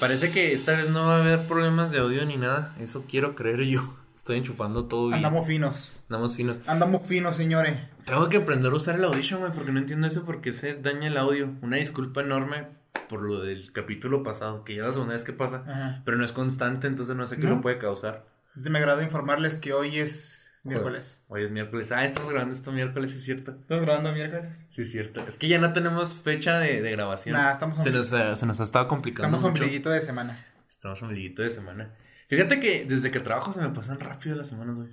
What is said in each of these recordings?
Parece que esta vez no va a haber problemas de audio ni nada. Eso quiero creer yo. Estoy enchufando todo bien. Andamos finos. Andamos finos. Andamos finos, señores. Tengo que aprender a usar el Audition, güey, porque no entiendo eso porque se daña el audio. Una disculpa enorme por lo del capítulo pasado, que ya es la segunda vez que pasa, Ajá. pero no es constante, entonces no sé qué ¿No? lo puede causar. Me agrada informarles que hoy es miércoles. Hoy es miércoles. Ah, estamos grabando esto miércoles, es cierto. ¿Estás grabando miércoles? Sí es cierto. Es que ya no tenemos fecha de, de grabación. Nah, estamos se, ombligu- nos, ha- se nos ha estado complicando Estamos mucho. ombliguito de semana. Estamos ombliguito de semana. Fíjate que desde que trabajo se me pasan rápido las semanas, güey.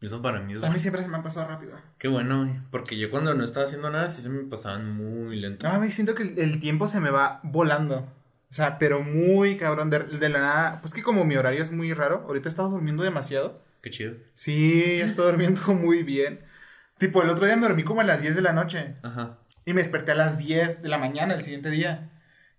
Eso para mí es A mí siempre se me han pasado rápido. Qué bueno, güey. Porque yo cuando no estaba haciendo nada, sí se me pasaban muy lento. No, a mí siento que el, el tiempo se me va volando. O sea, pero muy cabrón. De, de la nada. Pues que como mi horario es muy raro. Ahorita he estado durmiendo demasiado. Qué chido. Sí, estado durmiendo muy bien. Tipo, el otro día me dormí como a las 10 de la noche. Ajá. Y me desperté a las 10 de la mañana el siguiente día.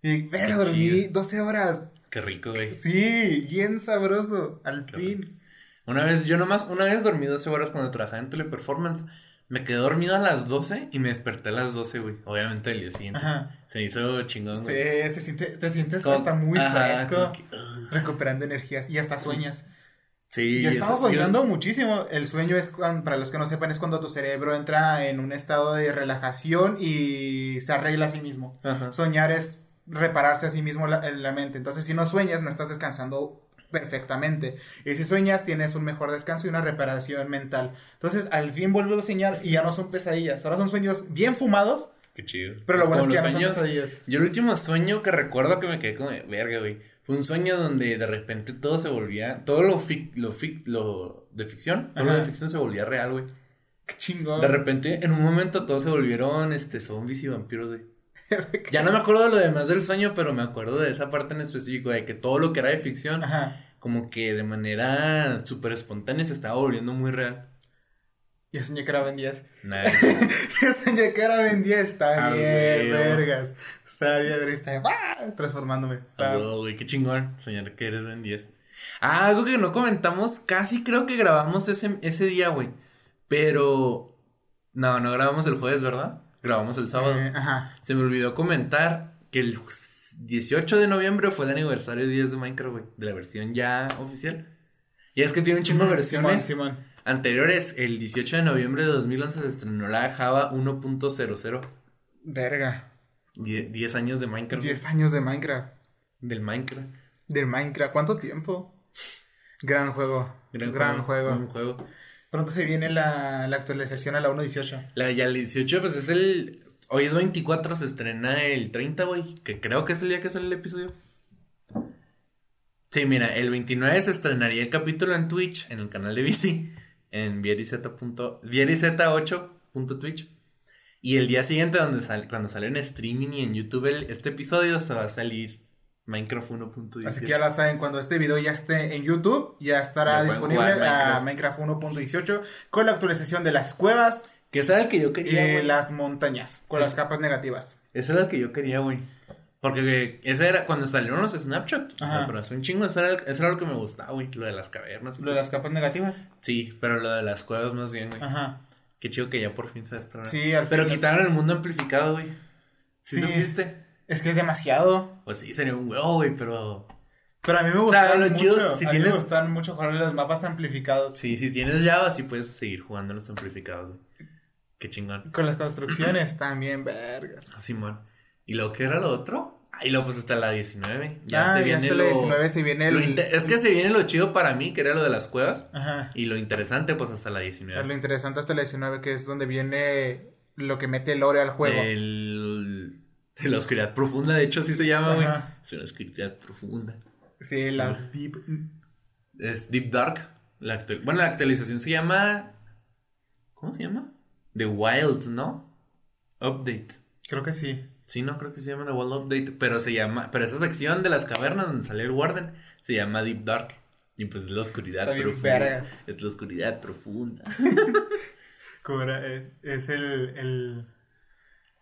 Y, Qué dormí chido. 12 horas. Qué rico, güey. Sí, bien sabroso. Al Qué fin. Una vez, yo nomás, una vez dormí 12 horas cuando trabajaba en Teleperformance. Me quedé dormido a las 12 y me desperté a las 12, güey. Obviamente el día siguiente. Ajá. Se hizo chingón, Sí, güey. se siente, te sientes hasta muy Ajá, fresco. que. Recuperando energías. Y hasta sueñas. Sí, eso- estado yo- soñando muchísimo. El sueño es, para los que no sepan, es cuando tu cerebro entra en un estado de relajación y se arregla a sí mismo. Ajá. Soñar es repararse a sí mismo la, en la mente. Entonces, si no sueñas, no estás descansando perfectamente. Y si sueñas, tienes un mejor descanso y una reparación mental. Entonces, al fin vuelvo a soñar y ya no son pesadillas. Ahora son sueños bien fumados, Qué chido. pero lo bueno es que ya no son pesadillas. Yo el último sueño que recuerdo que me quedé como verga, güey. Fue un sueño donde de repente todo se volvía, todo lo fic- lo, fic- lo de ficción, todo lo de ficción se volvía real, güey. Qué chingón. De repente, en un momento todos se volvieron este zombies y vampiros, güey. Ya no me acuerdo de lo demás del sueño, pero me acuerdo de esa parte en específico, de que todo lo que era de ficción, Ajá. como que de manera súper espontánea se estaba volviendo muy real. Yo soñé que era Ben 10. Nada, Yo soñé que era Ben 10. Está Ah, bien, vergas. Está bien. Está ¡ah! transformándome. Está... Ah, güey, qué chingón soñar que eres Ben 10. Ah, algo que no comentamos, casi creo que grabamos ese, ese día, güey. Pero. No, no grabamos el jueves, ¿verdad? Grabamos el sábado. Eh, ajá. Se me olvidó comentar que el 18 de noviembre fue el aniversario 10 de Minecraft, güey. De la versión ya oficial. Y es que tiene un chingo de versiones Simón, Simón. Anteriores. El 18 de noviembre de 2011 se estrenó la Java 1.00. Verga. Die- 10 años de Minecraft. 10 años de Minecraft. Del Minecraft. Del Minecraft. ¿Cuánto tiempo? Gran juego. Gran, juego. Gran juego. Pronto se viene la, la actualización a la 1.18. La, ya el 18, pues es el. Hoy es 24, se estrena el 30, güey. Que creo que es el día que sale el episodio. Sí, mira, el 29 se estrenaría el capítulo en Twitch, en el canal de Vini, en vierizeta8.twitch. Y el día siguiente, donde cuando sale en streaming y en YouTube el- este episodio, se va a salir Minecraft 1.18. Así que ya la saben, cuando este video ya esté en YouTube, ya estará Ya disponible jugar a Minecraft 1.18 con la actualización de las cuevas Que es el que yo y quería, güey. las montañas, con Es- las capas negativas. Eso era lo que yo quería, güey. Porque ese era cuando salieron los Snapchat. O sea, pero hace un chingo. Eso era, eso era lo que me gustaba, güey. Lo de las cavernas. Lo de las capas negativas. Sí, pero lo de las cuevas más bien, güey. Ajá. Qué chido que ya por fin se estrena. Sí, al Pero quitaron el mundo amplificado, güey. ¿Sí, Sí. supiste? Es que es demasiado. Pues sí, sería un huevo, güey, pero... Pero a mí me O sea, gustan mucho. si a mí me tienes- gustan mucho jugar los mapas amplificados. Sí, si tienes Java, sí puedes seguir jugando los amplificados, güey. Qué chingón. Con las construcciones también, vergas. Simón. ¿Y lo que era lo otro? Ah, y luego pues hasta la 19. Ya, ah, ya hasta la 19 se viene lo el... Es que se viene lo chido para mí, que era lo de las cuevas. Ajá. Y lo interesante, pues hasta la Lo 19. interesante hasta la 19 que es donde viene lo que mete lore al juego. El... De la oscuridad profunda, de hecho, así se llama, güey. Es una oscuridad profunda. Sí, la deep... Es Deep Dark. La Bueno, la actualización se llama. ¿Cómo se llama? The Wild, ¿no? Update. Creo que sí. Sí, no, creo que se llama The Wild Update. Pero se llama. Pero esa sección de las cavernas donde sale el Warden se llama Deep Dark. Y pues es la oscuridad Está profunda. Es la oscuridad profunda. Era, es, es el, el,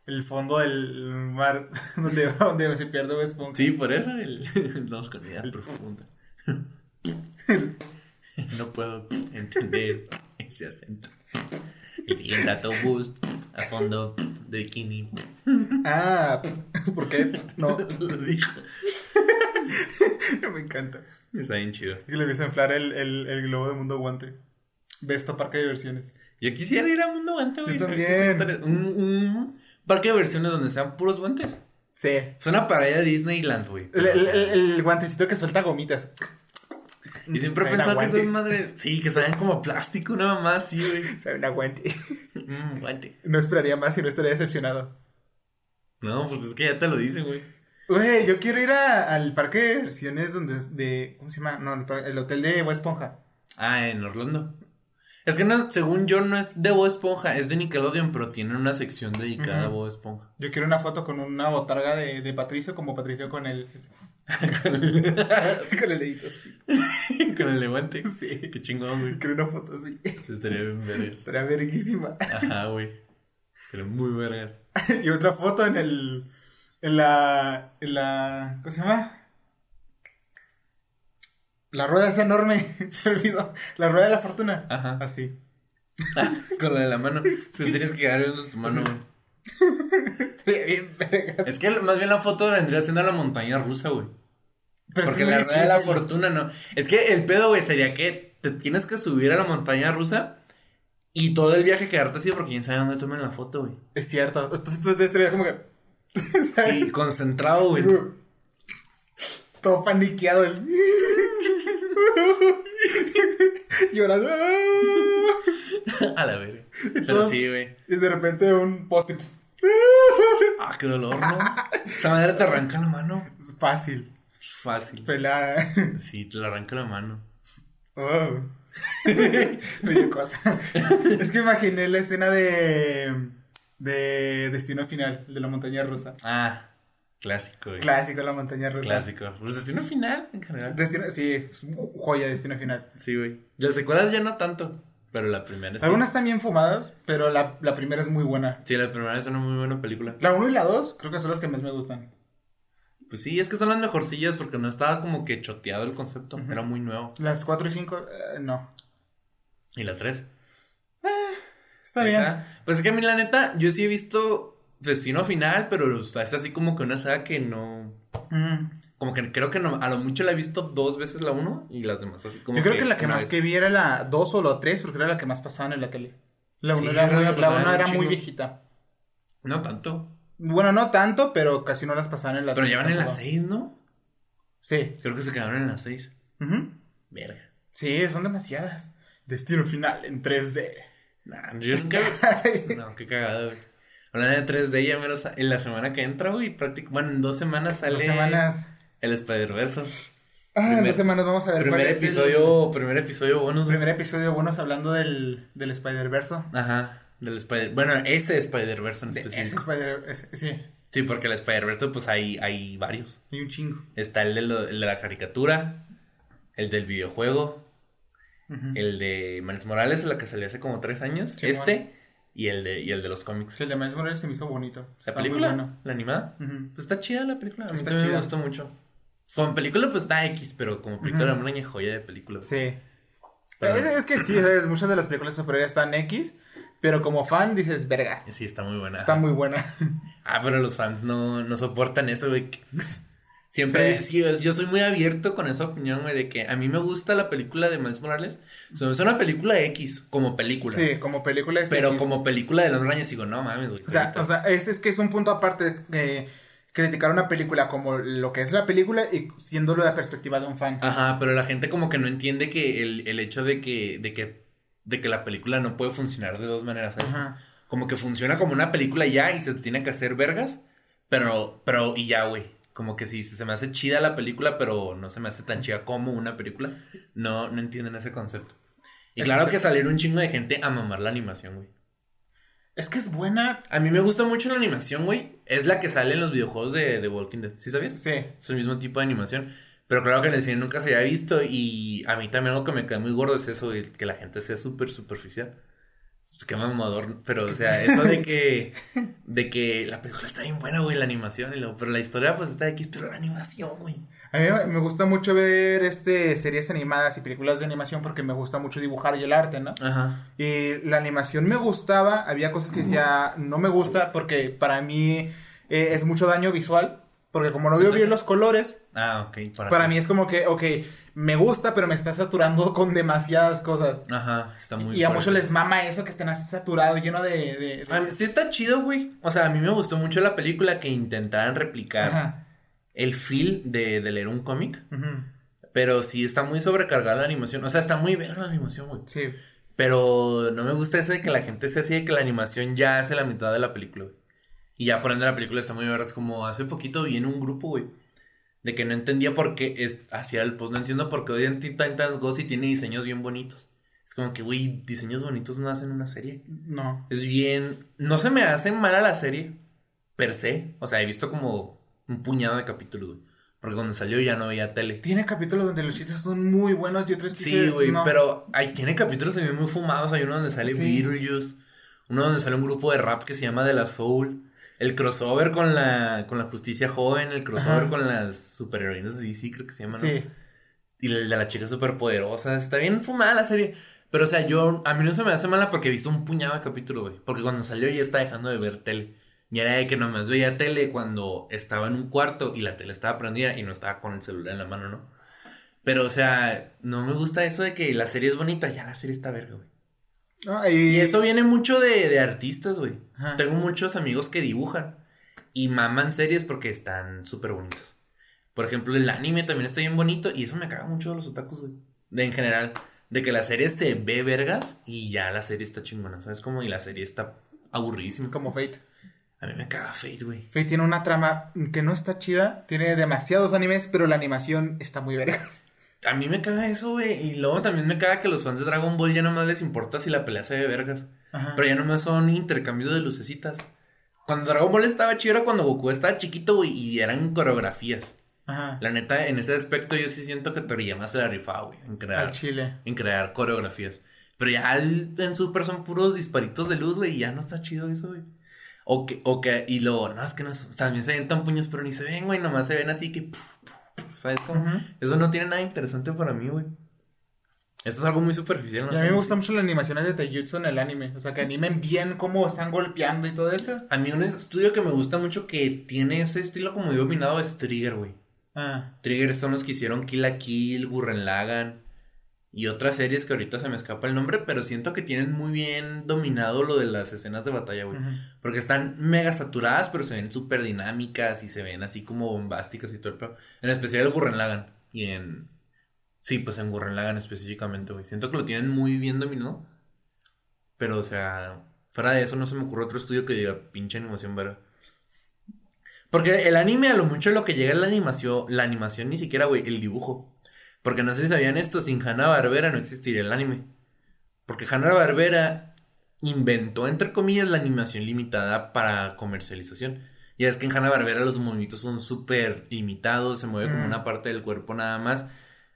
el fondo del mar donde, donde se pierde Bob Esponja. Sí, por eso el, la oscuridad profunda. No puedo entender ese acento. Y el autobús a fondo de bikini. Ah, ¿por qué? No, Lo dijo. me encanta. Está bien chido. Y le empieza a inflar el, el, el globo de Mundo Guante. Besto Parque de Diversiones. Yo quisiera ir a Mundo Guante, güey. Yo también. Un, un parque de versiones donde sean puros guantes. Sí. Es una pared de Disneyland, güey. El, el, el- el guantecito que suelta gomitas. Y siempre he pensado que esas madres. Sí, que saben como plástico, una mamá así, güey. Saben a guante. Mm, guante. No esperaría más y no estaría decepcionado. No, pues es que ya te lo dicen, güey. Güey, yo quiero ir a- al parque de diversiones donde de. ¿Cómo se llama? No, el, hotel de Bob Esponja. Ah, en Orlando. Es que no, según yo, no es de Bob Esponja, es de Nickelodeon, pero tienen una sección dedicada a. Bob Esponja. Yo quiero una foto con una botarga de, de Patricio, como Patricio con el. con, el, con el dedito así. con el de guante. Sí. Qué chingón, güey. Quiero una foto así. Estaría bien vergas. Estaría verguísima. Ajá, güey. Estaría muy vergas. y otra foto en el. En la. En la. ¿Cómo se llama? La rueda esa enorme. Se olvidó. La rueda de la fortuna. Ajá. Así. Con la de la mano. Tendrías que quedar viendo tu mano, güey. Estaría bien vergas. Es que más bien la foto vendría siendo la montaña rusa, güey. Pero Porque es la rueda de la fortuna no. Es que el pedo, güey, sería que te tienes que subir a la montaña rusa y todo el viaje quedarte así porque quién sabe dónde tomen la foto, güey. Es cierto. Estaría como que. Sí, concentrado, güey. Todo paniqueado. el- Llorando. A la verga. Pero sí, güey. Y de repente un post-it. Ah, qué dolor, ¿no? Esa manera te arranca la mano. Es fácil. Fácil. Pelada. Sí, te la arranca la mano. Oh. Cosa. Es que imaginé la escena de. de Destino Final, de la montaña rusa. Ah, clásico, güey. Clásico, la montaña rusa. Clásico. Pues destino final, en general. Destino, sí, es joya Destino Final. Sí, güey. Las secuelas ya no tanto. Pero la primera sí. Algunas están bien fumadas, pero la, la primera es muy buena. Sí, la primera es una muy buena película. La 1 y la 2 creo que son las que más me gustan. Pues sí, es que son las mejorcillas porque no estaba como que choteado el concepto. Era muy nuevo. Las 4 y 5, no. Y la tres. Está bien. Pues es que a mí la neta, yo sí he visto Destino Final, pero es así como que una saga que no... Mm. Como que creo que no, a lo mucho la he visto dos veces la uno y las demás así como Yo creo que la que más vez. que vi era la 2 o la 3, porque era la que más pasaban en la tele. La 1 Sí, era, muy, la uno un era muy viejita. No tanto. Bueno, no tanto, pero casi no las pasaban en la Pero tele. ya van en las seis, ¿no? Sí. Creo que se quedaron en las seis. Ujú. Verga. Sí, son demasiadas. Destino final en 3D. Nah, yo nunca... No, qué cagado, güey. Hablando de 3D, ya menos en la semana que entra, güey, prácticamente... Bueno, en dos semanas sale... Dos semanas. El Spider-Verse. Ah, en dos semanas vamos a ver Primer cuál es el- episodio, primer episodio bonus. güey. primer episodio buenos hablando del, del Spider-Verse. Ajá, del Spider... Bueno, ese Spider-Verse en ese específico. Spider ese- sí, Sí, porque el Spider-Verse, pues hay, hay varios. hay un chingo. Está el de, lo- el de la caricatura, el del videojuego, el de Miles Morales, la que salió hace como tres años, Sí, este, y el de, y el de los cómics. El de Miles Morales se me hizo bonito. ¿La Está película? Muy. ¿La animada? Ujú. Pues está chida la película. A mí también me gustó mucho. Como película, pues está X, pero como película Ujú. era una joya de película. Sí. Pero- es, es que sí, ¿sabes? muchas de las películas de superhéroes están X, pero como fan dices, verga, Sí, está muy buena. está muy buena. Ah, pero los fans no, no soportan eso, güey. Siempre, Sí. sí. yo- soy muy abierto con esa opinión, güey, de que a mí me gusta la película de Miles Morales. O sea, es una película X, como película. Sí, como película es Pero X. como película de los Rañas digo, no mames, güey. O sea, o sea es, es que es un punto aparte de criticar una película como lo que es la película y siéndolo de la perspectiva de un fan. Ajá, pero la gente como que no entiende que el, el hecho de que, de que, de que la película no puede funcionar de dos maneras, ¿sabes? Ajá. Como que funciona como una película ya y se tiene que hacer vergas, pero, pero, y ya, güey. Como que si se me hace chida la película, pero no se me hace tan chida como una película, no, no entienden ese concepto. Y Es claro que- que salieron un chingo de gente a mamar la animación, güey. Es que es buena. A mí me gusta mucho la animación, güey. Es la que sale en los videojuegos de, de Walking Dead. ¿Sí sabías? Sí. Es el mismo tipo de animación. Pero claro que en el cine nunca se había visto. Y a mí también algo que me cae muy gordo es eso, güey, que la gente sea súper superficial. Pues qué mamador. Pero, o sea, eso de que. De que la película está bien buena, güey, la animación. Y lo, pero la historia, pues está X, pero la animación, güey. A mí me gusta mucho ver este series animadas y películas de animación porque me gusta mucho dibujar y el arte, ¿no? Ajá. Y la animación me gustaba, había cosas que decía no me gusta porque para mí eh, es mucho daño visual, porque como no veo bien los colores, Ah, ok. para mí es como que, ok, me gusta, pero me está saturando con demasiadas cosas. Ajá, está muy y a fuerte. muchos les mama eso que estén así saturado, lleno de... de- de- A mí- sí está chido, güey. O sea, a mí me gustó mucho la película que intentaran replicar Ajá. el feel de, de leer un cómic. Ujú. Pero sí está muy sobrecargada la animación. O sea, está muy bien la animación, güey. Sí. Pero no me gusta eso de que la gente se así de que la animación ya hace la mitad de la película, güey. Y ya por ende la película está muy verga. Es como hace poquito vi en un grupo, güey. De que no entendía por qué es, hacía el post. No entiendo por qué hoy en Teen Titans Go sí tiene diseños bien bonitos. Es como que, güey, diseños bonitos no hacen una serie. No. Es bien. No se me hace mala la serie, per se. O sea, he visto como un puñado de capítulos, güey. Porque cuando salió ya no veía tele. Tiene capítulos donde los chistes son muy buenos y otros que Sí, güey, no. pero hay, tiene capítulos también muy fumados. Hay uno donde sale Sí. Beetlejuice, uno donde sale un grupo de rap que se llama De La Soul, el crossover con la, con la justicia joven, el crossover Ajá. con las superheroínas de DC, creo que se llama, ¿no? Sí. Y el de la chica superpoderosa. Está bien fumada la serie. Pero, o sea, yo, a mí no se me hace mala porque he visto un puñado de capítulos, güey. Porque cuando salió ya estaba dejando de ver tele. Y era de que nomás veía tele cuando estaba en un cuarto y la tele estaba prendida y no estaba con el celular en la mano, ¿no? Pero, o sea, no me gusta eso de que la serie es bonita, ya la serie está verga, güey. No, Y eso viene mucho de, de artistas, güey. Ajá. Tengo muchos amigos que dibujan y maman series porque están súper bonitas. Por ejemplo, el anime también está bien bonito y eso me caga mucho de los otakus, güey. De en general, de que la serie se ve vergas y ya la serie está chingona, ¿sabes? Como y la serie está aburridísima. Como Fate. A mí me caga Fate, güey. Fate tiene una trama que no está chida, tiene demasiados animes, pero la animación está muy vergas. A mí me caga eso, güey. Y luego también me caga que los fans de Dragon Ball ya nomás les importa si la pelea se ve vergas. Ajá. Pero ya nomás son intercambios de lucecitas. Cuando Dragon Ball estaba chido era cuando Goku estaba chiquito, güey, y eran coreografías. Ajá. La neta, en ese aspecto yo sí siento que Toriyama se la rifaba, güey, en crear, Al chile. en crear coreografías. Pero ya en Super son puros disparitos de luz, güey, y ya no está chido eso, güey. O que, o que, y luego, no, es que no, también se ven tan puños, pero ni se ven, güey, nomás se ven así que, puf, ¿sabes cómo? Ujú. Eso no tiene nada interesante para mí, güey. Eso es algo muy superficial, no Y a mí me gustan mucho las animaciones de Taijutsu en el anime. O sea, que animen bien cómo están golpeando y todo eso. A mí un estudio que me gusta mucho que tiene ese estilo como dominado es Trigger, güey. Ah. Trigger son los que hicieron Kill la Kill, Gurren Lagann y otras series que ahorita se me escapa el nombre, pero siento que tienen muy bien dominado lo de las escenas de batalla, güey. Porque están mega saturadas, pero se ven súper dinámicas y se ven así como bombásticas y todo el pedo. En especial el Gurren Lagann y en... Sí, pues en Gurren Lagann específicamente, güey. Siento que lo tienen muy bien dominado. Pero, o sea, fuera de eso no se me ocurre otro estudio que diga pinche animación, verga. Porque el anime a lo mucho lo que llega es la animación, la animación ni siquiera, güey, el dibujo. Porque no sé si sabían esto, sin Hanna-Barbera no existiría el anime. Porque Hanna-Barbera inventó, entre comillas, la animación limitada para comercialización. Ya es que en Hanna-Barbera los movimientos son súper limitados, se mueve como Mm. una parte del cuerpo nada más.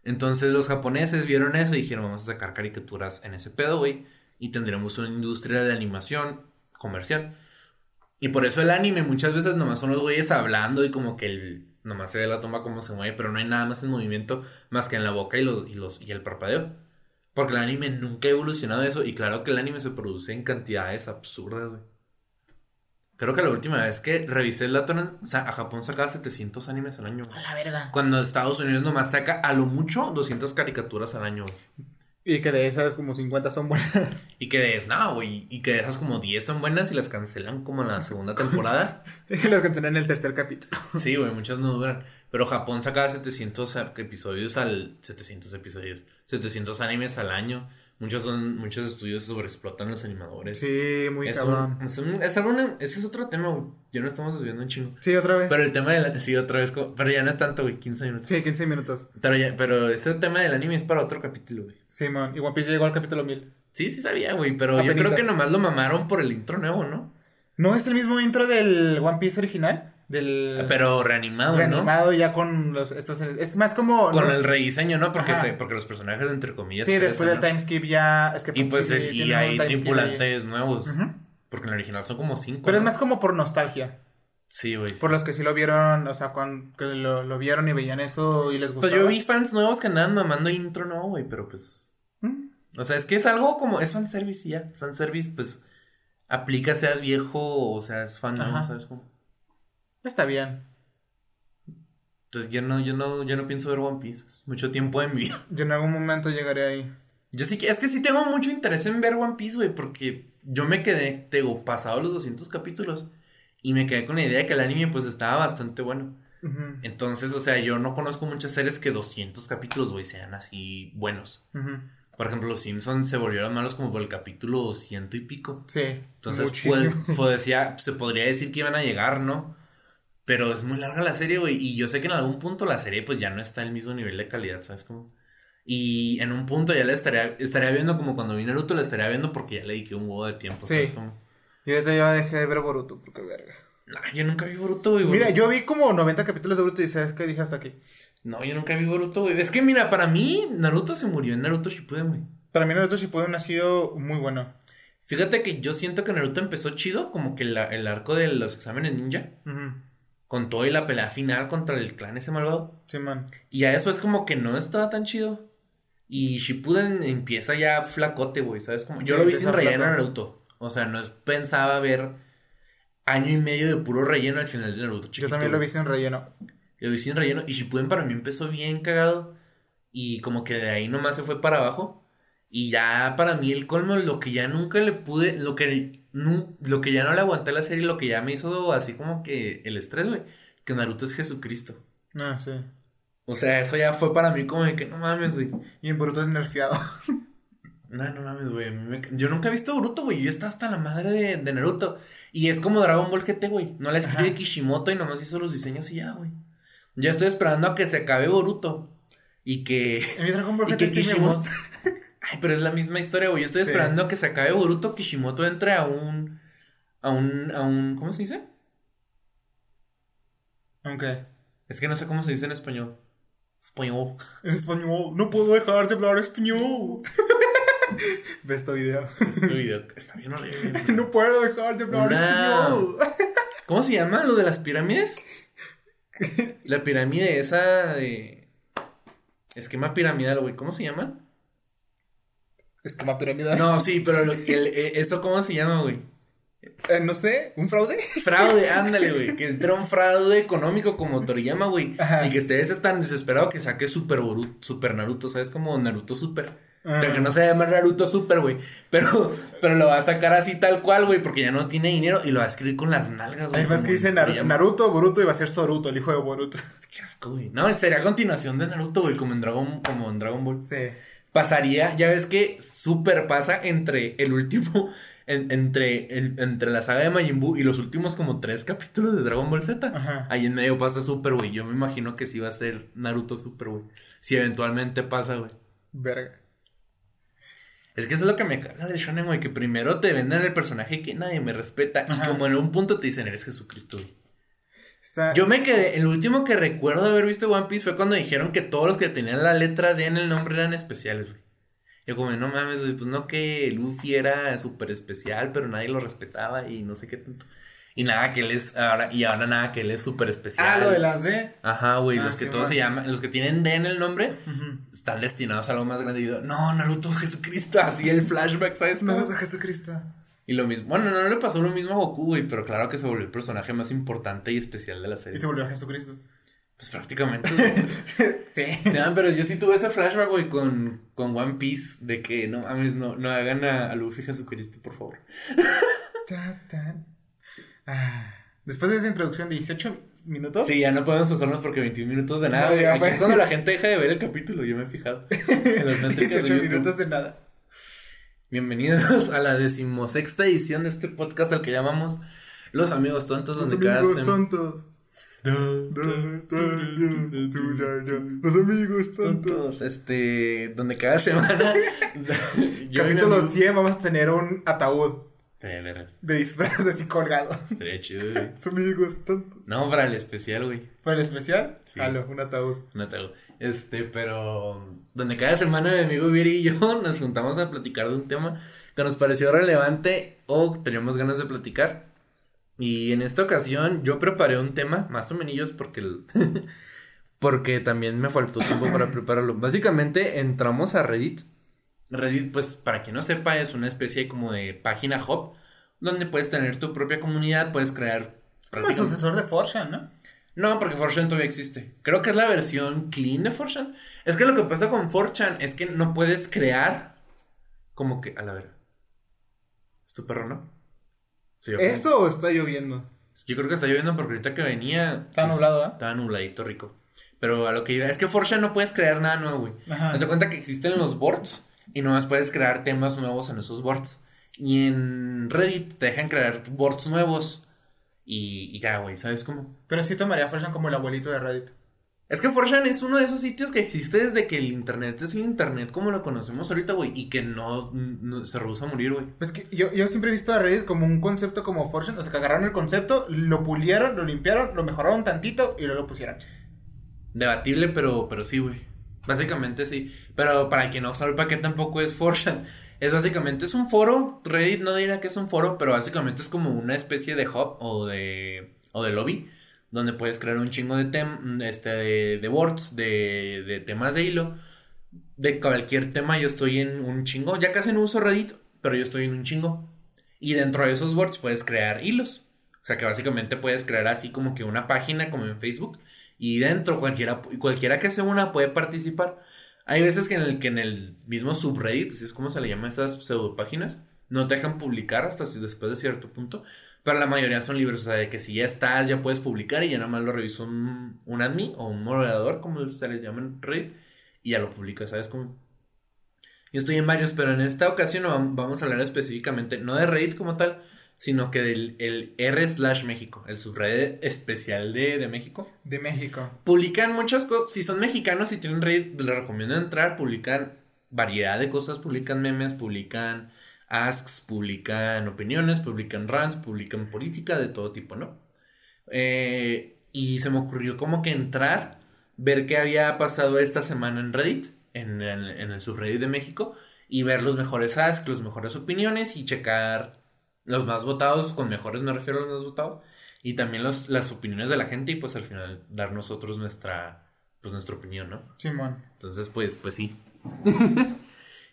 Entonces los japoneses vieron eso y dijeron, vamos a sacar caricaturas en ese pedo, güey. Y tendremos una industria de animación comercial. Y por eso el anime muchas veces nomás son los güeyes hablando y como que el, nomás se ve la toma como se mueve, pero no hay nada más en movimiento más que en la boca y, los, y, los, y el parpadeo. Porque el anime nunca ha evolucionado eso y claro que el anime se produce en cantidades absurdas, güey. Creo que la última vez que revisé el dato, o sea, a Japón sacaba 700 animes al año. güey. A la verga. Cuando Estados Unidos nomás saca a lo mucho 200 caricaturas al año. güey. Y que de esas como 50 son buenas. Y que de esas, no, güey. Y que de esas como 10 son buenas y las cancelan como en la segunda temporada. Y las cancioné en el tercer capítulo. Sí, güey, muchas no duran. Pero Japón sacaba 700 episodios al... 700 episodios. 700 animes al año. Muchos son... Muchos estudios sobreexplotan los animadores. Sí, muy es, cabrón. un, es, un- es ese es otro tema, güey. Ya no estamos desviando un chingo. Sí, otra vez. Pero el tema de la... Sí, otra vez. Pero ya no es tanto, güey. 15 minutos. Sí, 15 minutos. Pero, ya, pero ese tema del anime es para otro capítulo, güey. Simón. Y One Piece llegó al capítulo 1000. Sí, sí sabía, güey. Pero yo creo que nomás lo mamaron por el intro nuevo, ¿no? ¿No es el mismo intro del One Piece original? Del... Pero reanimado, ¿no? reanimado ya con los... Estos, es más como... Con ¿no? el rediseño, ¿no? Porque, se- porque los personajes, entre comillas... Sí, después del crecen, timeskip ya... Es que ¿no? Y pues sí, el- y hay tripulantes nuevos. Porque en el original son como cinco. Pero es ¿no? más como por nostalgia. Sí, güey. Por los que sí lo vieron, o sea, cuando que lo, lo vieron y veían eso y les gustó. Pues yo vi fans nuevos que andaban mamando intro, no, güey, pero pues. Mm. O sea, es que es algo como. Es fanservice y ya. Fanservice, pues. Aplica seas viejo o seas fan nuevo, Ajá. ¿sabes cómo? Está bien. Entonces yo no, yo no, yo no pienso ver One Piece. Es mucho tiempo de mi vida. Yo en algún momento llegaré ahí. Yo sí que, es que sí tengo mucho interés en ver One Piece, güey, porque yo me quedé, te digo, pasado los 200 capítulos. Y me quedé con la idea de que el anime, pues, estaba bastante bueno. Entonces, o sea, yo no conozco muchas series que 200 capítulos, güey, sean así buenos. Por ejemplo, los Simpsons se volvieron malos como por el capítulo ciento y pico. Sí. Entonces, pues, pues, decía, se podría decir que iban a llegar, ¿no? Pero es muy larga la serie, güey. Y yo sé que en algún punto la serie, pues, ya no está al mismo nivel de calidad, ¿sabes cómo? Y en un punto ya la estaría, estaría viendo como cuando vi Naruto, la estaría viendo porque ya le dediqué un huevo de tiempo, Sí. ¿sabes cómo? Y ahorita ya dejé de ver Boruto, porque verga. Nah, yo nunca vi Boruto, güey. Mira, yo vi como 90 capítulos de Boruto y sabes qué dije hasta aquí. No, yo nunca vi Boruto, güey. Es que, mira, para mí, Naruto se murió en Naruto Shippuden, güey. Para mí Naruto Shippuden ha sido muy bueno. Fíjate que yo siento que Naruto empezó chido, como que la- el arco de los exámenes ninja. Ujú. Con todo y la pelea final contra el clan ese malvado. Sí, man. Y ya después como que no estaba tan chido. Y Shippuden empieza ya flacote, güey, ¿sabes? Como, yo Sí, lo vi sin relleno flaco. Naruto. O sea, no es- pensaba ver año y medio de puro relleno al final de Naruto. Yo chiquito, también lo vi sin relleno. Lo vi sin relleno. Y Shippuden para mí empezó bien cagado. Y como que de ahí nomás se fue para abajo. Y ya para mí el colmo, lo que ya nunca le pude, lo que, nu- lo que ya no le aguanté a la serie, lo que ya me hizo así como que el estrés, güey, que Naruto es Jesucristo. Ah, sí. O sea, eso ya fue para mí como de que no mames, güey. Y en Boruto es nerfeado. No, no mames, güey. a mí me- Yo nunca he visto Boruto, güey. Yo estaba hasta la madre de, de Naruto. Y es como Dragon Ball GT, güey. No la escribe. Kishimoto y nomás hizo los diseños y ya, güey. Ya estoy esperando a que se acabe Boruto. Y que. En mi Dragon Ball GT sí me Kishimoto. gusta. Ay, pero es la misma historia, güey. Yo estoy Sí. esperando a que se acabe Boruto. Kishimoto entre a un. A un. A un. ¿Cómo se dice? Aunque. Es que no sé cómo se dice en español. Español. En español. No puedo dejar de hablar español. Ve este video. Este video está bien horrible. No puedo dejar de hablar Una- español. ¿Cómo se llama lo de las pirámides? La pirámide esa de. Esquema piramidal, güey. ¿Cómo se llama? Esquema piramidal. No, sí, pero lo- el- eh, ¿eso cómo se llama, güey? Eh, no sé, ¿un fraude? Fraude, ándale, güey. Que entra un fraude económico como Toriyama, güey. Y que esté ese tan desesperado que saque Super Boruto, Super Naruto, ¿sabes? Como Naruto Super. Pero que no se llama Naruto Super, güey. Pero, pero lo va a sacar así tal cual, güey, porque ya no tiene dinero y lo va a escribir con las nalgas, güey. Hay más como que dice Nar-. Naruto, Boruto y va a ser Soruto, el hijo de Boruto. Qué asco, güey. No, sería continuación de Naruto, güey, como en Dragon, como en Dragon Ball. Sí. Pasaría, ya ves que super pasa entre el último, en- entre, el- entre la saga de Majin Buu y los últimos como tres capítulos de Dragon Ball Z. Ajá. Ahí en medio pasa super, güey. Yo me imagino que sí va a ser Naruto super, güey. Si eventualmente pasa, güey. Verga. Es que eso es lo que me carga del shonen, güey. Que primero te venden el personaje que nadie me respeta. Ajá. Y como en un punto te dicen, eres Jesucristo, güey. Está, Yo me quedé, el último que recuerdo de haber visto One Piece fue cuando dijeron que todos los que tenían la letra D en el nombre eran especiales, güey. Yo como, no mames, pues no que Luffy era súper especial, pero nadie lo respetaba y no sé qué tanto. Y nada, que él es, ahora, y ahora nada, que él es súper especial. Ah, lo de las D. Ajá, güey, Ah, los que sí, todos se llaman, los que tienen D en el nombre, están destinados a algo más grande. Y yo, no, Naruto, Jesucristo, así el flashback, ¿sabes? A Jesucristo. Y lo mismo, bueno, no le pasó lo mismo a Goku, güey, pero claro que se volvió el personaje más importante y especial de la Y serie. se volvió a Jesucristo. Pues prácticamente. Sí. Pero yo sí tuve ese flashback, güey, con, con One Piece, de que no mames, no, no hagan a, a Luffy Jesucristo, por favor. Ah. Después de esa introducción de 18 minutos. Sí, ya no podemos pasarnos porque 21 minutos de nada, No, ya, Aquí pues. es cuando la gente deja de ver el capítulo, yo me he fijado. En de 18 YouTube. minutos de nada. Bienvenidos a la decimosexta edición de este podcast al que llamamos Los Amigos Tontos, Los donde cada amigos sem- tontos. Los amigos tontos. tontos, este, donde cada semana yo y Capítulo mi amigo- 100 vamos a tener un ataúd. De veras. De disfraz así colgado. Sería chido, güey. Son amigos tontos. No, para el especial, güey. ¿Para el especial? Sí. Halo, un ataúd. Te hago. Este, pero donde cada semana mi amigo Viri y yo nos juntamos a platicar de un tema que nos pareció relevante o teníamos ganas de platicar. Y en esta ocasión yo preparé un tema, más o menos porque el- porque también me faltó tiempo para prepararlo. Básicamente entramos a Reddit. Reddit, pues para quien no sepa, es una especie como de página hub donde puedes tener tu propia comunidad, puedes crear Como el sucesor de Fortune, ¿no? No, porque 4chan todavía existe. Creo que es la versión clean de 4chan. Es que lo que pasa con 4chan es que no puedes crear como que... A la ver. ¿Es tu perro, no? Sí, yo creo- ¿Eso o está lloviendo? Yo creo que está lloviendo porque ahorita que venía... Está sí, nublado, ¿eh? Estaba nubladito rico. Pero a lo que iba... Es que 4chan no puedes crear nada nuevo, güey. Ajá. Haz de cuenta que existen los boards y nomás puedes crear temas nuevos en esos boards. Y en Reddit te dejan crear boards nuevos. Y, y ya, güey, ¿sabes cómo? Pero sí tomaría a como el abuelito de Reddit. Es que 4chan es uno de esos sitios que existe desde que el internet es el internet como lo conocemos ahorita, güey, y que no, no- se rehúsa a morir, güey. Pues que yo, yo siempre he visto a Reddit como un concepto como Fortune. O sea, que agarraron el concepto, lo pulieron, lo limpiaron, lo mejoraron tantito y luego lo pusieron. Debatible, pero, pero sí, güey. Básicamente sí. Pero para quien no sabe para qué tampoco es 4chan, es básicamente, es un foro, Reddit no diría que es un foro, pero básicamente es como una especie de hub o de, o de lobby, donde puedes crear un chingo de, tem este, de, de boards, de, temas de hilo. De cualquier tema yo estoy en un chingo, ya casi no uso Reddit, pero yo estoy en un chingo. Y dentro de esos boards puedes crear hilos. O sea que básicamente puedes crear así como que una página como en Facebook. Y dentro cualquiera, cualquiera que sea una puede participar. Hay veces que en el, que en el mismo subreddit, así es como se le llama a esas pseudopáginas, no te dejan publicar hasta si- después de cierto punto. Pero la mayoría son libres, o sea, de que si ya estás, ya puedes publicar y ya nada más lo revisa un, un admin o un moderador, como se les llama en Reddit, y ya lo publica, ¿sabes cómo? Yo estoy en varios, pero en esta ocasión vamos a hablar específicamente, no de Reddit como tal, sino que del el R slash México, el subreddit especial de, de México. De México. Publican muchas cosas. Si son mexicanos y tienen Reddit, les recomiendo entrar. Publican variedad de cosas. Publican memes, publican asks, publican opiniones, publican rants, publican política de todo tipo, ¿no? Eh, y se me ocurrió como que entrar, ver qué había pasado esta semana en Reddit, en el, en el subreddit de México, y ver los mejores asks, las mejores opiniones y checar los más votados, con mejores me refiero a los más votados, y también los, las opiniones de la gente y pues al final dar nosotros nuestra, pues nuestra opinión, ¿no? Simón. Entonces, pues, pues sí.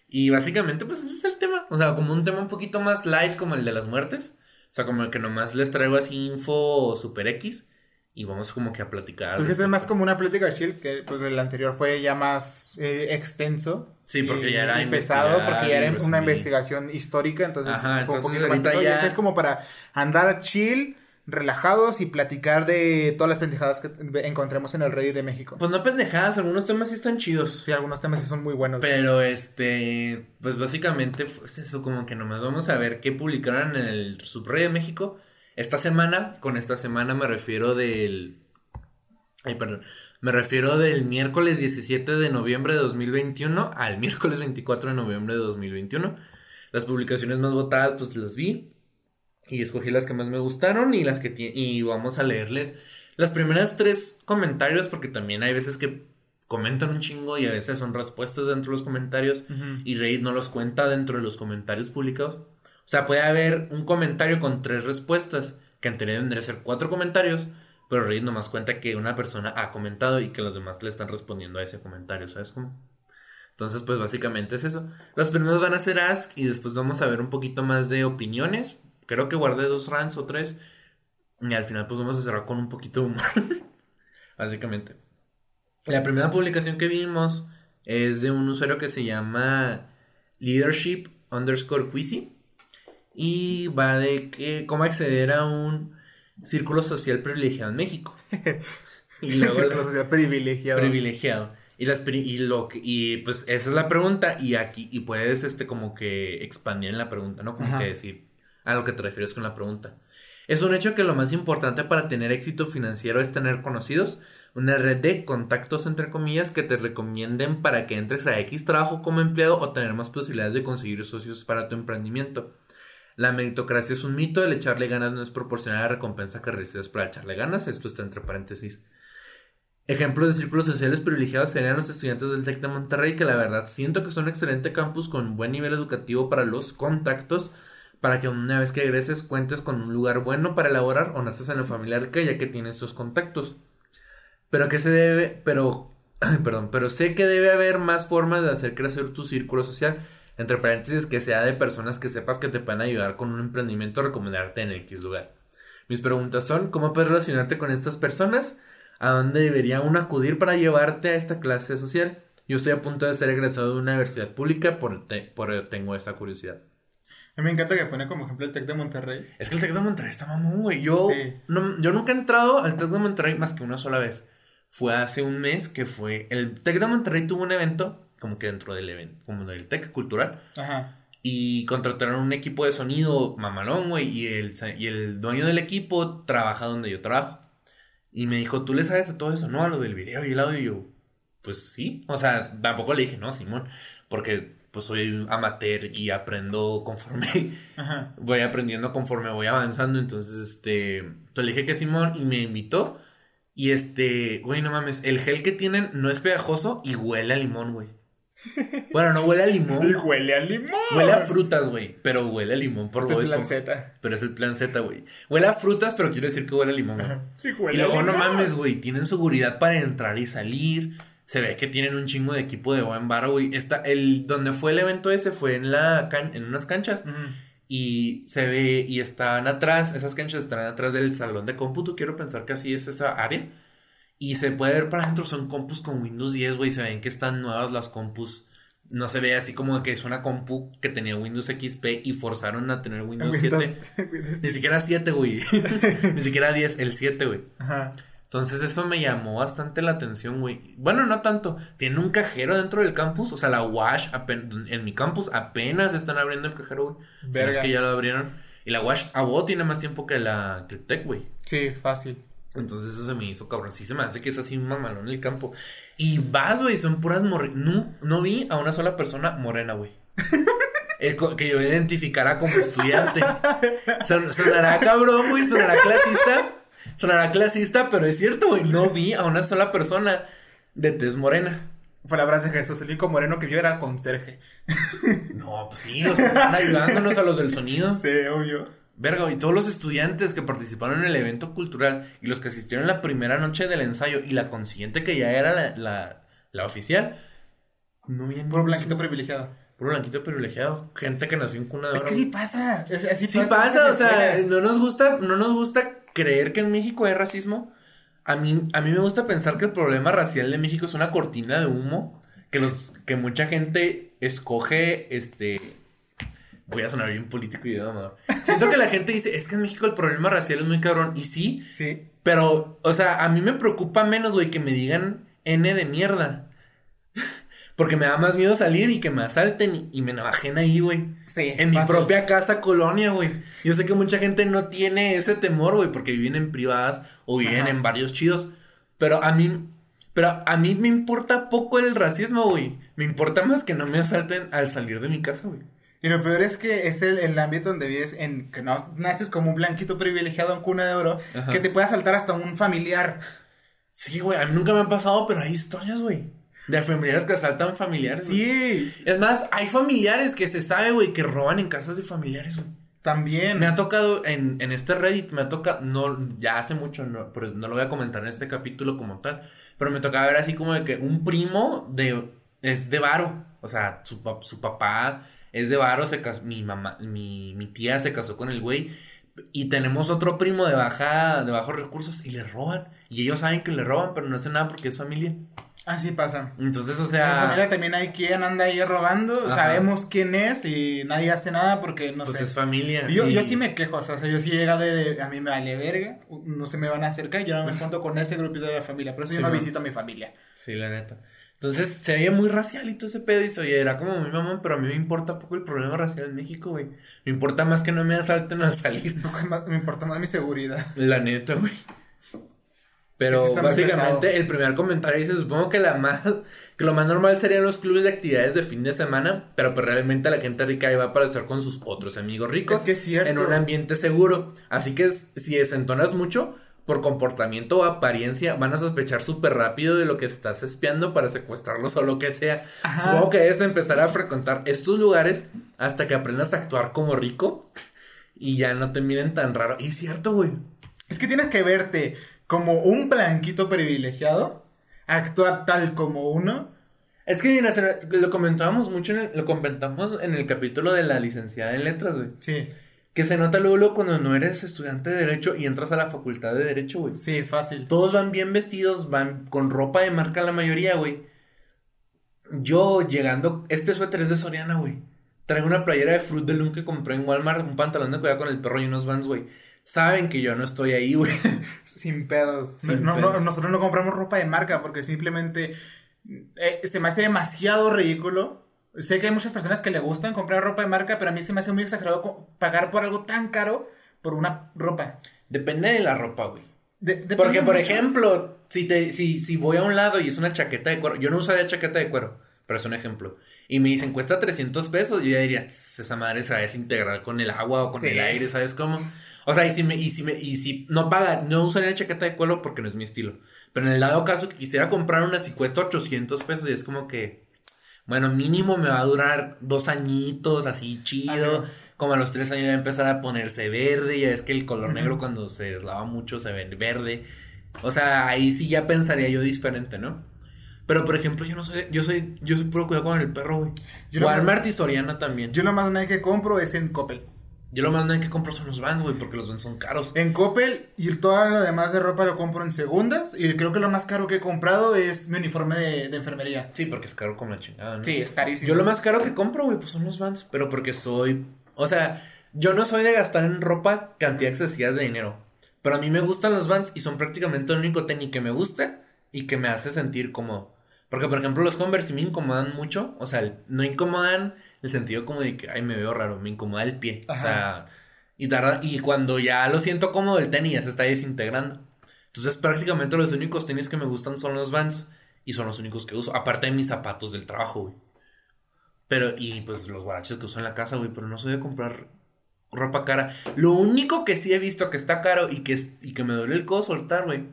y básicamente, pues ese es el tema. O sea, como un tema un poquito más light como el de las muertes. O sea, como que nomás les traigo así info super X y vamos como que a platicar. Pues que es respecto. más como una plática chill, que pues el anterior fue ya más eh, extenso. Sí, porque y- ya era y pesado, investigar porque ya era una investigación histórica, entonces Ajá, fue un poquito más pesado. ya- es como para andar chill, relajados y platicar de todas las pendejadas que encontremos en el Reddit de México. Pues no pendejadas, algunos temas sí están chidos. Sí, algunos temas sí son muy buenos. Pero este, pues básicamente fue eso, como que nomás vamos a ver qué publicaron en el subreddit de México esta semana. Con esta semana me refiero del. Ay, perdón. Me refiero del miércoles 17 de noviembre de 2021 al miércoles 24 de noviembre de 2021. Las publicaciones más votadas, pues las vi. Y escogí las que más me gustaron y las que y vamos a leerles las primeras tres comentarios porque también hay veces que comentan un chingo y a veces son respuestas dentro de los comentarios y Reddit no los cuenta dentro de los comentarios publicados. O sea, puede haber un comentario con tres respuestas, que en teoría vendría a ser cuatro comentarios, pero Reddit nomás cuenta que una persona ha comentado y que los demás le están respondiendo a ese comentario, ¿sabes cómo? Entonces, pues básicamente es eso. Los primeros van a ser ask y después vamos a ver un poquito más de opiniones. Creo que guardé dos rants o tres. Y al final, pues vamos a cerrar con un poquito de humor. básicamente. La primera publicación que vimos es de un usuario que se llama leadership underscore quizzy. Y va de que cómo acceder a un círculo social privilegiado en México. Y luego Círculo social privilegiado. privilegiado. Y, las, y, lo y pues esa es la pregunta y aquí y puedes este como que expandir en la pregunta, ¿no? Como Ajá. que decir a lo que te refieres con la pregunta. Es un hecho que lo más importante para tener éxito financiero es tener conocidos, una red de contactos entre comillas que te recomienden para que entres a X trabajo como empleado o tener más posibilidades de conseguir socios para tu emprendimiento. La meritocracia es un mito, el echarle ganas no es proporcional a la recompensa que recibes para echarle ganas. Esto está entre paréntesis. Ejemplos de círculos sociales privilegiados serían los estudiantes del TEC de Monterrey, que la verdad siento que son un excelente campus con buen nivel educativo para los contactos, para que una vez que egreses cuentes con un lugar bueno para elaborar o naces en la familia rica ya que tienes estos contactos. Pero que se debe, pero, perdón, pero sé que debe haber más formas de hacer crecer tu círculo social, entre paréntesis que sea de personas que sepas que te pueden ayudar con un emprendimiento o recomendarte en X lugar. Mis preguntas son, ¿cómo puedes relacionarte con estas personas? a dónde debería uno acudir para llevarte a esta clase social. Yo estoy a punto de ser egresado de una universidad pública, por, por tengo esa curiosidad. A mí me encanta que pone como ejemplo el TEC de Monterrey. Es que el TEC de Monterrey está mamón, güey. Yo, no, yo nunca he entrado al TEC de Monterrey más que una sola vez. Fue hace un mes que fue... El TEC de Monterrey tuvo un evento, como que dentro del evento, como del TEC cultural. Ajá. Y contrataron un equipo de sonido mamalón, güey. Y el, y el dueño del equipo trabaja donde yo trabajo. Y me dijo, ¿tú le sabes a todo eso? No, a lo del video y el audio. Y yo, pues sí. O sea, tampoco le dije, no, Simón. Porque pues soy amateur y aprendo conforme voy aprendiendo conforme voy avanzando. Entonces, este, le dije que Simón y me invitó. Y este, güey, no mames, el gel que tienen no es pegajoso y huele a limón, güey. Bueno, no huele a limón. Y huele a limón. Huele a frutas, güey. Pero huele a limón por Es el plan Z. Pero es el plan Z, güey. Huele a frutas, pero quiero decir que huele a limón, güey. y luego, no mames, güey. Tienen seguridad para entrar y salir. Se ve que tienen un chingo de equipo de buen bar, güey. Está, el, donde fue el evento ese fue en la en unas canchas. Y se ve, y están atrás, esas canchas están atrás del salón de cómputo. Quiero pensar que así es esa área. Y se puede ver para adentro, son compus con Windows 10, güey. Se ven que están nuevas las compus. No se ve así como que es una compu que tenía Windows XP y forzaron a tener Windows, 7. Ni siquiera 7, güey. Ni siquiera 10, el 7, güey. Ajá. Entonces eso me llamó bastante la atención, güey. Bueno, no tanto. Tiene un cajero dentro del campus. O sea, la Wash en mi campus apenas están abriendo el cajero, güey. Si que ya lo abrieron. Y la Wash a vos tiene más tiempo que la que el Tech, güey. Sí, fácil. Entonces eso se me hizo cabrón. Sí se me hace que es así un mamalón en el campo. Y vas, güey, son puras morenas. No, no, vi a una sola persona morena, güey. que yo identificara como estudiante. sonará cabrón, güey, sonará clasista. Sonará clasista, pero es cierto, güey. No vi a una sola persona de tez morena. Palabras de Jesús, el único moreno que vio era el conserje. no, pues sí, los que están ayudándonos a los del sonido. Sí, obvio. Verga, y todos los estudiantes que participaron en el evento cultural y los que asistieron la primera noche del ensayo y la consiguiente que ya era la, la, oficial, no bien. Puro blanquito privilegiado. Puro blanquito privilegiado. Gente que nació en cuna de oro. Es que sí pasa. sí pasa, o sea, no nos gusta, no nos gusta creer que en México hay racismo. A mí, a mí me gusta pensar que el problema racial de México es una cortina de humo que los, que mucha gente escoge, este, voy a sonar bien político y de Siento que la gente dice, es que en México el problema racial es muy cabrón. Y sí. Sí. Pero, o sea, a mí me preocupa menos, güey, que me digan N de mierda. Porque me da más miedo salir y que me asalten y, me navajen ahí, güey. Sí. En mi propia casa colonia, güey. Yo sé que mucha gente no tiene ese temor, güey, porque viven en privadas o viven en varios chidos. Pero a mí, pero a mí me importa poco el racismo, güey. Me importa más que no me asalten al salir de mi casa, güey. Y lo peor es que es el, el ámbito donde vives, en que no naces como un blanquito privilegiado en cuna de oro, que te puede asaltar hasta un familiar. Sí, güey, a mí nunca me ha pasado, pero hay historias, güey. De familiares que asaltan familiares. Sí. Es más, hay familiares que se sabe, güey, que roban en casas de familiares, güey. También. Me ha tocado en, en este Reddit, me ha tocado, no, ya hace mucho, no, no lo voy a comentar en este capítulo como tal, pero me tocaba ver así como de que un primo de, es de varo, o sea, su, su papá es de varo, se mi mamá, mi, mi tía se casó con el güey y tenemos otro primo de baja, de bajos recursos y le roban. Y ellos saben que le roban, pero no hacen nada porque es familia. Así pasa. Entonces, o sea. En la familia también hay quien anda ahí robando. Sabemos quién es y nadie hace nada porque no pues sé. es familia. Yo, yo sí me quejo, o sea, yo sí he llegado de, A mí me vale verga. No se me van a acercar. Yo no me junto con ese grupito de la familia. Por eso yo no visito a mi familia. Sí, la neta. Entonces se veía muy racial y todo ese pedo. Y oye, era como mi mamá, pero a mí me importa poco el problema racial en México, güey. Me importa más que no me asalten al salir. me importa más mi seguridad. La neta, güey. Pero Sí, básicamente el primer comentario dice, supongo que la más, que lo más normal serían los clubes de actividades de fin de semana, pero pues realmente la gente rica va para estar con sus otros amigos ricos Es que es cierto. en un ambiente seguro. Así que si desentonas mucho, por comportamiento o apariencia, van a sospechar súper rápido de lo que estás espiando para secuestrarlos o lo que sea. Ajá. Supongo que es empezar a frecuentar estos lugares hasta que aprendas a actuar como rico y ya no te miren tan raro. Y es cierto, güey. Es que tienes que verte como un blanquito privilegiado, actuar tal como uno. Es que mira, lo comentábamos mucho, en el- lo comentamos en el capítulo de la licenciada en letras, güey. Sí, Que se nota luego, luego cuando no eres estudiante de derecho y entras a la facultad de derecho, güey. sí, fácil. Todos van bien vestidos, van con ropa de marca la mayoría, güey. Yo llegando, este suéter es de Soriana, güey. Traigo una playera de Fruit de Loom que compré en Walmart, un pantalón de cuidado con el perro y unos vans, güey. Saben que yo no estoy ahí, güey. Sin pedos. Sin No, no, pedos. nosotros no compramos ropa de marca porque simplemente eh, se me hace demasiado ridículo. Sé que hay muchas personas que le gustan comprar ropa de marca, pero a mí se me hace muy exagerado pagar por algo tan caro por una ropa. Depende de la ropa, güey. De- Porque, por mucho. ejemplo, si, te, si, si voy a un lado y es una chaqueta de cuero, yo no usaría chaqueta de cuero, pero es un ejemplo. Y me dicen, cuesta 300 pesos, yo ya diría, "Tss, esa madre se va a desintegrar con el agua o con Sí. el aire, ¿sabes cómo? O sea, y si, me, y, si me, y si no paga, no usaría chaqueta de cuero porque no es mi estilo. Pero en el dado caso que quisiera comprar una, si cuesta 800 pesos y es como que, bueno, mínimo me va a durar dos añitos, así chido. Ajá. Como a los tres años va a empezar a ponerse verde, ya es que el color negro cuando se deslava mucho se ve verde. O sea, ahí sí ya pensaría yo diferente, ¿no? Pero por ejemplo, yo no soy, yo soy, yo soy puro cuidado con el perro, güey. Walmart y Soriana también. Yo, Yo lo más nada que compro es en Coppel. Lo más que compro son los Vans, güey, porque los Vans son caros. En Coppel y todo lo demás de ropa lo compro en segundas. Y creo que lo más caro que he comprado es mi uniforme de, de enfermería. Sí, porque es caro como la chingada, ¿no? Sí, es carísimo. Yo lo más caro que compro, güey, pues son los Vans. Pero porque soy. O sea, yo no soy de gastar en ropa cantidad excesiva de dinero. Pero a mí me gustan los Vans y son prácticamente el único tenis que me gusta y que me hace sentir como. Porque, por ejemplo, los Converse sí me incomodan mucho. O sea, no incomodan el sentido como de que, ay, me veo raro. Me incomoda el pie. O sea, y, tarda- y cuando ya lo siento cómodo, el tenis ya se está desintegrando. Entonces, prácticamente los únicos tenis que me gustan son los Vans y son los únicos que uso. Aparte de mis zapatos del trabajo, güey. Pero, y pues los guaraches que uso en la casa, güey. Pero no soy de comprar ropa cara. Lo único que sí he visto que está caro y que, es- y que me duele el codo soltar, güey.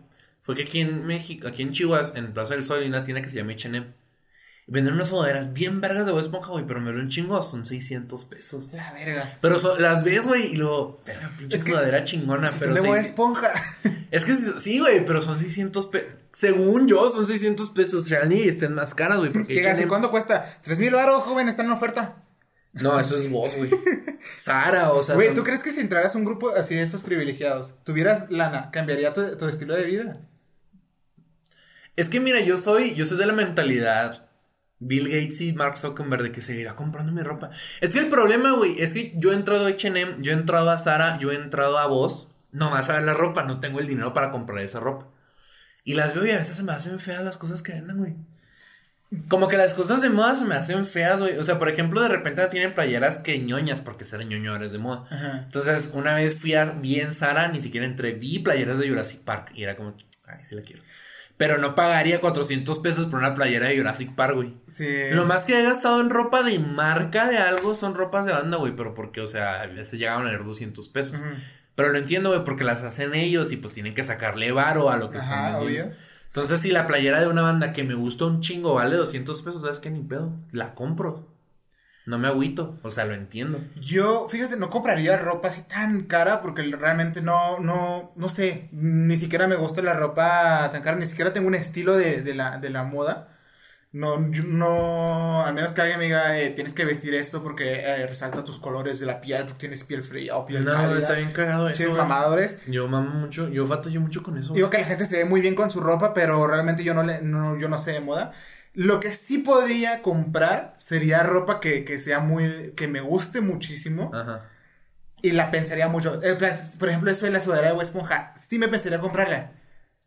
Fue que aquí en México, aquí en Chihuahua, en Plaza del Sol, hay una tienda que se llama H&M. Venden unas sudaderas bien vergas de Bob Esponja, güey. Pero me lo un chingo, son 600 pesos. La verga. Pero las ves, güey, y luego, verga, pinche Es sudadera chingona. Si pero de Bob 600 esponja. es que sí- güey, pero son 600 pesos. Según yo, son 600 pesos. Real y estén más caras, güey. Porque Llegas, ¿y H&M cuánto cuesta? Tres mil baros, joven, está en oferta. No, eso es vos, güey. Sara, o sea. Güey, no- ¿tú crees que si entraras a un grupo así de estos privilegiados, tuvieras lana, cambiaría tu, tu estilo de vida? Es que mira, yo soy, yo soy de la mentalidad Bill Gates y Mark Zuckerberg de que seguirá comprando mi ropa. Es que el problema, güey, es que yo he entrado a H&M, yo he entrado a Sara, yo he entrado a Vos, nomás a ver la ropa, no tengo el dinero para comprar esa ropa. Y las veo y a veces se me hacen feas las cosas que venden, güey. Como que las cosas de moda se me hacen feas, güey. O sea, por ejemplo, de repente tienen playeras que ñoñas porque ser ñoño eres de moda. Ajá. Entonces, una vez fui a vi en Sara, ni siquiera entré, vi playeras de Jurassic Park y era como, ay, sí la quiero. Pero no pagaría 400 pesos por una playera de Jurassic Park, güey. Sí. Lo más que he gastado en ropa de marca de algo son ropas de banda, güey, pero porque, o sea, veces llegaban a leer 200 pesos. Pero lo entiendo, güey, porque las hacen ellos y pues tienen que sacarle varo a lo que están Ajá, vendiendo. obvio. Entonces, si la playera de una banda que me gusta un chingo vale 200 pesos, ¿sabes qué? Ni pedo. La compro. No me agüito. O sea, lo entiendo. Yo, fíjate, no compraría ropa así tan cara porque realmente no, no, no sé, ni siquiera me gusta la ropa tan cara, ni siquiera tengo un estilo de, de la, de la moda. No, yo no, al menos que alguien me diga, eh, tienes que vestir esto porque eh, resalta tus colores de la piel, porque tienes piel fría o piel No, cálida. está bien cagado eso. Chis mamadores. Yo mamo mucho, yo batallo mucho con eso. Digo que la gente se ve muy bien con su ropa, pero realmente yo no, le, no, yo no sé de moda. Lo que sí podría comprar sería ropa que, que sea muy, que me guste muchísimo. Ajá. Y la pensaría mucho. Por ejemplo, eso de la sudadera de Esponja. Sí me pensaría comprarla.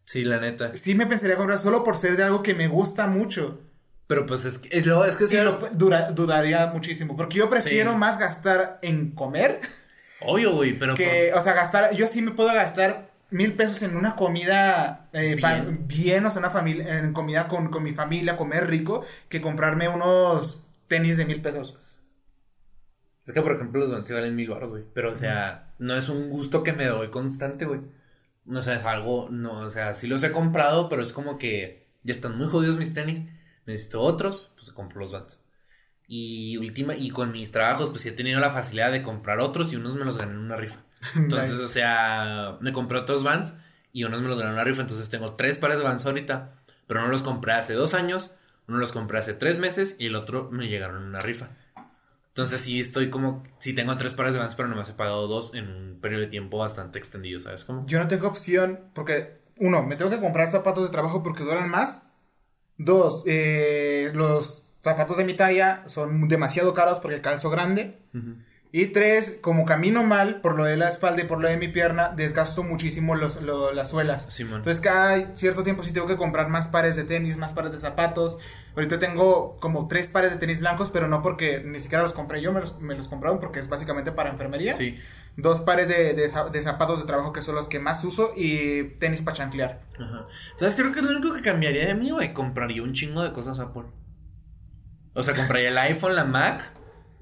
Sí, la neta. Sí me pensaría comprar solo por ser de algo que me gusta mucho. Pero pues es que es, lo, es que sí, Sí, lo, dura- dudaría muchísimo. Porque yo prefiero Sí. más gastar en comer obvio, güey, pero que, o sea, gastar. Yo sí me puedo gastar mil pesos en una comida eh, Bien. bien. o sea, una familia, en comida con, con mi familia, comer rico, que comprarme unos tenis de mil pesos. Es que, por ejemplo, los sí valen mil baros, güey. Pero, o sea, no es un gusto que me doy constante, güey. O sea, es algo, no, o sea, sí los he comprado, pero es como que ya están muy jodidos mis tenis. Necesito otros, pues compro los Vans. Y última, y con mis trabajos, pues sí he tenido la facilidad de comprar otros y unos me los gané en una rifa. Entonces, Nice. o sea, me compré otros Vans y unos me los gané en una rifa. Entonces tengo tres pares de Vans ahorita, pero no los compré hace dos años, uno los compré hace tres meses y el otro me llegaron en una rifa. Entonces sí estoy como, sí tengo tres pares de Vans, pero nomás he pagado dos en un periodo de tiempo bastante extendido, ¿sabes cómo? Yo no tengo opción porque, uno, me tengo que comprar zapatos de trabajo porque duran más. Dos, eh, los zapatos de mi talla son demasiado caros porque calzo grande. Y tres, como camino mal por lo de la espalda y por lo de mi pierna, desgasto muchísimo los, lo- las suelas. Simón. Entonces cada cierto tiempo sí tengo que comprar más pares de tenis, más pares de zapatos. Ahorita tengo como tres pares de tenis blancos, pero no porque ni siquiera los compré yo, me los, me los compraron porque es básicamente para enfermería. Sí. Dos pares de, de za- de zapatos de trabajo que son los que más uso y tenis para chanclear. Ajá. ¿Sabes? Creo que es lo único que cambiaría de mí, güey. Compraría un chingo de cosas Apple. O sea, compraría el iPhone, la Mac,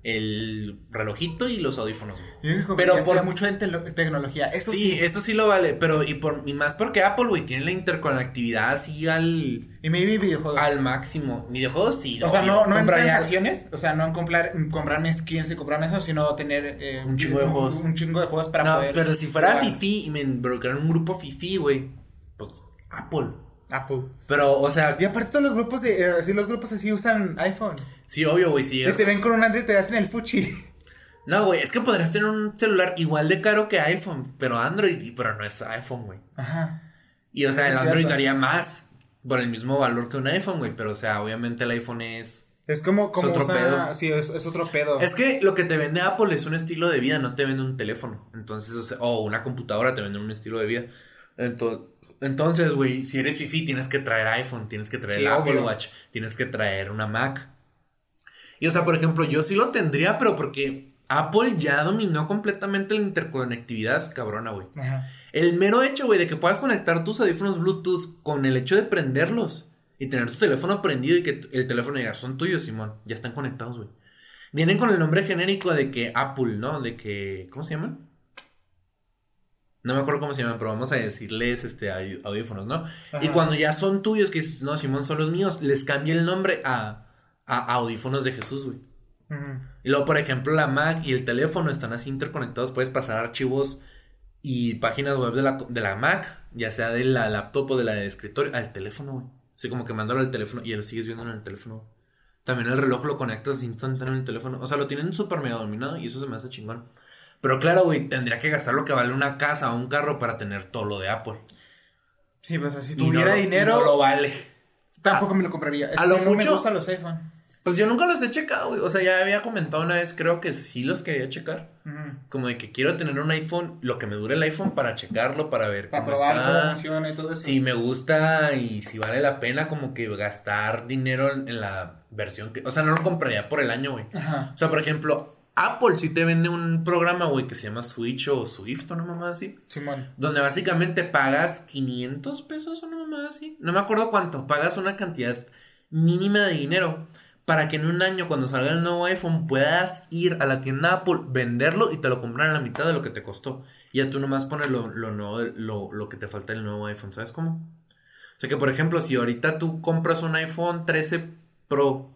el relojito y los audífonos. Yo Pero por- mucho en telo- tecnología. Eso sí, sí. eso sí lo vale, pero y, por, y más porque Apple, güey, tiene la interconectividad así al, Y maybe videojuegos. al máximo. Videojuegos sí. o sea, no, no en transacciones, o sea, no en comprar, comprarme skins y comprarme eso, sino tener eh, Un chingo de juegos. Un, chingo de juegos para No, poder. pero si fuera jugar. Fifi y me involucraran en un grupo Fifi, güey, pues Apple. Apple. Pero, o sea, Y aparte todos los grupos de, eh, así los grupos así usan iPhone. sí, obvio, güey, sí. Y te ven con un Android y te hacen el fuchi. No, güey, es que podrías tener un celular igual de caro que iPhone, pero Android, pero no es iPhone, güey. Ajá. Y, o sea, el Android cierto. haría más por el mismo valor que un iPhone, güey, pero, o sea, obviamente el iPhone es... Es como, como otro usa- pedo. Sí, es, es otro pedo. Es que lo que te vende Apple es un estilo de vida, no te vende un teléfono. Entonces, o, sea, o una computadora te vende un estilo de vida. Ento- Entonces, güey, si eres fifi, tienes que traer iPhone, tienes que traer Sí, el Apple. Watch, tienes que traer una Mac. Y, o sea, por ejemplo, yo sí lo tendría, pero porque Apple ya dominó completamente la interconectividad, cabrona, güey. Ajá. El mero hecho, güey, de que puedas conectar tus audífonos Bluetooth con el hecho de prenderlos y tener tu teléfono prendido y que el teléfono diga, son tuyos, Simón, ya están conectados, güey. Vienen con el nombre genérico de que Apple, ¿no? De que, ¿cómo se llaman? No me acuerdo cómo se llaman, pero vamos a decirles este au- audífonos, ¿no? Y cuando ya son tuyos, que dices, no, Simón, son los míos, les cambia el nombre a, a audífonos de Jesús, güey. Y luego, por ejemplo, la Mac y el teléfono están así interconectados. Puedes pasar archivos y páginas web de la, de la Mac, ya sea de la laptop o de la de escritorio, al teléfono, güey. Así como que mándalo al teléfono y ya lo sigues viendo en el teléfono. güey. También el reloj lo conectas instantáneo en el teléfono. O sea, lo tienen súper mega dominado y eso se me hace chingón. Pero claro, güey, tendría que gastar lo que vale una casa o un carro para tener todo lo de Apple. Sí, pues si Y no tuviera y dinero, no lo vale. tampoco me lo compraría. Es a lo que no mucho- me gustan los iPhone. Pues yo nunca los he checado, güey. O sea, ya había comentado una vez, creo que sí los quería checar. Como de que quiero tener un iPhone, lo que me dure el iPhone para checarlo, para ver Para cómo probar cómo funciona y todo eso. Si me gusta y si vale la pena como que gastar dinero en en la versión que... O sea, no lo compraría por el año, güey. Ajá. O sea, por ejemplo, Apple sí te vende un programa, güey, que se llama Switch o Swift o una mamá así. Simón. Donde básicamente pagas 500 pesos o una mamá así. No me acuerdo cuánto. Pagas una cantidad mínima de dinero para que en un año cuando salga el nuevo iPhone puedas ir a la tienda Apple, venderlo y te lo compran a la mitad de lo que te costó. Y ya tú nomás pones lo, lo nuevo, lo, lo que te falta del nuevo iPhone. ¿Sabes cómo? O sea que, por ejemplo, si ahorita tú compras un iPhone 13 Pro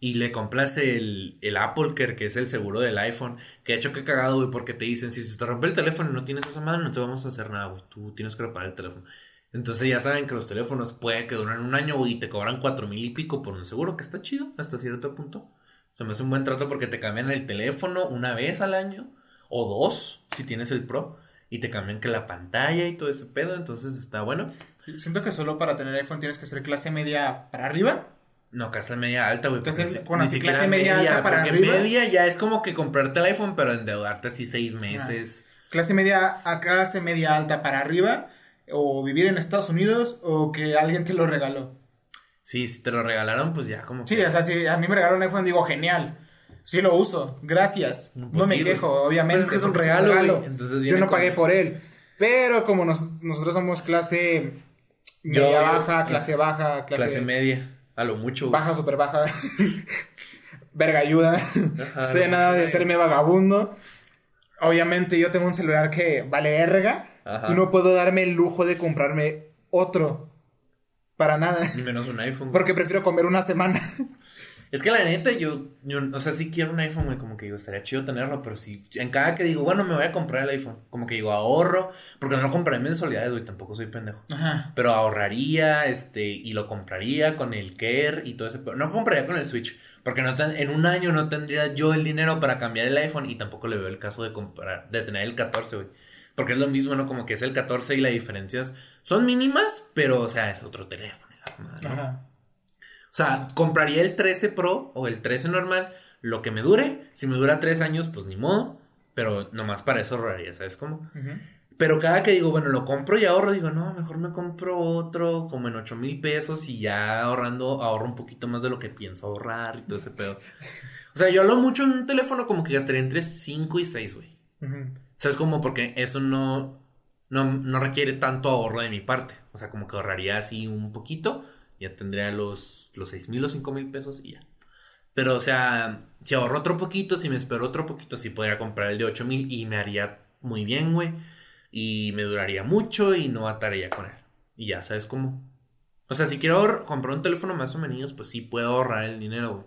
y le compras el, el Apple Care, que es el seguro del iPhone, que de hecho que cagado, güey, porque te dicen, si se te rompe el teléfono y no tienes esa madre, no te vamos a hacer nada, güey. Tú tienes que reparar el teléfono. Entonces ya saben que los teléfonos pueden que duran un año, y te cobran cuatro mil y pico por un seguro, que está chido hasta cierto punto. Se me hace un buen trato porque te cambian el teléfono una vez al año, o dos, si tienes el Pro, y te cambian que la pantalla y todo ese pedo, entonces está bueno. Siento que solo para tener iPhone tienes que ser clase media para arriba. No, clase media alta, güey. Clase- con así clase media alta para porque arriba. media ya es como que comprarte el iPhone, pero endeudarte así seis meses. Clase media a clase media alta para arriba. O vivir en Estados Unidos o que alguien te lo regaló. Sí, si te lo regalaron, pues ya como Sí, que- o sea, si a mí me regalaron un iPhone, digo, genial. Sí lo uso, gracias. No, no pues me quejo, obviamente. Pues es que es un regalo. Entonces Yo no con- pagué por él. Pero como nos- nosotros somos clase media yo- baja, clase baja, clase, Clase media. A lo mucho. baja, super baja, verga ayuda. Estoy a lo nada de mucho. serme vagabundo. Obviamente yo tengo un celular que vale verga Ajá. y no puedo darme el lujo de comprarme otro. Para nada. Ni menos un iPhone. Porque prefiero comer una semana. Es que la neta, yo, yo, o sea, sí quiero un iPhone, güey, como que digo, estaría chido tenerlo, pero sí, en cada que digo, bueno, me voy a comprar el iPhone, como que digo, ahorro, porque no lo compraré en mensualidades, güey, tampoco soy pendejo. Ajá. Pero ahorraría, este, y lo compraría con el Care y todo ese, pero no compraría con el Switch, porque no ten- en un año no tendría yo el dinero para cambiar el iPhone y tampoco le veo el caso de comprar, de tener el 14, güey. Porque es lo mismo, ¿no? Como que es el 14 y las diferencias son mínimas, pero, o sea, es otro teléfono. la madre. Ajá. O sea, compraría el 13 Pro o el 13 normal, lo que me dure. Si me dura tres años, pues ni modo. Pero nomás para eso ahorraría, ¿sabes cómo? Pero cada que digo, bueno, lo compro y ahorro, digo, no, mejor me compro otro como en 8 mil pesos y ya ahorrando, ahorro un poquito más de lo que pienso ahorrar y todo ese pedo. O sea, yo hablo mucho en un teléfono como que gastaría entre 5 y 6, güey. Ujú. ¿Sabes cómo? Porque eso no, no, no requiere tanto ahorro de mi parte. O sea, como que ahorraría así un poquito, ya tendría los, los 6 mil o 5 mil pesos y ya. Pero, o sea, si ahorro otro poquito, si me espero otro poquito, sí podría comprar el de 8 mil y me haría muy bien, güey. Y me duraría mucho y no ataría con él. Y ya, ¿sabes cómo? O sea, si quiero comprar un teléfono más o menos, pues sí puedo ahorrar el dinero, güey.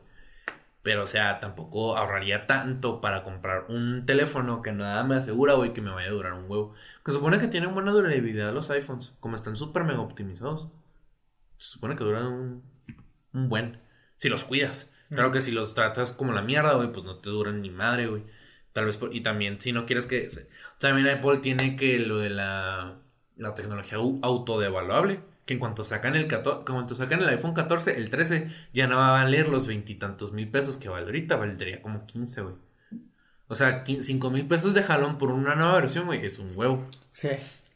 Pero, o sea, tampoco ahorraría tanto para comprar un teléfono que nada me asegura, güey, que me vaya a durar un huevo. Que supone que tienen buena durabilidad los iPhones, como están súper mega optimizados. Se supone que duran un, un buen. Si los cuidas. Claro que si los tratas como la mierda, güey, pues no te duran ni madre, güey. Tal vez, por- y también, si no quieres que... se- También Apple tiene que lo de la, la tecnología au- autodevaluable. Que en cuanto sacan el 14, cuanto sacan el iPhone 14, el 13, ya no va a valer los veintitantos mil pesos que vale ahorita, valdría como 15, güey. O sea, 5 mil pesos de jalón por una nueva versión, güey, es un huevo. Sí.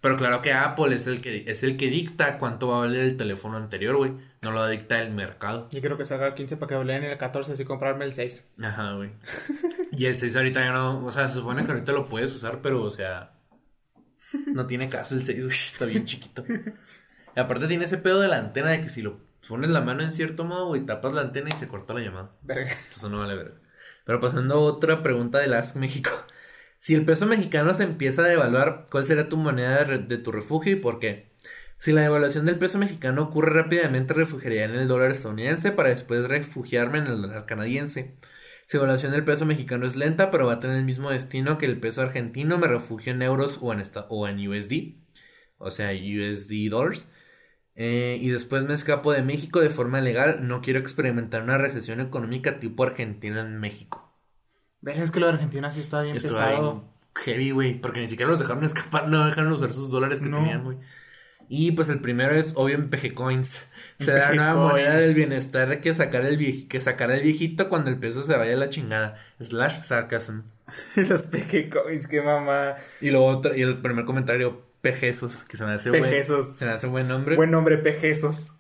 Pero claro que Apple es el que, es el que dicta cuánto va a valer el teléfono anterior, güey. No lo dicta el mercado. Yo quiero que salga el 15 para que vayan el 14 así comprarme el 6. Ajá, güey. Y el 6 ahorita ya no, o sea, se supone que ahorita lo puedes usar, pero, o sea, no tiene caso el 6, güey, está bien chiquito. Y aparte tiene ese pedo de la antena de que si lo pones la mano en cierto modo, güey, tapas la antena y se corta la llamada. Verga. Entonces no vale ver. Pero pasando a otra pregunta de Ask México. Si el peso mexicano se empieza a devaluar, ¿cuál será tu moneda de, tu refugio y por qué? Si la devaluación del peso mexicano ocurre rápidamente, refugiaría en el dólar estadounidense para después refugiarme en el dólar canadiense. Si la evaluación del peso mexicano es lenta, pero va a tener el mismo destino que el peso argentino, me refugio en euros o en, o en USD, o sea, USD dollars. Eh, y después me escapo de México de forma legal. No quiero experimentar una recesión económica tipo Argentina en México. Verga, es que lo de Argentina sí está bien pesado. heavy, güey. Porque ni siquiera los dejaron escapar, no dejaron usar sus dólares que No. tenían, güey. Y pues el primero es obvio en PG Coins. Será la nueva moneda del bienestar que sacar el vie- que sacará el viejito cuando el peso se vaya a la chingada. Slash sarcasm. Los PG Coins, qué mamá. Y luego otro- y el primer comentario, Pejesos, que se me hace buen, Pejesos. se me hace buen nombre. Buen nombre, Pejesos.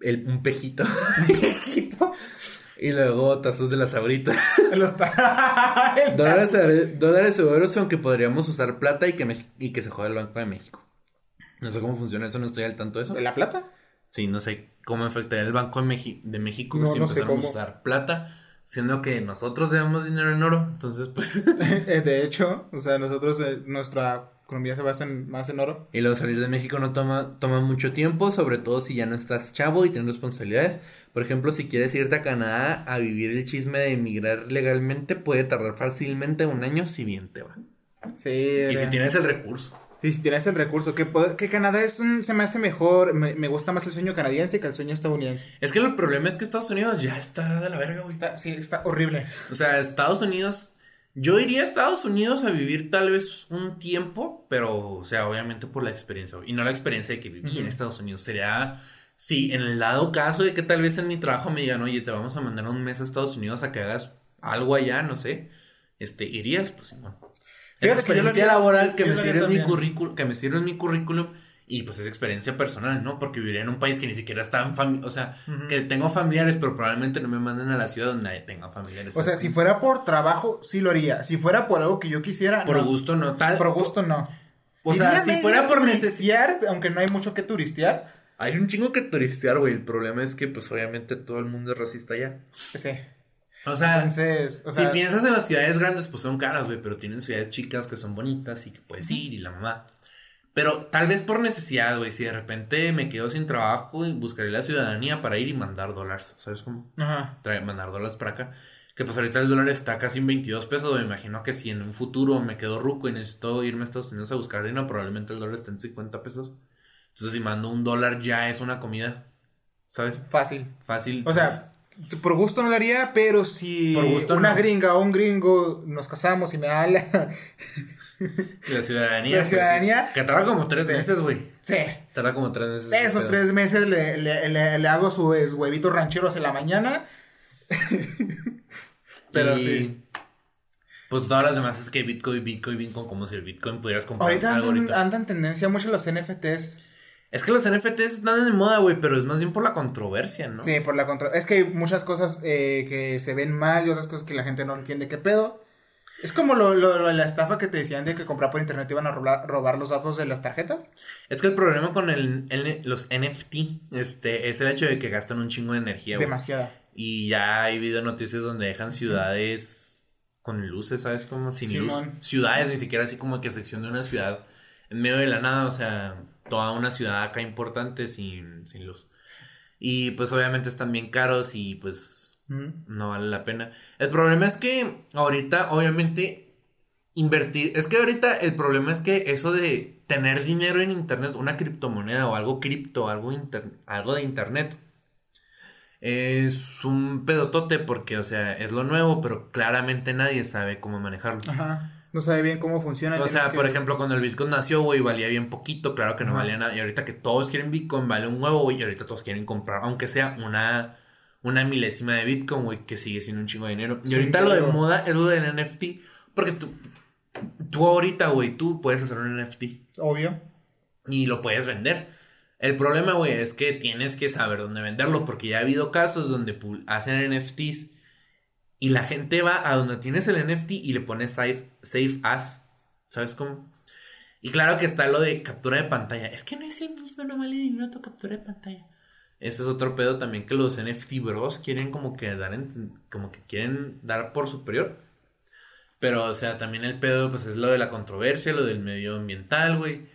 El, un pejito. Y luego tazos de las sabritas. Los Dólares, dólares o euros, aunque podríamos usar plata y que, y que se joda el Banco de México. No sé cómo funciona eso, no estoy al tanto de eso. ¿De la plata? Sí, no sé cómo afectaría el Banco de, México No, si no cómo. a usar plata, siendo que nosotros debemos dinero en oro. Entonces, pues. Eh, De hecho, o sea, nosotros, eh, nuestra economía se basa en, más en oro. y luego salir de México no toma, toma mucho tiempo, sobre todo si ya no estás chavo y tienes responsabilidades. Por ejemplo, si quieres irte a Canadá a vivir el chisme de emigrar legalmente, puede tardar fácilmente un año si bien te va. Sí. Y si tienes el recurso. Y si tienes el recurso, que, poder- que Canadá es un- se me hace mejor, me, me gusta más el sueño canadiense que el sueño estadounidense. Es que el problema es que Estados Unidos ya está de la verga, güey. Está, sí, está horrible. O sea, Estados Unidos. Yo iría a Estados Unidos a vivir tal vez un tiempo, pero, o sea, obviamente por la experiencia. Y no la experiencia de que viví en. Estados Unidos. Sería, sí, en el dado caso de que tal vez en mi trabajo me digan, oye, te vamos a mandar un mes a Estados Unidos a que hagas algo allá, no sé. Este, irías, pues. Es Fíjate que yo lo experiencia laboral que yo me sirve en mi currículum, que me sirve en mi currículum. Y pues es experiencia personal, ¿no? Porque viviría en un país que ni siquiera está en familia. O sea, que tengo familiares, pero probablemente no me manden a la ciudad donde tenga familiares. O sea, si fuera por trabajo, sí lo haría. Si fuera por algo que yo quisiera, Por no. gusto no tal. Por gusto, no. O sea, si fuera por necesidad, aunque no hay mucho que turistear. Hay un chingo que turistear, güey. El problema es que, pues, obviamente todo el mundo es racista ya. Sí. O sea, Entonces, o sea, si piensas en las ciudades grandes, pues son caras, güey, pero tienen ciudades chicas que son bonitas y que puedes ir y la mamá. Pero tal vez por necesidad, güey, si de repente me quedo sin trabajo y buscaré la ciudadanía para ir y mandar dólares, ¿sabes cómo? Ajá. mandar dólares para acá. Que pues ahorita el dólar está casi en 22 pesos, me imagino que si en un futuro me quedo ruco y necesito irme a Estados Unidos a buscar dinero, probablemente el dólar esté en 50 pesos. Entonces si mando un dólar ya es una comida, ¿sabes? Fácil. Fácil. O sea, por gusto no lo haría, pero si una gringa o un gringo nos casamos y me habla La ciudadanía. La pues, ciudadanía. que tarda como tres meses, güey. Sí. Tarda como tres meses. Esos tres meses le, le, le, hago sus huevitos rancheros en la mañana. Pero sí. Pues todas las demás es que Bitcoin, Bitcoin, Bitcoin, como si el Bitcoin pudieras comprar ahorita algo ahorita. Andan tendencia mucho los NFTs. Es que los NFTs están de moda, güey, pero es más bien por la controversia, ¿no? Sí, por la controversia. Es que hay muchas cosas eh, que se ven mal y otras cosas que la gente no entiende qué pedo. Es como lo, lo, la estafa que te decían de que comprar por internet iban a robar, los datos de las tarjetas. Es que el problema con el, los NFT este, es el hecho de que gastan un chingo de energía. Demasiada. Y ya hay video noticias donde dejan ciudades con luces, ¿sabes? Como sin luz. Ciudades, ni siquiera así como que sección de una ciudad en medio de la nada, o sea, toda una ciudad acá importante sin, sin luz. Y pues obviamente están bien caros y pues no vale la pena. El problema es que ahorita, obviamente, invertir. Es que ahorita el problema es que eso de tener dinero en internet, una criptomoneda o algo cripto, algo, algo de internet, es un pedotote porque, o sea, es lo nuevo, pero claramente nadie sabe cómo manejarlo. Ajá. No sabe bien cómo funciona. O sea, por ejemplo, cuando el Bitcoin nació, güey, valía bien poquito, claro que no valía nada. Y ahorita que todos quieren Bitcoin, vale un huevo, güey, y ahorita todos quieren comprar, aunque sea una una milésima de Bitcoin, güey, que sigue siendo un chingo de dinero. y ahorita lo de moda es lo del NFT, porque tú, tú ahorita, güey, tú puedes hacer un NFT. Obvio. Y lo puedes vender. El problema, güey, es que tienes que saber dónde venderlo, porque ya ha habido casos donde hacen NFTs y la gente va a donde tienes el NFT y le pones safe, safe as. ¿Sabes cómo? Y claro que está lo de captura de pantalla. Es que no es el mismo, no vale dinero tu captura de pantalla. Ese es otro pedo también que los NFT bros quieren como que dar como que quieren dar por superior. Pero, o sea, también el pedo, pues es lo de la controversia, lo del medio ambiental, güey.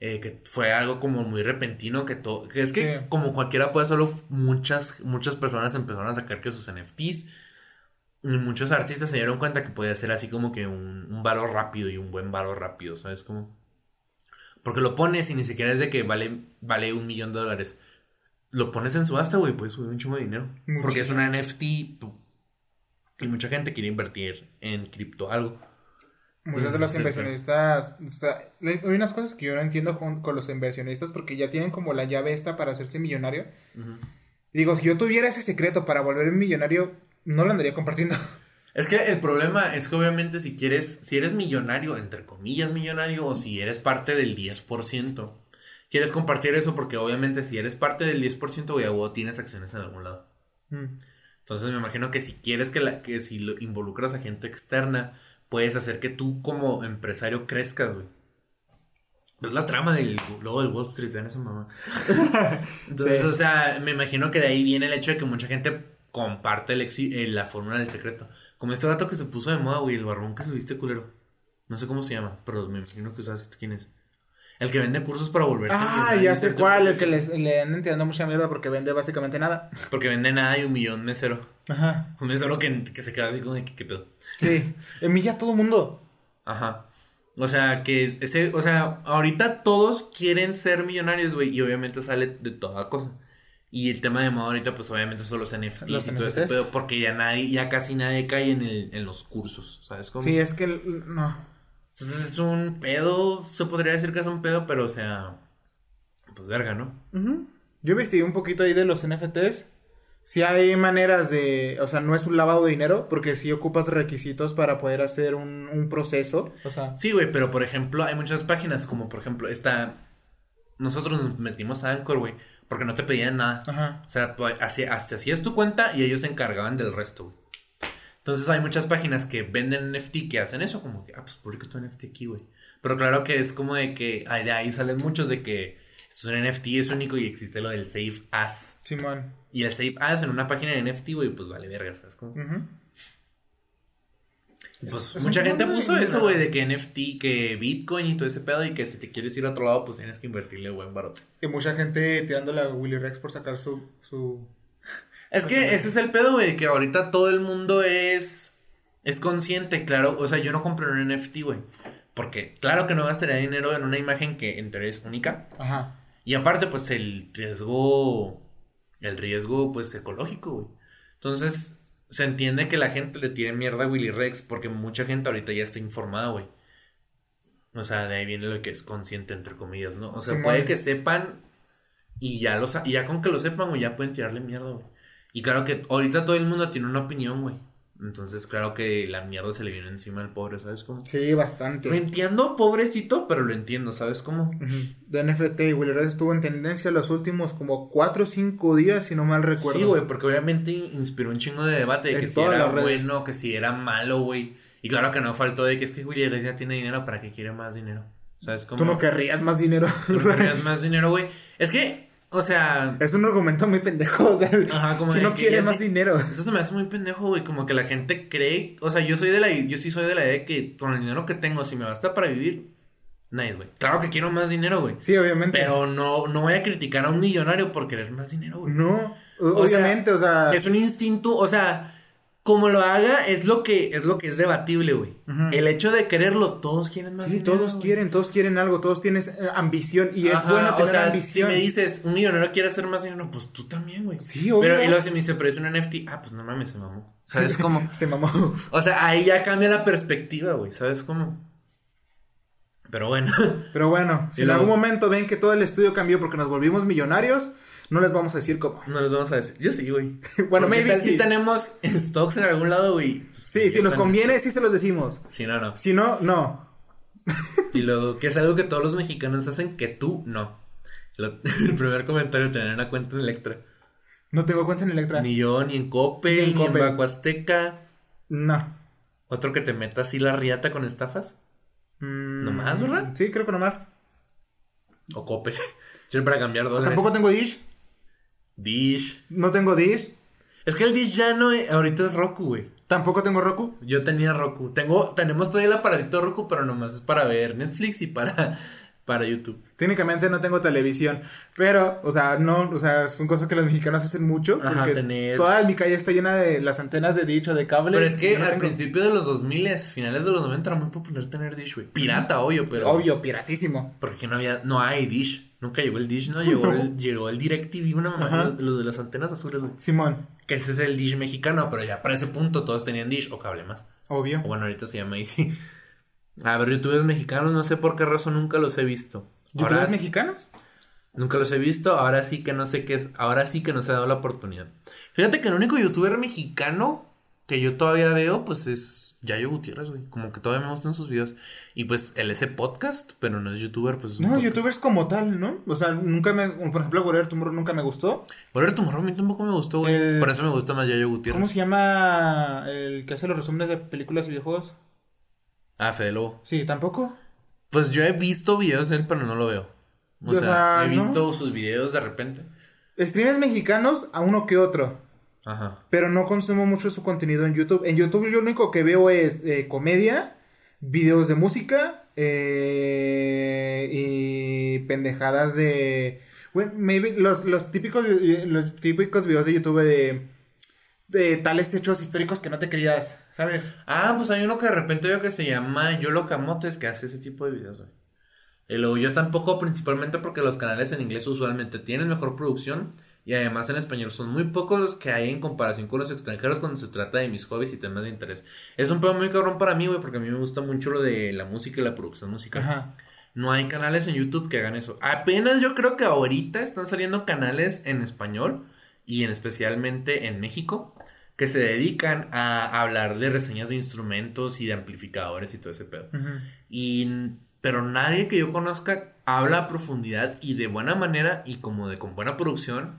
Eh, que fue algo como muy repentino, que todo. Que es que, como cualquiera puede, solo muchas, muchas personas empezaron a sacar que sus NFTs. Y muchos artistas se dieron cuenta que podía ser así como que un, un valor rápido y un buen valor rápido, ¿sabes? Como. Porque lo pones y ni siquiera es de que vale, vale un millón de dólares lo pones en subasta, güey, puedes subir un chingo de dinero. Porque es una NFT y mucha gente quiere invertir en cripto algo. Muchos de los inversionistas, o sea, hay unas cosas que yo no entiendo con, los inversionistas porque ya tienen como la llave esta para hacerse millonario. Digo, si yo tuviera ese secreto para volverme millonario, no lo andaría compartiendo. Es que el problema es que obviamente si quieres, si eres millonario, entre comillas millonario, o si eres parte del 10%, quieres compartir eso porque obviamente si eres parte del 10%, güey, o tienes acciones en algún lado. Mm. Entonces me imagino que si quieres que, la, que si lo involucras a gente externa, puedes hacer que tú como empresario crezcas, güey. Es la trama del logo del Wall Street, ven esa mamá. Entonces, o sea, me imagino que de ahí viene el hecho de que mucha gente comparte el eh, la fórmula del secreto. Como este dato que se puso de moda, güey, el barbón que subiste culero. No sé cómo se llama, pero me imagino que sabes quién es. El que vende cursos para volver Ah, ya sé cuál, el que les, le andan tirando mucha mierda porque vende básicamente nada. Porque vende nada y un millón mesero. Ajá. Un mesero que, que se queda así como de ¿qué, pedo? Sí, ya todo el mundo. Ajá. O sea, que ese, o sea, ahorita todos quieren ser millonarios, güey, y obviamente sale de toda cosa. Y el tema de moda ahorita, pues obviamente son los NFTs los y todo ese pedo, porque ya nadie, ya casi nadie cae en, el, en los cursos, ¿sabes cómo? Sí, es que no. Entonces es un pedo, se podría decir que es un pedo, pero o sea, pues verga, ¿no? Yo investigué un poquito ahí de los NFTs. Si hay maneras de, o sea, no es un lavado de dinero, porque si ocupas requisitos para poder hacer un, proceso, o sea. Sí, güey, pero por ejemplo, hay muchas páginas, como por ejemplo, esta, nosotros nos metimos a Anchor, güey, porque no te pedían nada. Ajá. O sea, pues, así, es tu cuenta y ellos se encargaban del resto, güey. Entonces hay muchas páginas que venden NFT que hacen eso, como que, ah, pues publica tu NFT aquí, güey. Pero claro que es como de que ay, de ahí salen muchos de que esto es un NFT, es único y existe lo del Safe As. Simón. Y el Safe As en una página de NFT, güey, pues vale verga, ¿sabes? Ujú. Pues Es- es mucha gente de puso eso, güey, de que NFT, que Bitcoin y todo ese pedo y que si te quieres ir a otro lado, pues tienes que invertirle buen barote. Y mucha gente tirándole a Willy Rex por sacar su. su... Es que ese es el pedo, güey, que ahorita todo el mundo es es consciente, claro, o sea, yo no compré un NFT, güey, porque claro que no gastaría dinero en una imagen que en teoría es única Ajá. y aparte pues el riesgo el riesgo pues ecológico, güey. Entonces, se entiende que la gente le tire mierda a Willy Rex porque mucha gente ahorita ya está informada, güey. O sea, de ahí viene lo que es consciente, entre comillas, ¿no? O sea, puede que sepan y ya, lo, sa- y ya con que lo sepan, güey, ya pueden tirarle mierda, güey. Y claro que ahorita todo el mundo tiene una opinión, güey. Entonces, claro que la mierda se le viene encima al pobre, ¿sabes cómo? Sí, bastante. Lo entiendo, pobrecito, pero lo entiendo, ¿sabes cómo? De NFT y Willy Rex estuvo en tendencia los últimos como 4 o 5 días, si no mal recuerdo. Sí, güey, porque obviamente inspiró un chingo de debate de En que si era bueno, que si era malo, güey. Y claro que no faltó de que es que Willy ya tiene dinero para que quiere más dinero. ¿Sabes cómo? Tú no querrías más dinero. Tú no querrías más dinero, güey. Es que, o sea, Es un argumento muy pendejo. O sea, Ajá, como ¿quién de no quiere más dinero? eso se me hace muy pendejo, güey. Como que la gente cree, o sea, yo soy de la, yo sí soy de la idea de que con el dinero que tengo, si me basta para vivir, nice, güey. Claro que quiero más dinero, güey. Sí, obviamente. Pero no, no voy a criticar a un millonario por querer más dinero, güey. No, O sea, obviamente, o sea. Es un instinto, o sea, como lo haga es lo que es lo que es debatible, güey. El hecho de quererlo, todos quieren más Sí, dinero, todos quieren, todos quieren algo, todos tienes eh, ambición y es bueno o tener sea, ambición. Si me dices, un millonario quiere hacer más dinero, pues tú también, güey. Sí, obvio. Pero y luego si me dice, pero es un NFT, ah, pues no mames, se mamó. ¿Sabes cómo? Se mamó. O sea, ahí ya cambia la perspectiva, güey. ¿Sabes cómo? Pero bueno. Pero bueno, si en algún momento ven que todo el estudio cambió porque nos volvimos millonarios, no les vamos a decir cómo. No les vamos a decir. Yo sí, güey. Bueno, Porque maybe sí. si tenemos stocks en algún lado, güey. Pues, Sí, si nos conviene, sí se los decimos. Si no, no. Si no, no. Y luego, que es algo que todos los mexicanos hacen que tú no. Lo- el primer comentario, tener una cuenta en Electra. No tengo cuenta en Electra. Ni yo, ni en Cope, Ni ni en. Banco Azteca. No. Otro que te meta así la riata con estafas. Mm, ¿Nomás, verdad? Sí, creo que nomás. O Cope. Sirve para cambiar dólares. Tampoco tengo Dish. Dish. No tengo Dish. Es que el Dish ya no, ahorita es Roku, güey. Tampoco tengo Roku. Yo tenía Roku. Tengo, tenemos todavía el aparatito Roku, pero nomás es para ver Netflix y para, para YouTube. Técnicamente no tengo televisión. Pero, o sea, no, o sea, son cosas que los mexicanos hacen mucho. Ajá, porque tener- toda mi calle está llena de las antenas de Dish o de cable. Pero es que no al tengo- principio de los 2000, finales de los 90, era muy popular tener Dish, güey. Pirata, obvio, pero. Obvio, piratísimo. Porque no había, no hay Dish. Nunca llegó el Dish, no llegó el, llegó el DirecTV, una mamá, los, los de las antenas azules, güey. Simón, Que ese es el Dish mexicano, pero ya para ese punto todos tenían Dish o cable más. obvio. O bueno, ahorita se llama Easy. A ver, youtubers mexicanos, no sé por qué razón nunca los he visto. ¿Youtubers sí- mexicanos? Nunca los he visto, ahora sí que no sé qué es, ahora sí que no se ha dado la oportunidad. Fíjate que el único youtuber mexicano que yo todavía veo, pues es Yayo Gutiérrez, güey. Como que todavía me gustan sus videos. Y pues él es podcast, pero no es youtuber, pues es No, podcast. youtubers como tal, ¿no? O sea, nunca me. Por ejemplo, Warrior Tomorrow nunca me gustó. Por tu morro a mí tampoco me gustó, güey. El- Por eso me gusta más Yayo Gutiérrez. ¿Cómo se llama el que hace los resúmenes de películas y videojuegos? Ah, Fede Lobo. Sí, tampoco. Pues yo he visto videos de él, pero no lo veo. O O sea, sea, he ¿no? visto sus videos de repente. Streamers mexicanos a uno que otro. Ajá. Pero no consumo mucho su contenido en YouTube. En YouTube yo lo único que veo es eh, comedia, videos de música eh, y pendejadas de... Bueno, maybe los, los, típicos, los típicos videos de YouTube de, de tales hechos históricos que no te querías, ¿sabes? Ah, pues hay uno que de repente veo que se llama Yolo Camotes que hace ese tipo de videos, güey. Yo tampoco, principalmente porque los canales en inglés usualmente tienen mejor producción y además en español son muy pocos los que hay en comparación con los extranjeros cuando se trata de mis hobbies y temas de interés. Es un pedo muy cabrón para mí, güey, porque a mí me gusta mucho lo de la música y la producción musical. Ajá. No hay canales en YouTube que hagan eso. Apenas yo creo que ahorita están saliendo canales en español y en especialmente en México que se dedican a hablar de reseñas de instrumentos y de amplificadores y todo ese pedo. Y pero nadie que yo conozca habla a profundidad y de buena manera y como de con buena producción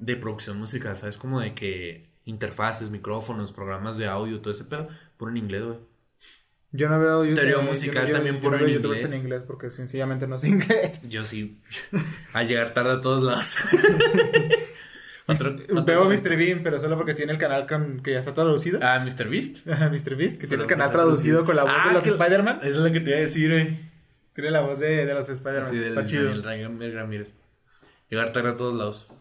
de producción musical, ¿sabes? Como de que interfaces, micrófonos, programas de audio, todo ese pedo, puro en inglés, güey. Yo no veo YouTube. Teoría musical yo- yo- también yo puro no veo en youtubers inglés. en inglés porque sencillamente no sé inglés. Yo sí. A llegar tarde a todos lados. Otro- otro- Veo Mr. Bean, pero solo porque tiene el canal con, que ya está traducido. Ah, Mr. Beast. Ajá, Mr. Beast, que tiene Pero el canal traducido traducido. con la voz Ah, de los Spider-Man. Eso es lo que te iba a decir, güey. Tiene la voz de, de los Spider-Man. Así del está chido. Daniel Ram- Ramírez. Llegar tarde a todos lados.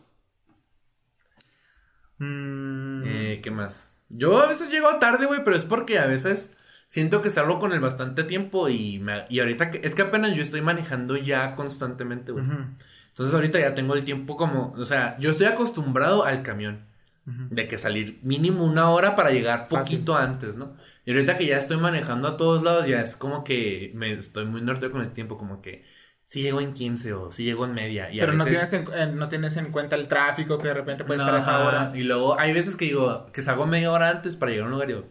Mm, Eh, ¿Qué más? Yo a veces llego tarde, güey, pero es porque a veces siento que salgo con el bastante tiempo y, me- y ahorita que, es que apenas yo estoy manejando ya constantemente, güey. Entonces ahorita ya tengo el tiempo como, o sea, yo estoy acostumbrado al camión. De que salir mínimo una hora para llegar Fácil. poquito antes, ¿no? Y ahorita que ya estoy manejando a todos lados, ya es como que me estoy muy norte con el tiempo, como que si llego en 15 o si llego en media. Y Pero no, veces- tienes en, no tienes en cuenta el tráfico que de repente puede No, estar a esa hora. Y luego hay veces que digo, que salgo media hora antes para llegar a un lugar y digo,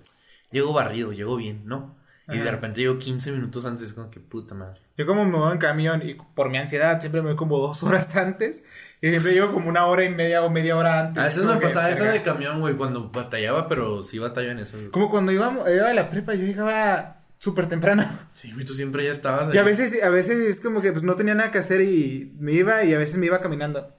llego barrido, llego bien, ¿no? Y de repente llego 15 minutos antes, es como que puta madre. Yo como me voy en camión y por mi ansiedad siempre me voy como dos horas antes y siempre llego como una hora y media o media hora antes. A veces Como me pasaba eso de camión, güey, cuando batallaba, pero sí batallaba en eso. güey. Como cuando íbamos, iba a la prepa, yo llegaba súper temprano. Sí, güey, tú siempre ya estabas. Y a ahí. veces, a veces es como que pues no tenía nada que hacer y me iba y a veces me iba caminando.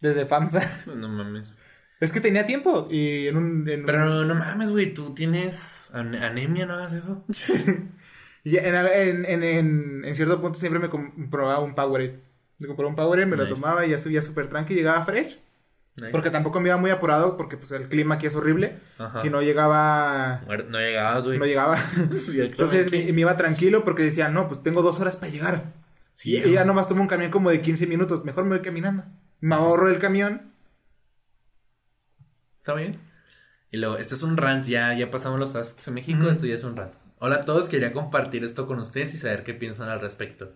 Desde FAMSA. No mames. Es que tenía tiempo y en un... En un- Pero no mames, güey, tú tienes an- anemia, ¿no hagas eso? y en, en, en, cierto punto siempre me compraba un Powerade. Me compraba un Powerade, me lo tomaba y ya subía súper tranqui, llegaba fresh. Nice. Porque tampoco me iba muy apurado porque pues el clima aquí es horrible. Ajá. Si no llegaba... No llegabas, güey. No llegaba. Entonces me, me iba tranquilo porque decía, no, pues tengo dos horas para llegar. Sí, y, ya nomás tomo un camión como de 15 minutos. Mejor me voy caminando. Me ahorro el camión. ¿Está bien? Y luego, este es un rant, ya, ya pasamos los asks en México, Ujú. esto ya es un rant. Hola a todos, quería compartir esto con ustedes y saber qué piensan al respecto.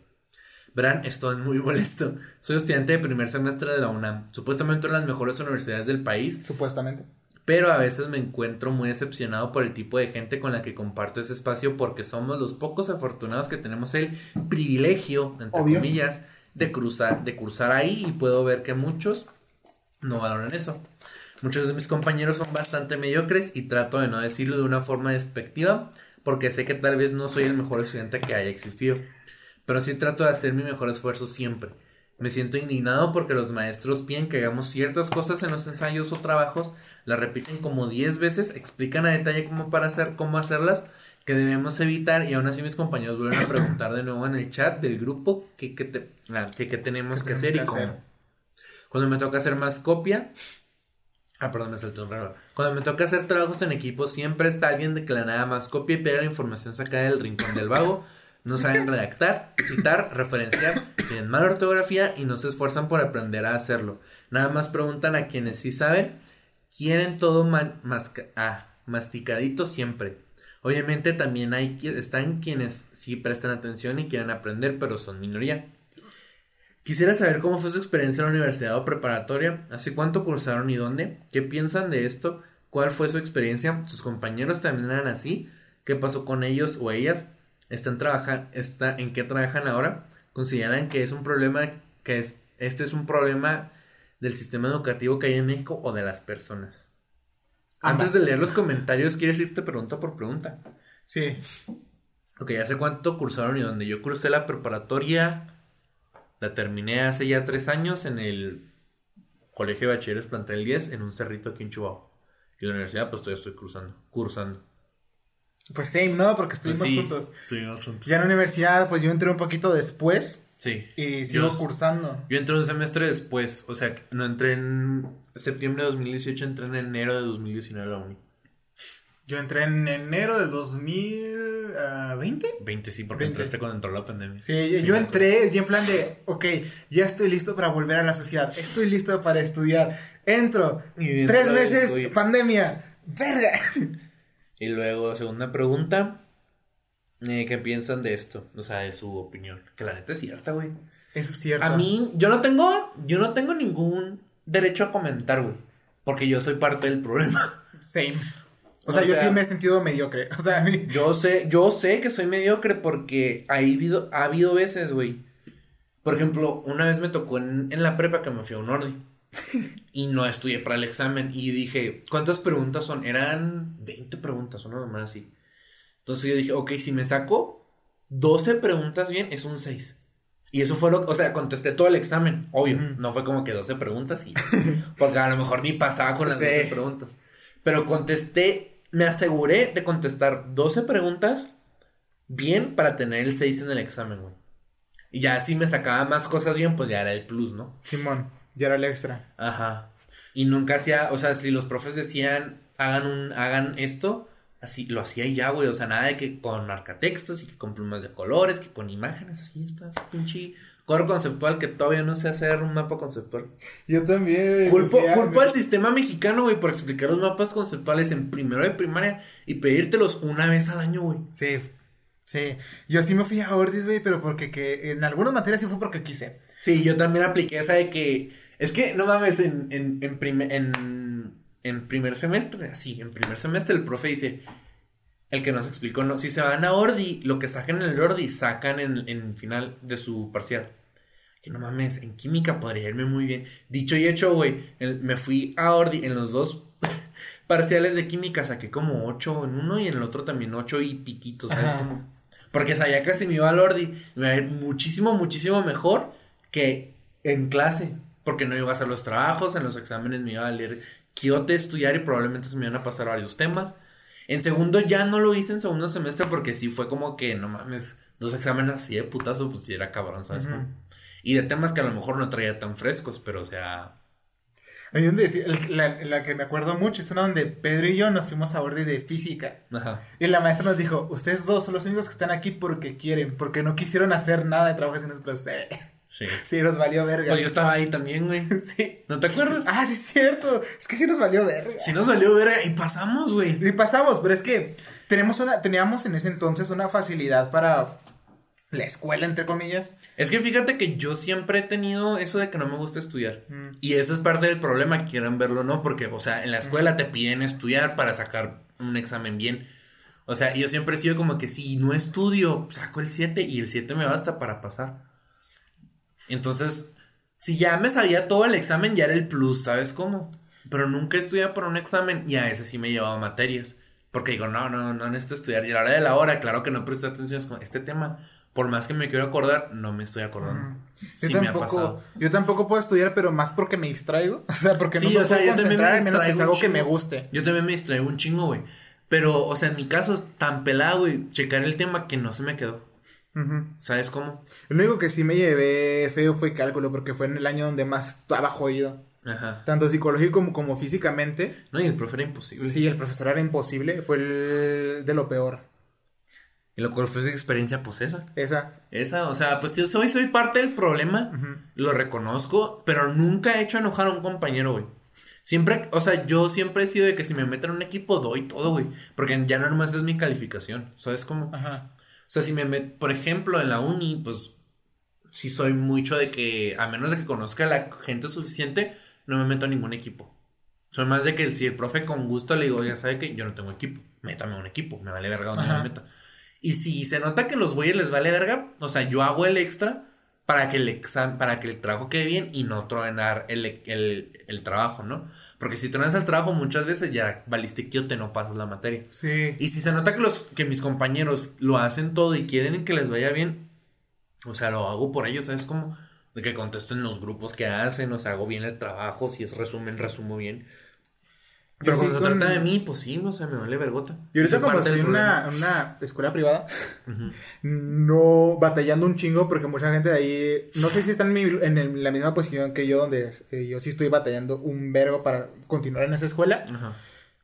Verán, estoy muy molesto. Soy estudiante de primer semestre de la UNAM, supuestamente una de las mejores universidades del país, Supuestamente. pero a veces me encuentro muy decepcionado por el tipo de gente con la que comparto ese espacio porque somos los pocos afortunados que tenemos el privilegio, entre Obvio. comillas, de cruzar, de cursar ahí y puedo ver que muchos no valoran eso. Muchos de mis compañeros son bastante mediocres y trato de no decirlo de una forma despectiva porque sé que tal vez no soy el mejor estudiante que haya existido, pero sí trato de hacer mi mejor esfuerzo siempre. Me siento indignado porque los maestros piden que hagamos ciertas cosas en los ensayos o trabajos, las repiten como 10 veces, explican a detalle cómo para hacer, cómo hacerlas, que debemos evitar y aún así mis compañeros vuelven a preguntar de nuevo en el chat del grupo qué qué te- qué- qué tenemos ¿Qué que hacer y que cómo. hacer? Cuando me toca hacer más copia. Ah, perdón, me saltó un raro. Cuando me toca hacer trabajos en equipo, siempre está alguien de que la nada más copia y pega la información sacada del rincón del vago. No saben redactar, citar, referenciar, tienen mala ortografía y no se esfuerzan por aprender a hacerlo. Nada más preguntan a quienes sí saben, quieren todo ah, masticadito siempre. Obviamente también hay están quienes sí prestan atención y quieren aprender, pero son minoría. Quisiera saber cómo fue su experiencia en la universidad o preparatoria, hace cuánto cursaron y dónde, qué piensan de esto, cuál fue su experiencia, sus compañeros también eran así, qué pasó con ellos o ellas, están trabajan, está, en qué trabajan ahora, consideran que es un problema, que es, este es un problema del sistema educativo que hay en México o de las personas. Ambas. Antes de leer los comentarios, ¿quieres irte pregunta por pregunta? Sí. Ok, ¿hace cuánto cursaron y dónde? Yo cursé la preparatoria, la terminé hace ya tres años en el Colegio de Bachilleres Plantel 10 en un cerrito aquí en Chihuahua. Y la universidad pues todavía estoy cursando. Cursando. Pues same, ¿no? Porque Pues estuvimos sí, juntos. estuvimos juntos. Ya en la universidad, pues yo entré un poquito después Sí. y sigo Yo- cursando. Yo entré un semestre después, o sea, no entré en septiembre de 2018, entré en enero de 2019 a la uni. Yo entré en enero del 2020. 20 sí, porque 20. entraste cuando entró la pandemia. Sí, yo entré y en plan de, ok, ya estoy listo para volver a la sociedad, estoy listo para estudiar, entro, Y tres meses, pandemia, verga. Y luego, segunda pregunta. eh, ¿Qué piensan de esto? O sea, de su opinión. Que la neta es cierta, güey. Es cierto. A mí, yo no tengo, yo no tengo ningún derecho a comentar, güey. Porque yo soy parte del problema. Same. O O sea, yo sí me he sentido mediocre. O sea, a mí... Yo sé, yo sé que soy mediocre porque ha habido, ha habido veces, güey. Por ejemplo, una vez me tocó en, en la prepa que me fui a un ordi. Y no estudié para el examen. Y dije, ¿cuántas preguntas son? Eran 20 preguntas, una más así. Entonces yo dije, ok, si me saco 12 preguntas bien, es un 6. Y eso fue lo que, o sea, contesté todo el examen, obvio. No fue como que 12 preguntas y. Porque a lo mejor ni pasaba con las 12 preguntas. Pero contesté, me aseguré de contestar 12 preguntas bien para tener el 6 en el examen, güey. Y ya si me sacaba más cosas bien, pues ya era el plus, ¿no? Simón, ya era el extra. Ajá. Y nunca hacía, o sea, si los profes decían, hagan un, hagan esto, así lo hacía ya, güey. O sea, nada de que con marcatextos y que con plumas de colores, que con imágenes, así estás, pinche cuadro conceptual que todavía no sé hacer un mapa conceptual. Yo también. Culpo, culpo al sistema mexicano, güey, por explicar los mapas conceptuales en primero de primaria y pedírtelos una vez al año, güey. Sí, Sí, yo sí me fui a Ordis, güey, pero porque que en algunas materias sí fue porque quise. Sí, yo también apliqué esa de que. Es que, no mames, en, en, en, en, primer semestre, así, en primer semestre el profe dice. El que nos explicó, no, si se van a Ordi, lo que sacan en el Ordi, sacan en, en final de su parcial. Que no mames, en química podría irme muy bien. Dicho y hecho, güey, me fui a Ordi en los dos parciales de química, saqué como ocho en uno y en el otro también ocho y piquitos, ¿sabes? Como porque sabía que si me iba al Ordi, me iba a ir muchísimo, muchísimo mejor que en clase. Porque no iba a hacer los trabajos, en los exámenes me iba a leer quiote, estudiar y probablemente se me iban a pasar varios temas. En segundo ya no lo hice en segundo semestre porque sí fue como que, no mames, dos exámenes así de putazo, pues sí era cabrón, ¿sabes? Y de temas que a lo mejor no traía tan frescos, pero o sea, hay donde la, la, que me acuerdo mucho es una donde Pedro y yo nos fuimos a orden de física. Ajá. Y la maestra nos dijo, ustedes dos son los únicos que están aquí porque quieren, porque no quisieron hacer nada de trabajo en nosotros. Sí. Sí, nos valió verga. yo estaba ahí también, güey. Sí. ¿No te acuerdas? Ah, sí, es cierto. Es que sí nos valió verga. Sí nos valió verga y pasamos, güey. Y pasamos, pero es que tenemos una, teníamos en ese entonces una facilidad para la escuela, entre comillas. Es que fíjate que yo siempre he tenido eso de que no me gusta estudiar. Mm. Y eso es parte del problema, quieran verlo no, porque, o sea, en la escuela te piden estudiar para sacar un examen bien. O sea, yo siempre he sido como que si no estudio, saco el 7 y el 7 me basta para pasar. Entonces, si ya me sabía todo el examen, ya era el plus, ¿sabes cómo? Pero nunca he estudiado por un examen y a ese sí me he llevado materias. Porque digo, no, no, no necesito estudiar. Y a la hora de la hora, claro que no presté atención a este tema por más que me quiero acordar, no me estoy acordando. yo, tampoco, yo tampoco puedo estudiar, pero más porque me distraigo. O sea, porque no me puedo concentrar, menos que es algo que me guste. Yo también me distraigo un chingo, güey. Pero, o sea, en mi caso, tan pelado, güey, checar el tema que no se me quedó. ¿Sabes cómo? Lo único que sí me llevé feo fue cálculo, porque fue en el año donde más estaba jodido. Ajá. Tanto psicológico como, como físicamente. No, y el profesor era imposible. Sí, el profesor era imposible. Fue el de lo peor. Y lo cual fue esa experiencia, pues esa. Esa. Esa, o sea, pues yo soy, soy parte del problema, lo reconozco, pero nunca he hecho enojar a un compañero, güey. Siempre, o sea, yo siempre he sido de que si me meten en un equipo doy todo, güey. Porque ya no nomás es mi calificación, ¿sabes cómo? Ajá. O sea, si me met, por ejemplo, en la uni, pues sí soy mucho de que, a menos de que conozca a la gente suficiente, no me meto en ningún equipo. Soy más de que si el profe con gusto le digo, ya sabe que yo no tengo equipo, métame a un equipo, me vale verga donde me meta. Y si se nota que los güeyes les vale verga, o sea, yo hago el extra para que el exam para que el trabajo quede bien y no tronar el, el, trabajo, ¿no? Porque si tronas el trabajo muchas veces ya valiste te no pasas la materia. Sí. Y si se nota que los que mis compañeros lo hacen todo y quieren que les vaya bien, o sea, lo hago por ellos, ¿sabes? Como de que contesto en los grupos que hacen, o sea, hago bien el trabajo, si es resumen, resumo bien. Pero cuando se trata de mí, pues sí, o sea, me vale vergota. Y ahorita como estoy en una, una, escuela privada, no batallando un chingo porque mucha gente de ahí, no sé si están en, en la misma posición que yo, donde eh, yo sí estoy batallando un verbo para continuar en esa escuela.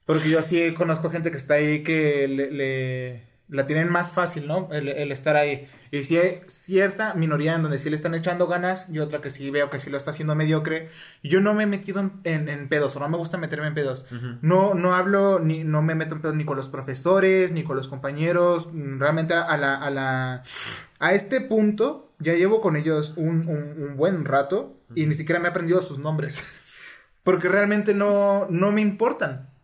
Porque yo sí conozco gente que está ahí que le la tienen más fácil, ¿no? El, estar ahí. Y si hay cierta minoría en donde sí le están echando ganas y otra que sí veo que sí lo está haciendo mediocre. yo no me he metido en, pedos o no me gusta meterme en pedos. No no hablo ni no me meto en pedos ni con los profesores ni con los compañeros. Realmente a la a la a este punto ya llevo con ellos un, un, buen rato y ni siquiera me he aprendido sus nombres. Porque realmente no no me importan.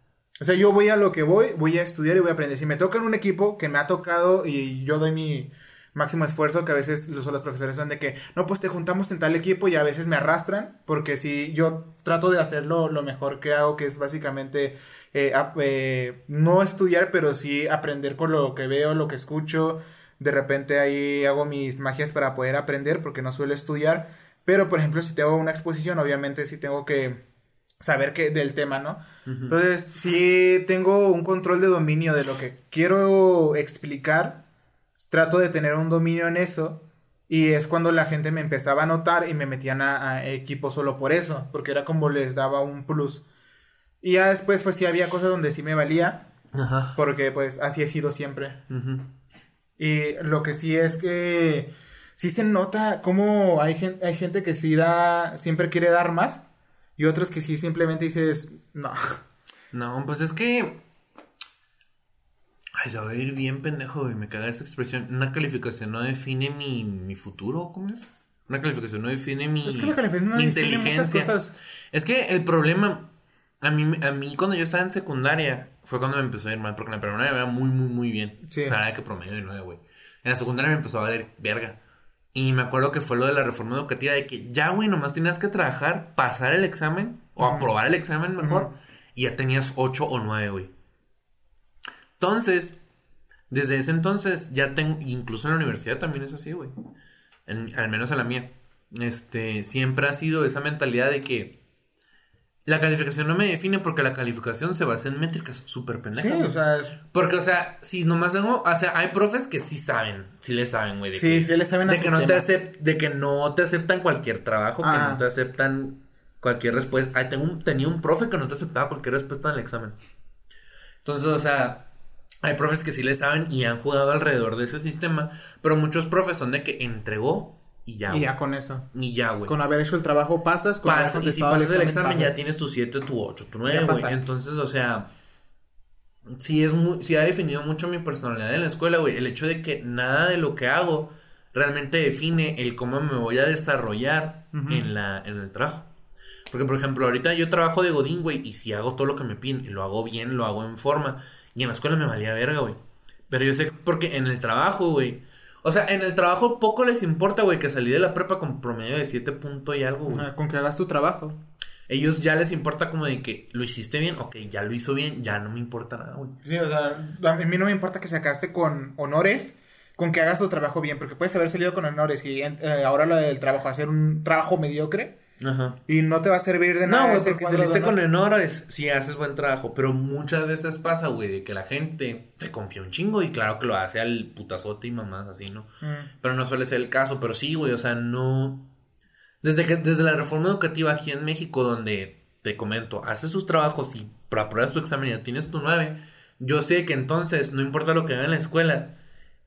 O sea, yo voy a lo que voy, voy a estudiar y voy a aprender. Si me toca en un equipo que me ha tocado y yo doy mi, máximo esfuerzo, que a veces los, los profesores son de que, no, pues te juntamos en tal equipo y a veces me arrastran, porque si yo trato de hacerlo lo mejor que hago, que es básicamente eh, eh, no estudiar, pero sí aprender con lo que veo, lo que escucho. De repente ahí hago mis magias para poder aprender, porque no suelo estudiar. Pero, por ejemplo, si tengo una exposición, obviamente sí tengo que saber que, del tema, ¿no? Entonces, sí tengo un control de dominio de lo que quiero explicar. Trato de tener un dominio en eso. Y es cuando la gente me empezaba a notar y me metían a, a equipo solo por eso, porque era como les daba un plus. Y ya después, pues sí había cosas donde sí me valía, Ajá. porque pues así he sido siempre. Y lo que sí es que sí se nota cómo hay, gen- hay gente que sí da, siempre quiere dar más, y otros que sí simplemente dices, no. No, pues es que. Ay, se va a ir bien pendejo y me caga esa expresión. Una calificación no define mi, mi futuro, ¿cómo es? Una calificación no define mi, Es que la calificación no mi define muchas cosas. Es que el problema, a mí, a mí cuando yo estaba en secundaria, fue cuando me empezó a ir mal, porque en la primaria me iba muy, muy, muy bien. Sí. O sea, era que promedio de nueve, güey. En la secundaria me empezó a valer verga. Y me acuerdo que fue lo de la reforma educativa, de que ya, güey, nomás tenías que trabajar, pasar el examen, o aprobar el examen mejor, y ya tenías ocho o nueve, güey. Entonces, desde ese entonces, ya tengo, incluso en la universidad también es así, güey. Al menos en la mía. Este, siempre ha sido esa mentalidad de que la calificación no me define porque la calificación se basa en métricas súper Sí, pendejas. güey. o sea, es- Porque, o sea, si nomás tengo, o sea, hay profes que sí saben, sí le saben, güey, sí, que, sí le saben a de su que no te tema. acep- de que no te aceptan cualquier trabajo, que Ah. no te aceptan cualquier respuesta. Ay, tengo un- tenía un profe que no te aceptaba cualquier respuesta en el examen. Entonces, o sea, hay profes que sí le saben y han jugado alrededor de ese sistema, pero muchos profes son de que entregó y ya, Y ya con eso. Y ya, güey. Con haber hecho el trabajo pasas, con haber y si pasas el examen ya pasas. tienes tu 7, tu 8, tu 9, Ya güey. pasaste. Entonces, o sea, sí es muy, sí ha definido mucho mi personalidad en la escuela, güey. El hecho de que nada de lo que hago realmente define el cómo me voy a desarrollar en la, en el trabajo. Porque, por ejemplo, ahorita yo trabajo de Godín, güey, y si hago todo lo que me piden, lo hago bien, lo hago en forma, y en la escuela me valía verga, güey. Pero yo sé porque en el trabajo, güey. O sea, en el trabajo poco les importa, güey, que salí de la prepa con promedio de 7 puntos y algo, güey. Ah, Con que hagas tu trabajo. Ellos ya les importa como de que lo hiciste bien, ok, ya lo hizo bien, ya no me importa nada, güey. Sí, o sea, a mí no me importa que sacaste con honores, con que hagas tu trabajo bien, porque puedes haber salido con honores y eh, ahora lo del trabajo, hacer un trabajo mediocre Ajá. y no te va a servir de nada. No, güey, porque saliste con honores, sí haces buen trabajo, pero muchas veces pasa, güey, de que la gente se confía un chingo y claro que lo hace al putazote y mamás así, ¿no? Mm. Pero no suele ser el caso, pero sí, güey, o sea, no... Desde que desde la reforma educativa aquí en México, donde te comento, haces tus trabajos y apruebas tu examen y ya tienes tu 9, yo sé que entonces, no importa lo que haga en la escuela,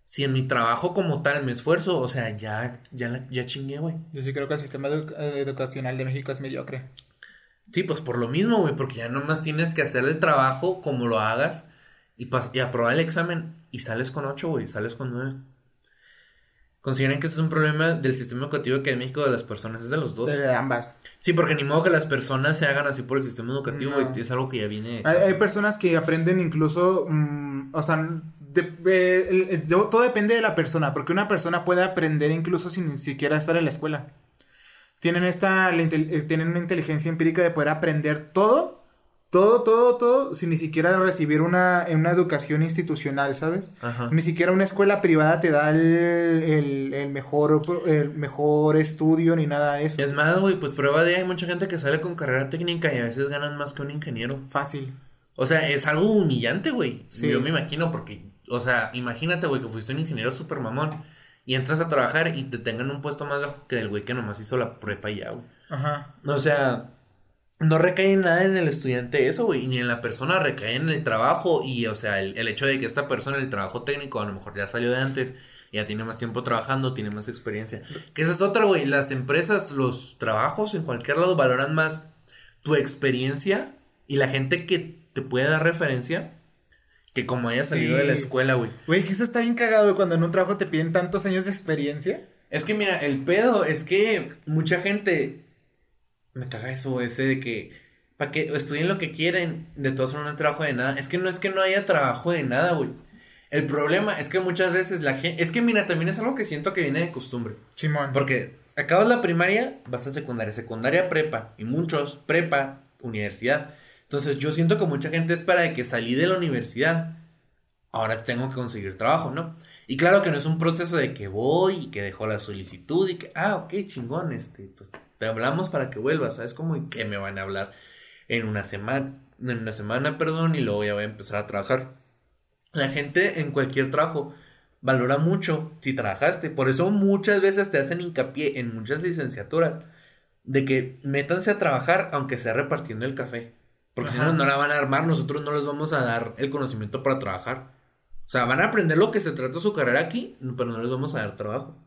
si en mi trabajo como tal me esfuerzo, o sea, ya, ya, ya chingué, güey. Yo sí creo que el sistema edu- eh, educacional de México es mediocre. Sí, pues por lo mismo, güey, porque ya nomás tienes que hacer el trabajo como lo hagas y, y aprobar el examen y sales con 8, güey, sales con 9. ¿Consideran que ese es un problema del sistema educativo que en México de las personas? Es de los dos. De ambas. Sí, porque ni modo que las personas se hagan así por el sistema educativo, No. güey, es algo que ya viene... Hay, hay personas que aprenden incluso, mm, o sea, de- eh, de- todo depende de la persona, porque una persona puede aprender incluso sin ni siquiera estar en la escuela. Tienen esta, la eh, tienen una inteligencia empírica de poder aprender todo, todo, todo, todo, sin ni siquiera recibir una, una educación institucional, ¿sabes? Ajá. Ni siquiera una escuela privada te da el, el- el mejor, el mejor estudio ni nada de eso. Es más, güey, pues prueba de hay mucha gente que sale con carrera técnica y a veces ganan más que un ingeniero. Fácil. O sea, es algo humillante, güey. Sí. Yo me imagino porque, o sea, imagínate, güey, que fuiste un ingeniero super mamón y entras a trabajar y te tengan un puesto más bajo que el güey que nomás hizo la prepa y ya, güey. Ajá. O sea, no recae en nada en el estudiante eso, güey, ni en la persona, recae en el trabajo y, o sea, el, el hecho de que esta persona, el trabajo técnico, a lo mejor ya salió de antes, ya tiene más tiempo trabajando, tiene más experiencia. Que esa es otra, güey, las empresas, los trabajos en cualquier lado valoran más tu experiencia y la gente que te puede dar referencia que como haya salido Sí. de la escuela, güey. Güey, que eso está bien cagado cuando en un trabajo te piden tantos años de experiencia. Es que mira, el pedo es que mucha gente me caga eso, ese de que para que estudien lo que quieren, de todos formas no hay trabajo de nada. Es que no es que no haya trabajo de nada, güey. El problema es que muchas veces la gente. Es que mira, también es algo que siento que viene de costumbre. Simón. Porque acabas la primaria, vas a secundaria, secundaria prepa. Y muchos, prepa, universidad. Entonces yo siento que mucha gente espera de que salí de la universidad. Ahora tengo que conseguir trabajo, ¿no? Y claro que no es un proceso de que voy y que dejo la solicitud y que, ah, ok, chingón, este, pues te hablamos para que vuelvas, ¿sabes cómo? Y que me van a hablar en una semana, en una semana, perdón, y luego ya voy a empezar a trabajar. La gente en cualquier trabajo valora mucho si trabajaste. Por eso muchas veces te hacen hincapié en muchas licenciaturas de que métanse a trabajar aunque sea repartiendo el café. Porque si no, no la van a armar, nosotros no les vamos a dar el conocimiento para trabajar. O sea, van a aprender lo que se trata su carrera aquí, pero no les vamos a dar trabajo.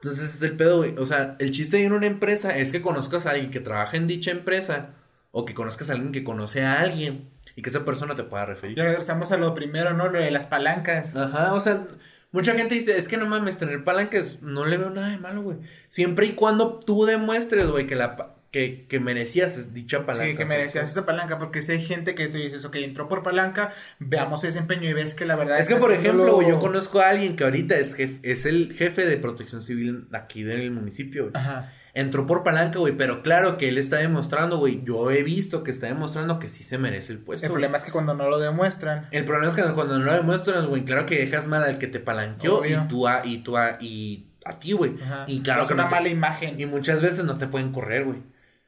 Entonces es el pedo, güey. O sea, el chiste de ir a una empresa es que conozcas a alguien que trabaja en dicha empresa o que conozcas a alguien que conoce a alguien y que esa persona te pueda referir. Ya regresamos a lo primero, ¿no? Lo de las palancas. Ajá, o sea, mucha gente dice, es que no mames, tener palancas no le veo nada de malo, güey. Siempre y cuando tú demuestres, güey, que la que, que merecías dicha palanca. Sí, que merecías esa palanca, porque si hay gente que tú dices, ok, entró por palanca, veamos ese desempeño y ves que la verdad es, que, por ejemplo, yo conozco a alguien que ahorita es, jefe, es el jefe de protección civil aquí del municipio, güey. Ajá. Entró por palanca, güey, pero claro que él está demostrando, güey, yo he visto que está demostrando que sí se merece el puesto. El problema es que cuando no lo demuestran. El problema es que cuando no lo demuestran, güey, claro que dejas mal al que te palanqueó y tú a, y tú a, y a ti, güey. Y claro es una mala imagen. Y muchas veces no te pueden correr, güey.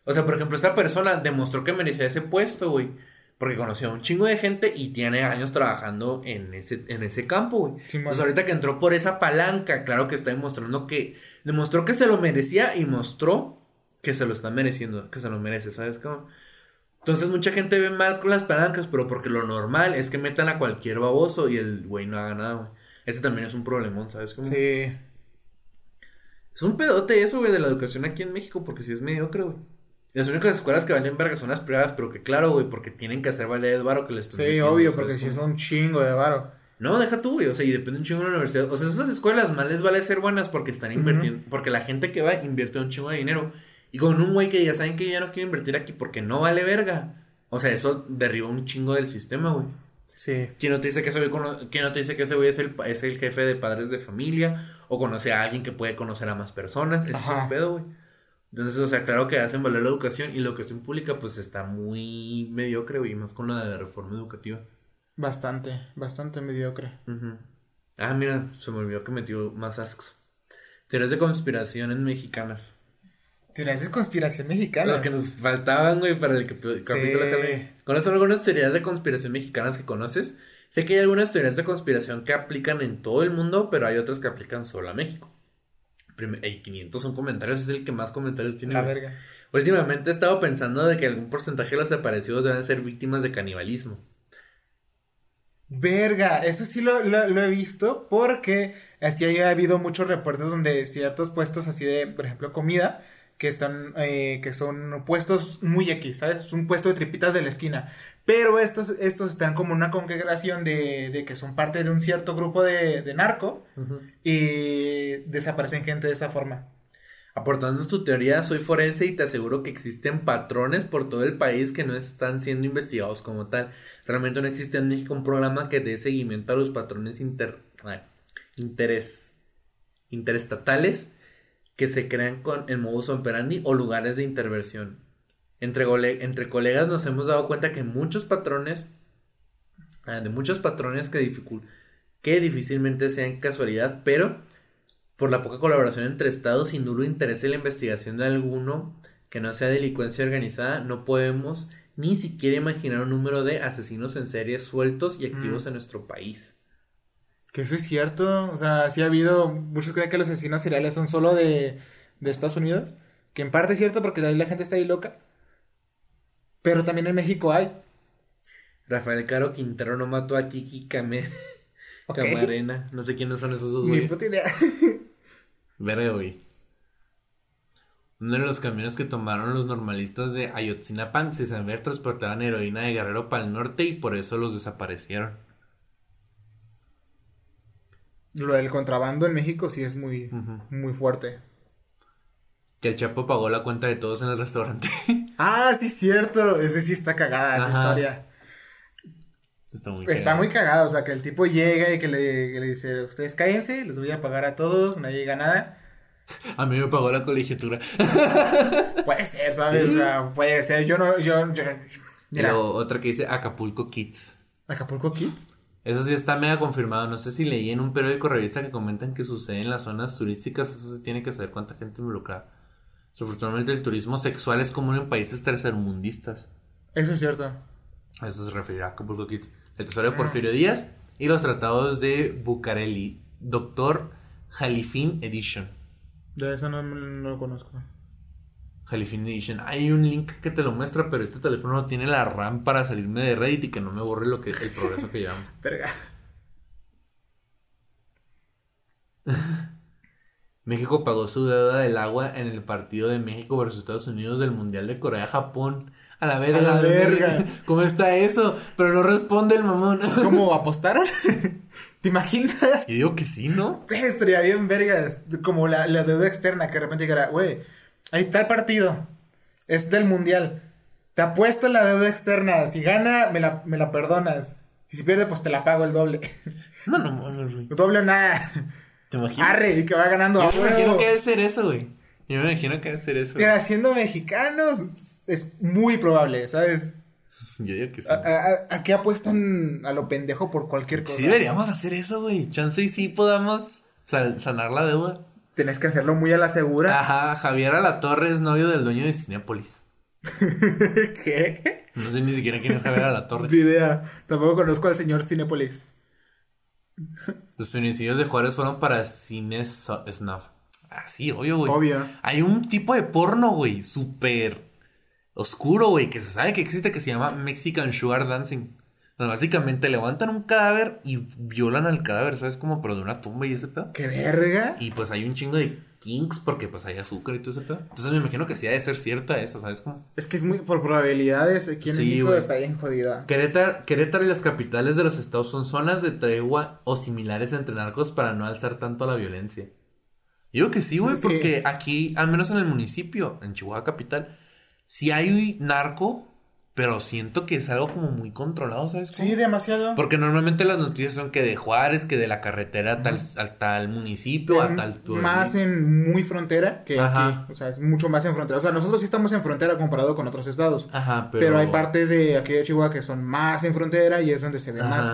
O sea, por ejemplo, esta persona demostró que merecía ese puesto, güey. Porque conoció a un chingo de gente y tiene años trabajando en ese, en ese campo, güey. Sí, pues ahorita que entró por esa palanca, claro que está demostrando que. Demostró que se lo merecía y mostró que se lo está mereciendo, que se lo merece, ¿sabes cómo? Entonces mucha gente ve mal con las palancas, pero porque lo normal es que metan a cualquier baboso y el güey no haga nada, güey. Ese también es un problemón, ¿sabes cómo? Sí. Es un pedote eso, güey, de la educación aquí en México, porque si es mediocre, güey. Las únicas escuelas que valen verga son las privadas, pero que claro, güey, porque tienen que hacer valer el varo que les Sí, obvio, porque si es un chingo de varo. No, deja tú, güey, o sea, y depende un chingo de la universidad. O sea, esas escuelas más les vale ser buenas porque están invirtiendo, porque la gente que va invierte un chingo de dinero. Y con un güey que ya saben que ya no quiere invertir aquí porque no vale verga. O sea, eso derriba un chingo del sistema, güey. Sí. ¿Quién no te dice que ese güey, no te dice que ese güey es el, es el jefe de padres de familia? O conoce a alguien que puede conocer a más personas. Eso es un pedo, güey. Entonces, o sea, claro que hacen valer la educación y la educación pública pues está muy mediocre, güey, más con la de reforma educativa. Bastante, bastante mediocre. Ah, mira, se me olvidó que metió más asks. Teorías de conspiraciones mexicanas. Teorías de conspiración mexicanas. Las que nos faltaban, güey, para el capítulo. Sí. ¿Conoces algunas teorías de conspiración mexicanas que conoces? Sé que hay algunas teorías de conspiración que aplican en todo el mundo, pero hay otras que aplican solo a México. Ey, 500 son comentarios, es el que más comentarios tiene. La verga. Últimamente he estado pensando de que algún porcentaje de los desaparecidos deben ser víctimas de canibalismo. Verga, eso sí lo, he visto porque así ha habido muchos reportes donde ciertos puestos así de, por ejemplo, comida, que están, eh, que son puestos muy X, ¿sabes? Es un puesto de tripitas de la esquina. Pero estos, estos están como una congregación de, de que son parte de un cierto grupo de, de narco y desaparecen gente de esa forma. Aportando tu teoría, soy forense y te aseguro que existen patrones por todo el país que no están siendo investigados como tal. Realmente no existe en México un programa que dé seguimiento a los patrones inter, interés, interestatales que se crean con el modus operandi o lugares de intervención. Entre, entre colegas nos hemos dado cuenta que muchos patrones, ah, de muchos patrones que, que difícilmente sean casualidad, pero por la poca colaboración entre estados, sin duda interés en la investigación de alguno que no sea delincuencia organizada, no podemos ni siquiera imaginar un número de asesinos en serie sueltos y activos mm. en nuestro país. Que eso es cierto. O sea, sí ha habido. Muchos creen que los asesinos seriales son solo de, de Estados Unidos. Que en parte es cierto porque ahí la gente está ahí loca. Pero también en México hay. Rafael Caro Quintero no mató a Kiki Camarena. No sé quiénes son esos dos güeyes. Ni puta idea. Verga, güey. Uno de los caminos que tomaron los normalistas de Ayotzinapa se saber transportaban heroína de Guerrero para el norte y por eso los desaparecieron. Lo del contrabando en México sí es muy, muy fuerte. Que el Chapo pagó la cuenta de todos en el restaurante. ah, sí, cierto. Ese sí está cagada, esa historia. Está muy Está muy cagado, o sea, que el tipo llega y que le, que le dice, ustedes cállense, les voy a pagar a todos, nadie diga nada. A mí me pagó la colegiatura. Puede ser, ¿sabes? Sí. O sea, puede ser, yo no, yo, yo mira, luego otra que dice Acapulco Kids. Acapulco Kids. Eso sí está mega confirmado. No sé si leí en un periódico revista que comentan que sucede en las zonas turísticas. Eso se tiene que saber cuánta gente involucrada. Desafortunadamente el turismo sexual es común en países tercermundistas. Eso es cierto. A eso se refiere a Acapulco Kids. El tesoro de Porfirio Díaz y los tratados de Bucareli. Doctor Jalifin Edition. De eso no, no lo conozco. Jalifin Edition. Hay un link que te lo muestra, pero este teléfono no tiene la RAM para salirme de Reddit y que no me borre lo que el progreso que llevamos. Verga. México pagó su deuda del agua en el partido de México versus Estados Unidos del Mundial de Corea-Japón. A la verga. A la verga. ¿Cómo está eso? Pero no responde el mamón. ¿Cómo apostaron? ¿Te imaginas? Y digo que sí, ¿no? Estaría bien vergas. Como la, la deuda externa que de repente dijera, güey, ahí está el partido. Es del mundial. Te apuesto la deuda externa. Si gana, me la, me la perdonas. Y si pierde, pues te la pago el doble. No, no mames, güey. doble o nada. ¿Te imaginas? Arre, y que va ganando Yo a me imagino que debe ser eso, güey. Yo me imagino que debe ser eso. güey. Mira, siendo mexicanos, es muy probable, ¿sabes? Yo digo que sí. A- a- a- Aquí apuestan a lo pendejo por cualquier cosa. Sí deberíamos hacer eso, güey. Chance y sí podamos sal- sanar la deuda. Tenés que hacerlo muy a la segura. Ajá, Javier Alatorre es novio del dueño de Cinépolis. ¿Qué? No sé ni siquiera quién es Javier Alatorre. Ni idea. Tampoco conozco al señor Cinépolis. Los feminicidios de Juárez fueron para Cine So- Snuff. Ah, sí, obvio, güey. Obvio. Hay un tipo de porno, güey, súper oscuro, güey, que se sabe que existe que se llama Mexican Sugar Dancing. Donde básicamente levantan un cadáver y violan al cadáver, ¿sabes? Como pero de una tumba y ese pedo. ¿Qué verga? Y pues hay un chingo de kinks porque pues hay azúcar y todo ese pedo. Entonces me imagino que sí ha de ser cierta esa, ¿sabes? Como Es que es muy por probabilidades. Aquí en Sí, México está bien jodida. Querétaro, Querétaro y las capitales de los estados son zonas de tregua o similares entre narcos para no alzar tanto la violencia. Yo que sí, güey, Sí. porque aquí, al menos en el municipio, en Chihuahua capital, sí hay narco, pero siento que es algo como muy controlado, ¿sabes? cómo? Sí, demasiado. Porque normalmente las noticias son que de Juárez, que de la carretera a tal, a tal municipio, a En- tal pueblo. más en muy frontera que Ajá. aquí. O sea, es mucho más en frontera. O sea, nosotros sí estamos en frontera comparado con otros estados. Ajá, pero... Pero, hay partes de aquí de Chihuahua que son más en frontera y es donde se ve Ajá. más.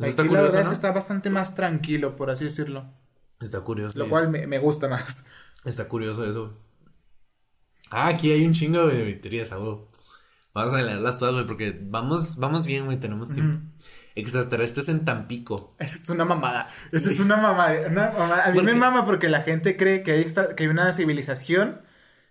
Aquí está la curioso, verdad es ¿no? que está bastante más tranquilo, por así decirlo. Está curioso. Lo sí. cual me, me gusta más. Está curioso eso. Ah, aquí hay un chingo de teorías, a huevo. Vamos a leerlas todas, güey, porque vamos, vamos bien, güey, tenemos tiempo. Extraterrestres en Tampico. Esa es una mamada. Esa es una mamada. una mamada. A mí ¿Por me qué? mama porque la gente cree que hay, que hay una civilización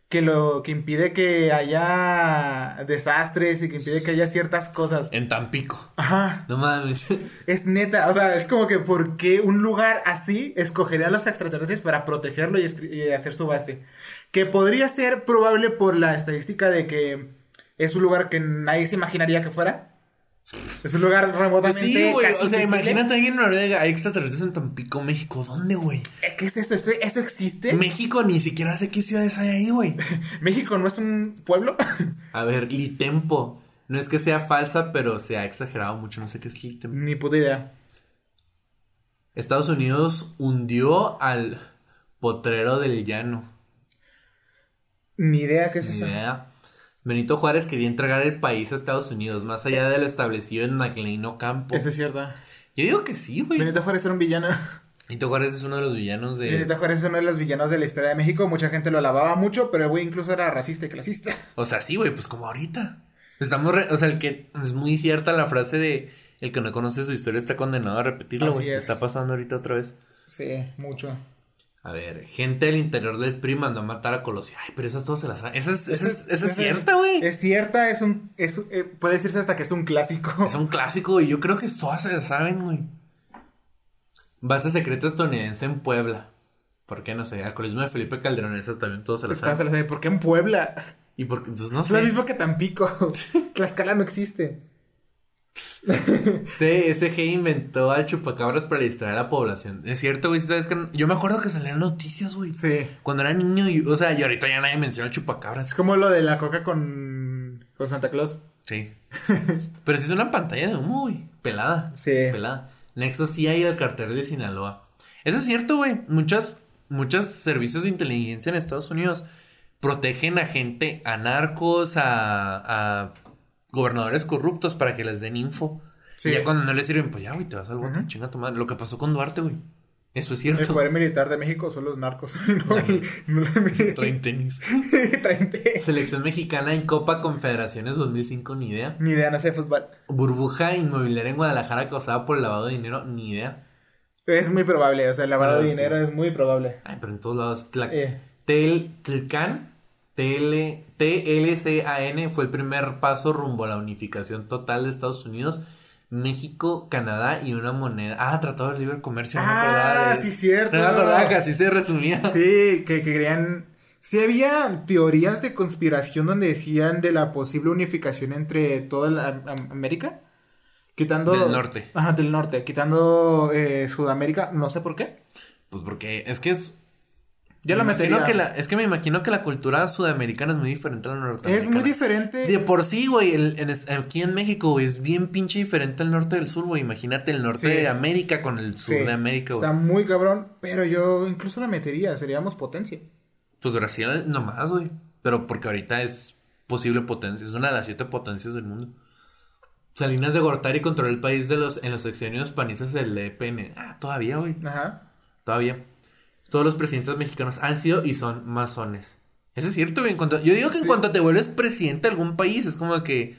que lo que impide que haya desastres y que impide que haya ciertas cosas. En Tampico. Ajá. No mames. Es neta, o sea, es como que ¿por qué un lugar así escogería a los extraterrestres para protegerlo y hacer su base? Que podría ser probable por la estadística de que es un lugar que nadie se imaginaría que fuera. Es un lugar Pues remotamente sí, güey. O sea, imagínate ahí en Noruega. Hay extraterrestres en Tampico, México. ¿Dónde, güey? Eh, ¿Qué es eso? ¿Eso, eso existe? México ni siquiera sé qué ciudades hay ahí, güey. ¿México no es un pueblo? A ver, Litempo. No es que sea falsa, pero se ha exagerado mucho. No sé qué es Litempo. Ni puta idea. Estados Unidos hundió al potrero del llano. Ni idea qué es Ni eso. idea. Benito Juárez quería entregar el país a Estados Unidos, más allá de lo establecido en Macleino Campo. Eso es cierto. Yo digo que sí, güey. Benito Juárez era un villano. Benito Juárez es uno de los villanos de. Benito Juárez es uno de los villanos de la historia de México. Mucha gente lo alababa mucho, pero güey incluso era racista y clasista. O sea, sí, güey, pues como ahorita. Estamos, re- o sea, el que es muy cierta la frase de el que no conoce su historia está condenado a repetirlo, Así güey. es. Está pasando ahorita otra vez. Sí, mucho. A ver, gente del interior del PRI mandó a matar a Colosio. Ay, pero esas todas se las saben. Esa es, esa es, esa es cierta, güey. Es cierta, es un. Es, eh, puede decirse hasta que es un clásico. Es un clásico, y yo creo que todas se las saben, güey. Base secreta estadounidense en Puebla. ¿Por qué no sé? Alcoholismo de Felipe Calderón, esas también todos se las Está, se saben. la sabe, ¿Por qué en Puebla? Y porque, pues no Es lo sé. mismo que Tampico. Tlaxcala no existe. CSG inventó al chupacabras para distraer a la población. Es cierto, güey, ¿sabes que Yo me acuerdo que salían noticias, güey. Sí. Cuando era niño, y, o sea, y ahorita ya nadie menciona al Es chupacabras. como lo de la coca con. con Santa Claus. Sí. Pero sí es una pantalla de humo, güey. Pelada. Sí. Pelada. Nexo sí hay el cartel de Sinaloa. Eso es cierto, güey. Muchas, muchos servicios de inteligencia en Estados Unidos protegen a gente, a narcos, a, a gobernadores corruptos para que les den info. Sí. Y ya cuando no les sirven, pues ya, güey, te vas al bote, Ujú. chinga tu madre. Lo que pasó con Duarte, güey. Eso es El cierto. poder militar de México son los narcos. no, el- no el- Traen tenis. Traen té. Selección mexicana en Copa Confederaciones 2005, ni idea. Ni idea, no sé fútbol. Burbuja inmobiliaria en Guadalajara causada por el lavado de dinero, ni idea. Es muy probable, o sea, el lavado de sí. dinero es muy probable. Ay, pero en todos lados. Tla- Eh. Tel- Tlcan, TL, TLCAN fue el primer paso rumbo a la unificación total de Estados Unidos, México, Canadá y una moneda. Ah, Tratado de Libre Comercio. no Ah, sí, cierto. No me acordaba que así se resumía. Sí, que, que querían... Sí había teorías de conspiración donde decían de la posible unificación entre toda la Am- América. Quitando... Del norte. Ajá, del norte. Quitando eh, Sudamérica, no sé por qué. Pues porque es que es. Ya lo me imagino metería. que la, Es que me imagino que la cultura sudamericana es muy diferente a la norteamericana. Es muy diferente. De por sí, güey, aquí en México, güey, es bien pinche diferente al norte del sur, güey. Imagínate el norte Sí. de América con el sur Sí, de América, güey. Está muy cabrón, pero yo incluso la metería, seríamos potencia. Pues Brasil nomás, güey. Pero porque ahorita es posible potencia. Es una de las siete potencias del mundo. Salinas de Gortari controló el país de los, en los sexenios panistas del EPN. Ah, todavía, güey. Ajá. Todavía. Todos los presidentes mexicanos han sido y son masones. Eso es cierto, güey. En cuanto- yo digo que en Sí. cuanto te vuelves presidente de algún país, es como que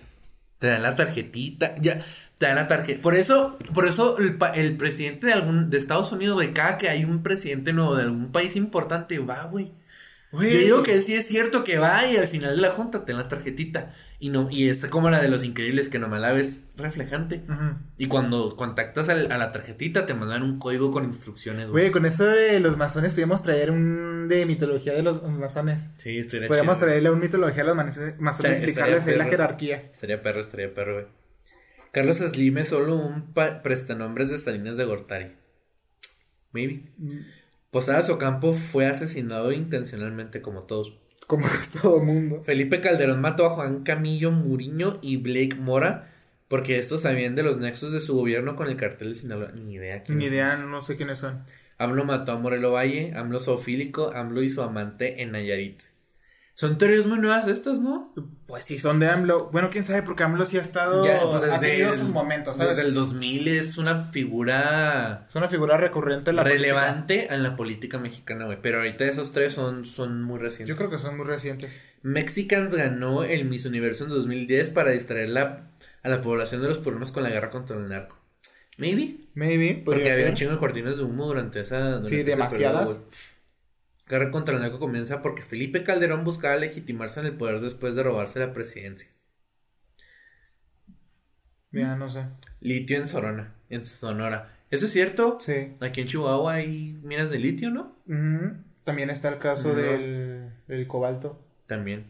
te dan la tarjetita. Ya, te dan la tarjeta. Por eso, por eso el presidente de algún, de Estados Unidos, güey, cada que hay un presidente nuevo de algún país importante, va, güey. Yo digo que sí es cierto que va y al final de la junta te dan la tarjetita. Y no, y es como la de los increíbles que nomás la ves reflejante. Y cuando contactas al- a la tarjetita te mandan un código con instrucciones, güey. Güey, con eso de los masones podríamos traer un de mitología de los masones. Sí, estaría Podríamos traerle un mitología a los masones, y explicarles ahí la jerarquía. Estaría perro, estaría perro, güey. Carlos Slim es solo un prestanombres de Salinas de Gortari. Maybe. Posadas Ocampo fue asesinado intencionalmente como todos. Como todo mundo. Felipe Calderón mató a Juan Camillo Muriño y Blake Mora porque estos sabían de los nexos de su gobierno con el cartel de Sinaloa. Ni idea. Ni son. idea, no sé quiénes son. AMLO mató a Morelo Valle, AMLO zoofílico, AMLO y su amante en Nayarit. Son teorías muy nuevas estas, ¿no? Pues sí, son de AMLO. Bueno, quién sabe, porque AMLO sí ha estado. Ya, pues, ha desde tenido el- sus momentos, ¿sabes? Desde el 2000 es una figura Es una figura recurrente en la relevante en la política mexicana, güey. Pero ahorita esos tres son, son muy recientes. Yo creo que son muy recientes. Mexicans ganó el Miss Universo en 2010 para distraer la- a la población de los problemas con la guerra contra el narco. Maybe. Maybe, Porque había un chingo de cortinas de humo durante esa. durante Sí, demasiadas. periodo. Guerra contra el narco comienza porque Felipe Calderón buscaba legitimarse en el poder después de robarse la presidencia. Ya, no sé. Litio en Sonora. En Sonora. ¿Eso es cierto? Sí. Aquí en Chihuahua hay minas de litio, ¿no? Ujú. También está el caso del cobalto. También.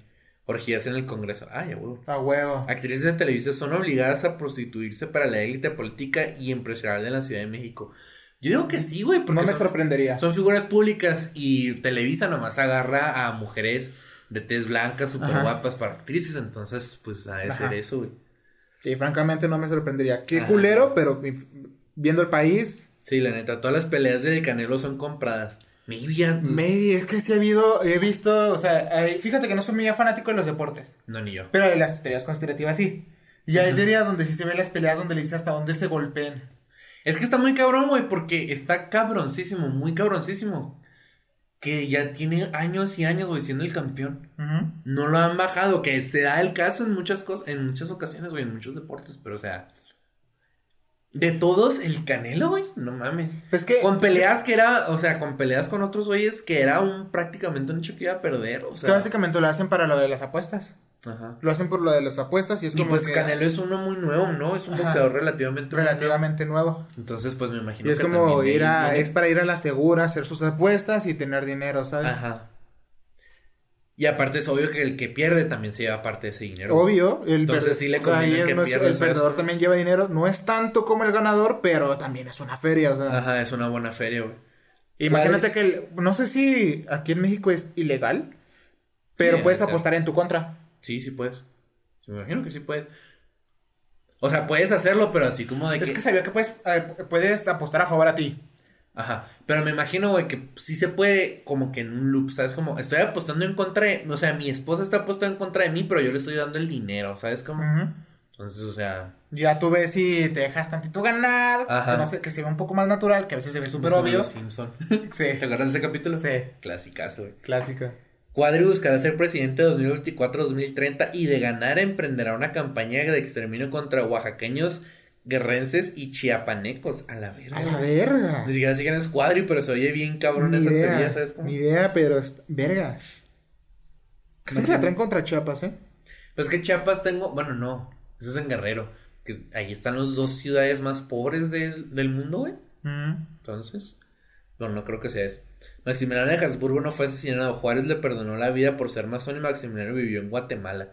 Orgías en el Congreso. Ay, a huevo. A huevo. Actrices de televisión son obligadas a prostituirse para la élite política y empresarial de la Ciudad de México. Yo digo que sí, güey, No me son, sorprendería. son figuras públicas y Televisa nomás agarra a mujeres de tez blanca, súper guapas para actrices, entonces pues ha de ser eso, güey. Y francamente no me sorprendería. Qué Ajá. culero, pero viendo el país. Sí, la neta, todas las peleas del Canelo son compradas. Maybe pues, Maybe, es que sí ha habido, he visto, o sea, hay- fíjate que no soy muy fanático de los deportes, No, ni yo. pero de las teorías conspirativas sí. Y hay teorías donde sí se ven las peleas donde le dice hasta dónde se golpeen. Es que está muy cabrón, güey, porque está cabroncísimo, muy cabroncísimo. Que ya tiene años y años, güey, siendo el campeón. No lo han bajado, que se da el caso en muchas cosas, en muchas ocasiones, güey, en muchos deportes, pero o sea. De todos, el Canelo, güey, no mames. Pues que Con peleas que era, o sea, con peleas con otros güeyes que era un prácticamente un hecho que iba a perder, o es sea. que básicamente lo hacen para lo de las apuestas. Ajá. Lo hacen por lo de las apuestas y es Y como pues que Canelo es uno muy nuevo, ¿no? Es un Ajá. boxeador relativamente nuevo. relativamente nuevo. Entonces, pues me imagino Y es que como ir a, es para ir a la segura, hacer sus apuestas y tener dinero, ¿sabes? Ajá. Y aparte es obvio que el que pierde también se lleva parte de ese dinero. Obvio, el, Entonces sí le o sea, conviene es que el perdedor también lleva dinero, no es tanto como el ganador, pero también es una feria, o sea. Ajá, es una buena feria, güey. Imagínate que, el- no sé si aquí en México es ilegal, pero Sí, puedes apostar en tu contra. Sí, sí puedes. Me imagino que sí puedes. O sea, puedes hacerlo, pero así como de que. Es que sabía que puedes, eh, puedes apostar a favor a ti. Ajá. Pero me imagino, güey, que sí se puede como que en un loop, ¿sabes? Como estoy apostando en contra de. O sea, mi esposa está apostando en contra de mí, pero yo le estoy dando el dinero, ¿sabes? Como. Ujú. Entonces, o sea. Ya tú ves si te dejas tantito ganar, Ajá. que, no sé, que se ve un poco más natural, que a veces se ve súper obvio. Los Simpson. Sí, ¿Te acuerdas de ese capítulo? sí, Clásicazo, güey. clásica. Cuadri buscará ser presidente de 2024-2030 y de ganar emprenderá una campaña de exterminio contra oaxaqueños, guerrenses y chiapanecos. A la verga. A la verga. Ni siquiera sé quién es Cuadri, pero se oye bien cabrón Ni esa idea, teoría, ¿sabes cómo? Ni idea, pero est- verga. Siempre la traen contra Chiapas, ¿eh? Pues que Chiapas tengo, bueno, no, eso es en Guerrero, que ahí están las dos ciudades más pobres del, del mundo, güey. Entonces, bueno, no creo que sea eso. Maximiliano de Habsburgo no fue asesinado. Juárez le perdonó la vida por ser masón y Maximiliano vivió en Guatemala.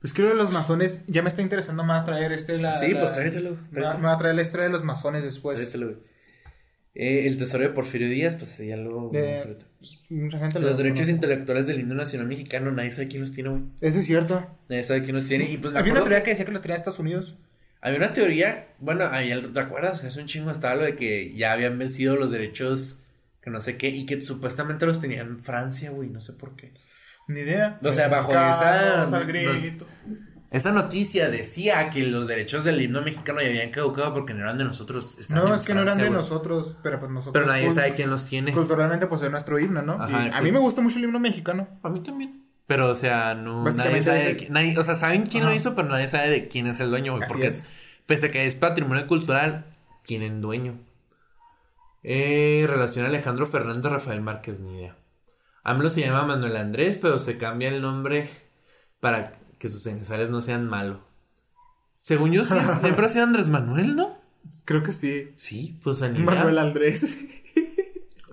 Pues creo que los masones, ya me está interesando más traer este la. Sí, la- pues tráetelo. Me va, me va a traer la historia de los masones después. Tráetelo, güey. Eh, el tesoro de Porfirio Díaz, pues ya lo. De- pues, mucha gente Los lo derechos conoce. intelectuales del himno nacional mexicano, nadie sabe quién los tiene, güey. Eso es cierto. Nadie sabe quién los tiene. Y pues Había una teoría que decía que lo tenía Estados Unidos. Había una teoría, bueno, ahí, ¿te acuerdas? Hace un chingo estaba lo de que ya habían vencido los derechos, que no sé qué, y que supuestamente los tenía en Francia, güey, no sé por qué. Ni idea. O sea, bajo esa-. Esa noticia decía que los derechos del himno mexicano ya habían caducado porque no eran de nosotros. No, es que no eran de güey. nosotros, pero pues nosotros. Pero nadie sabe quién los tiene. Culturalmente, pues es nuestro himno, ¿no? Ajá, Y a mí me gusta mucho el himno mexicano. A mí también. Pero, o sea, no. Nadie sabe. de el- qui- nadie- o sea, saben quién Ajá. lo hizo, pero nadie sabe de quién es el dueño, güey. Así Porque, es. pese a que es patrimonio cultural, tienen dueño. Eh, relación a Alejandro Fernández Rafael Márquez, ni idea. AMLO se llama Manuel Andrés, pero se cambia el nombre para que sus ensayos no sean malo. Según yo, siempre ha sido Andrés Manuel, ¿no? Creo que sí. Sí, pues. Manuel Andrés.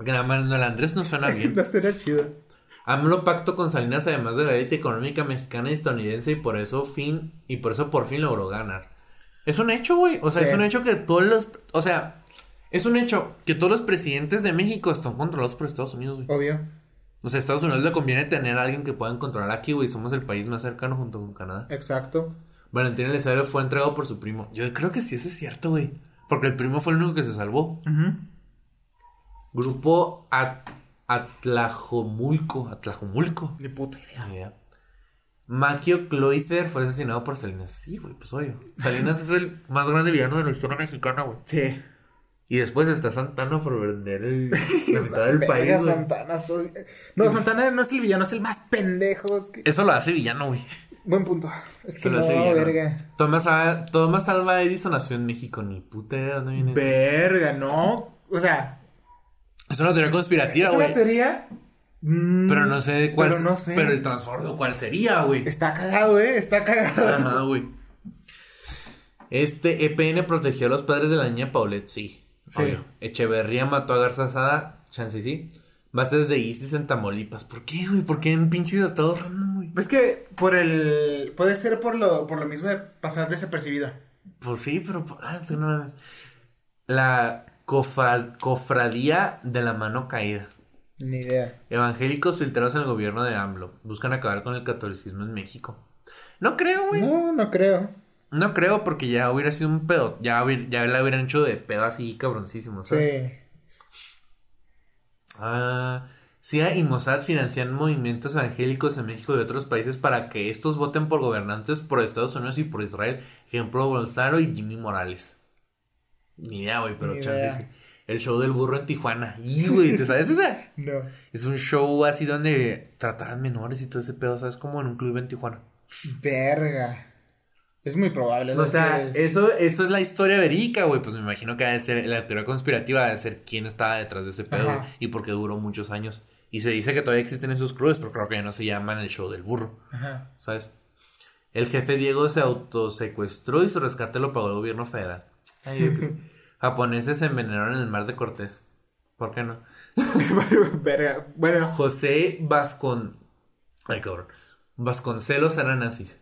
Manuel Andrés no suena bien. no será chido. AMLO pacto con Salinas además de la élite económica mexicana y estadounidense y por eso fin y por eso por fin logró ganar. Es un hecho, güey. O sea, Sí. es un hecho que todos los, o sea, es un hecho que todos los presidentes de México están controlados por Estados Unidos, güey. Obvio. O sea, a Estados Unidos le conviene tener a alguien que puedan controlar aquí, güey. Somos el país más cercano junto con Canadá. Exacto. Valentín Elizalde fue entregado por su primo. Yo creo que sí, eso es cierto, güey. Porque el primo fue el único que se salvó. Grupo At- Atlajomulco. Atlajomulco. Ni puta idea. Idea. Maquio fue asesinado por Salinas. Sí, güey, pues obvio. Salinas es el más grande villano de la historia mexicana, güey. Sí. Y después está Santana por vender el, la mitad del país, güey. Santana, No, Santana no es el villano, es el más pendejo. es que- Eso lo hace villano, güey. Buen punto. Es que lo no, hace villano. verga. Thomas, A- Thomas Alva Edison nació en México. Ni puta dónde viene eso. Verga, no. O sea, Es una teoría conspirativa, es una güey. teoría. mm, Pero no sé cuál. Pero no sé. Pero el transbordo, ¿cuál sería, güey? Está cagado, eh. Está cagado. Ajá, güey. Este EPN protegió a los padres de la niña Paulette, sí. Sí. obvio. Echeverría mató a Garza Sada, chance sí. Bases de ISIS en Tamaulipas. ¿Por qué, güey? ¿Por qué en pinches estados random, güey? Es que por el. Puede ser por lo, por lo mismo de pasar desapercibido. Pues sí, pero. por- Ah, tú no. La cofa- cofradía de la mano caída. Ni idea. Evangélicos filtrados en el gobierno de AMLO. Buscan acabar con el catolicismo en México. No creo, güey. No, no creo. No creo porque ya hubiera sido un pedo. Ya, hubiera- ya la hubieran hecho de pedo así cabroncísimo, ¿sabes? Sí. Ah, CIA y Mossad financian movimientos evangélicos en México y otros países para que estos voten por gobernantes por Estados Unidos y por Israel. Ejemplo, Bolsonaro y Jimmy Morales. Ni idea, güey, pero Ni chance idea. sí. El show del burro en Tijuana. Y, güey, ¿te sabes esa? No. Es un show así donde trataban menores y todo ese pedo, ¿sabes? Como en un club en Tijuana. Verga. Es muy probable. O sea, es- eso, eso es la historia verídica, güey. Pues me imagino que ha de ser la teoría conspirativa, de ser quién estaba detrás de ese pedo Ajá. y por qué duró muchos años. Y se dice que todavía existen esos clubes, pero creo que ya no se llaman el show del burro, Ajá. ¿sabes? El jefe Diego se autosecuestró y su rescate lo pagó el gobierno federal. Ay. Japoneses se envenenaron en el mar de Cortés. ¿Por qué no? Verga. Bueno. José Vascon... Ay, cabrón. Vasconcelos eran nazis.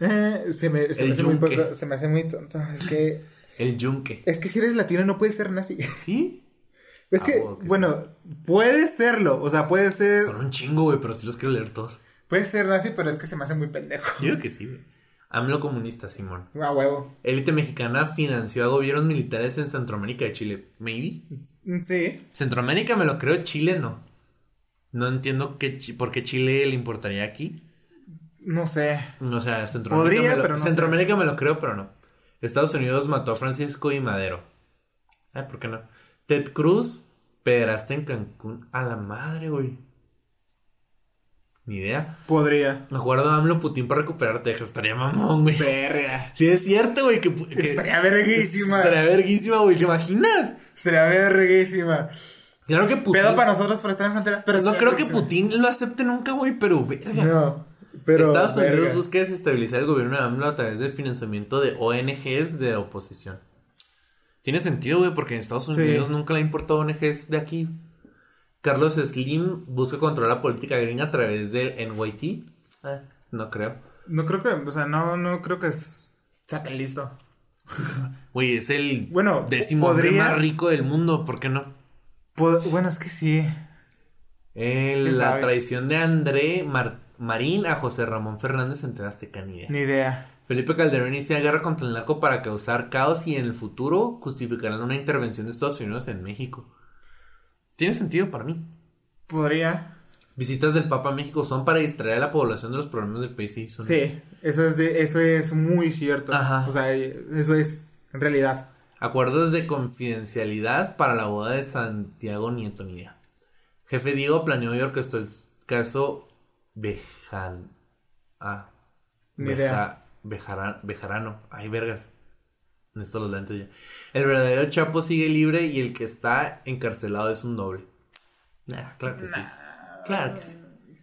Eh, se, me, se, me hace muy yunque. poco- se me hace muy tonto. Es que. El yunque. Es que si eres latino no puedes ser nazi. ¿Sí? Es Ah, que, bueno, que bueno, puede serlo. O sea, puede ser. Son un chingo, güey, pero sí los quiero leer todos. Puede ser nazi, pero es que se me hace muy pendejo. Yo creo que sí, güey. AMLO comunista, Simón. A huevo. Élite mexicana financió a gobiernos militares en Centroamérica y Chile. Maybe. Mm, Sí. Centroamérica me lo creo, Chile no. No entiendo qué, por qué Chile le importaría aquí. No sé. O sea, Centroamérica, Podría, me, lo, pero no sé. Centroamérica me lo creo, pero no. Estados Unidos mató a Francisco y Madero. Ay, ¿por qué no? Ted Cruz, pederasta en Cancún. A la madre, güey. Ni idea. Podría. Acuerdo AMLO Putin para recuperar Texas. Estaría mamón, güey. Verga. Sí, es cierto, güey. Que, que- Estaría verguísima. Estaría verguísima, güey. ¿Te imaginas? Sería verguísima. Claro que Putin. Pedo para nosotros por estar en frontera. Pero no estaría creo que. Putin lo acepte nunca, güey. Pero, verga. No. Pero. Estados Unidos verga. busca desestabilizar el gobierno de AMLO a través del financiamiento de ONGs de oposición. Tiene sentido, güey, porque en Estados Sí. Unidos nunca le ha importado ONGs de aquí. Carlos Slim busca controlar la política gringa a través del NYT. Ah, no creo. No creo que. O sea, no, no creo que es- tan listo. Güey, es el Bueno, décimo hombre podría- más rico del mundo, ¿por qué no? Pod- Bueno, es que sí. El- ¿Quién la traición de André Mar- Marín a José Ramón Fernández en Azteca, ni idea. Ni idea. Felipe Calderón inicia guerra contra el narco para causar caos y en el futuro justificarán una intervención de Estados Unidos en México. Tiene sentido para mí. Podría. Visitas del Papa a México son para distraer a la población de los problemas del país. Sí, son- Sí, eso es, de, eso es muy cierto. Ajá. O sea, eso es en realidad. Acuerdos de confidencialidad para la boda de Santiago Nieto, ni idea. Jefe Diego planeó y orquestó el caso Bejan... Ah. Ni Beja- idea. Bejara- Bejarano. Ay, vergas. Necesito los lentes ya. El verdadero Chapo sigue libre y el que está encarcelado es un doble. Nah, claro que sí. Claro que sí.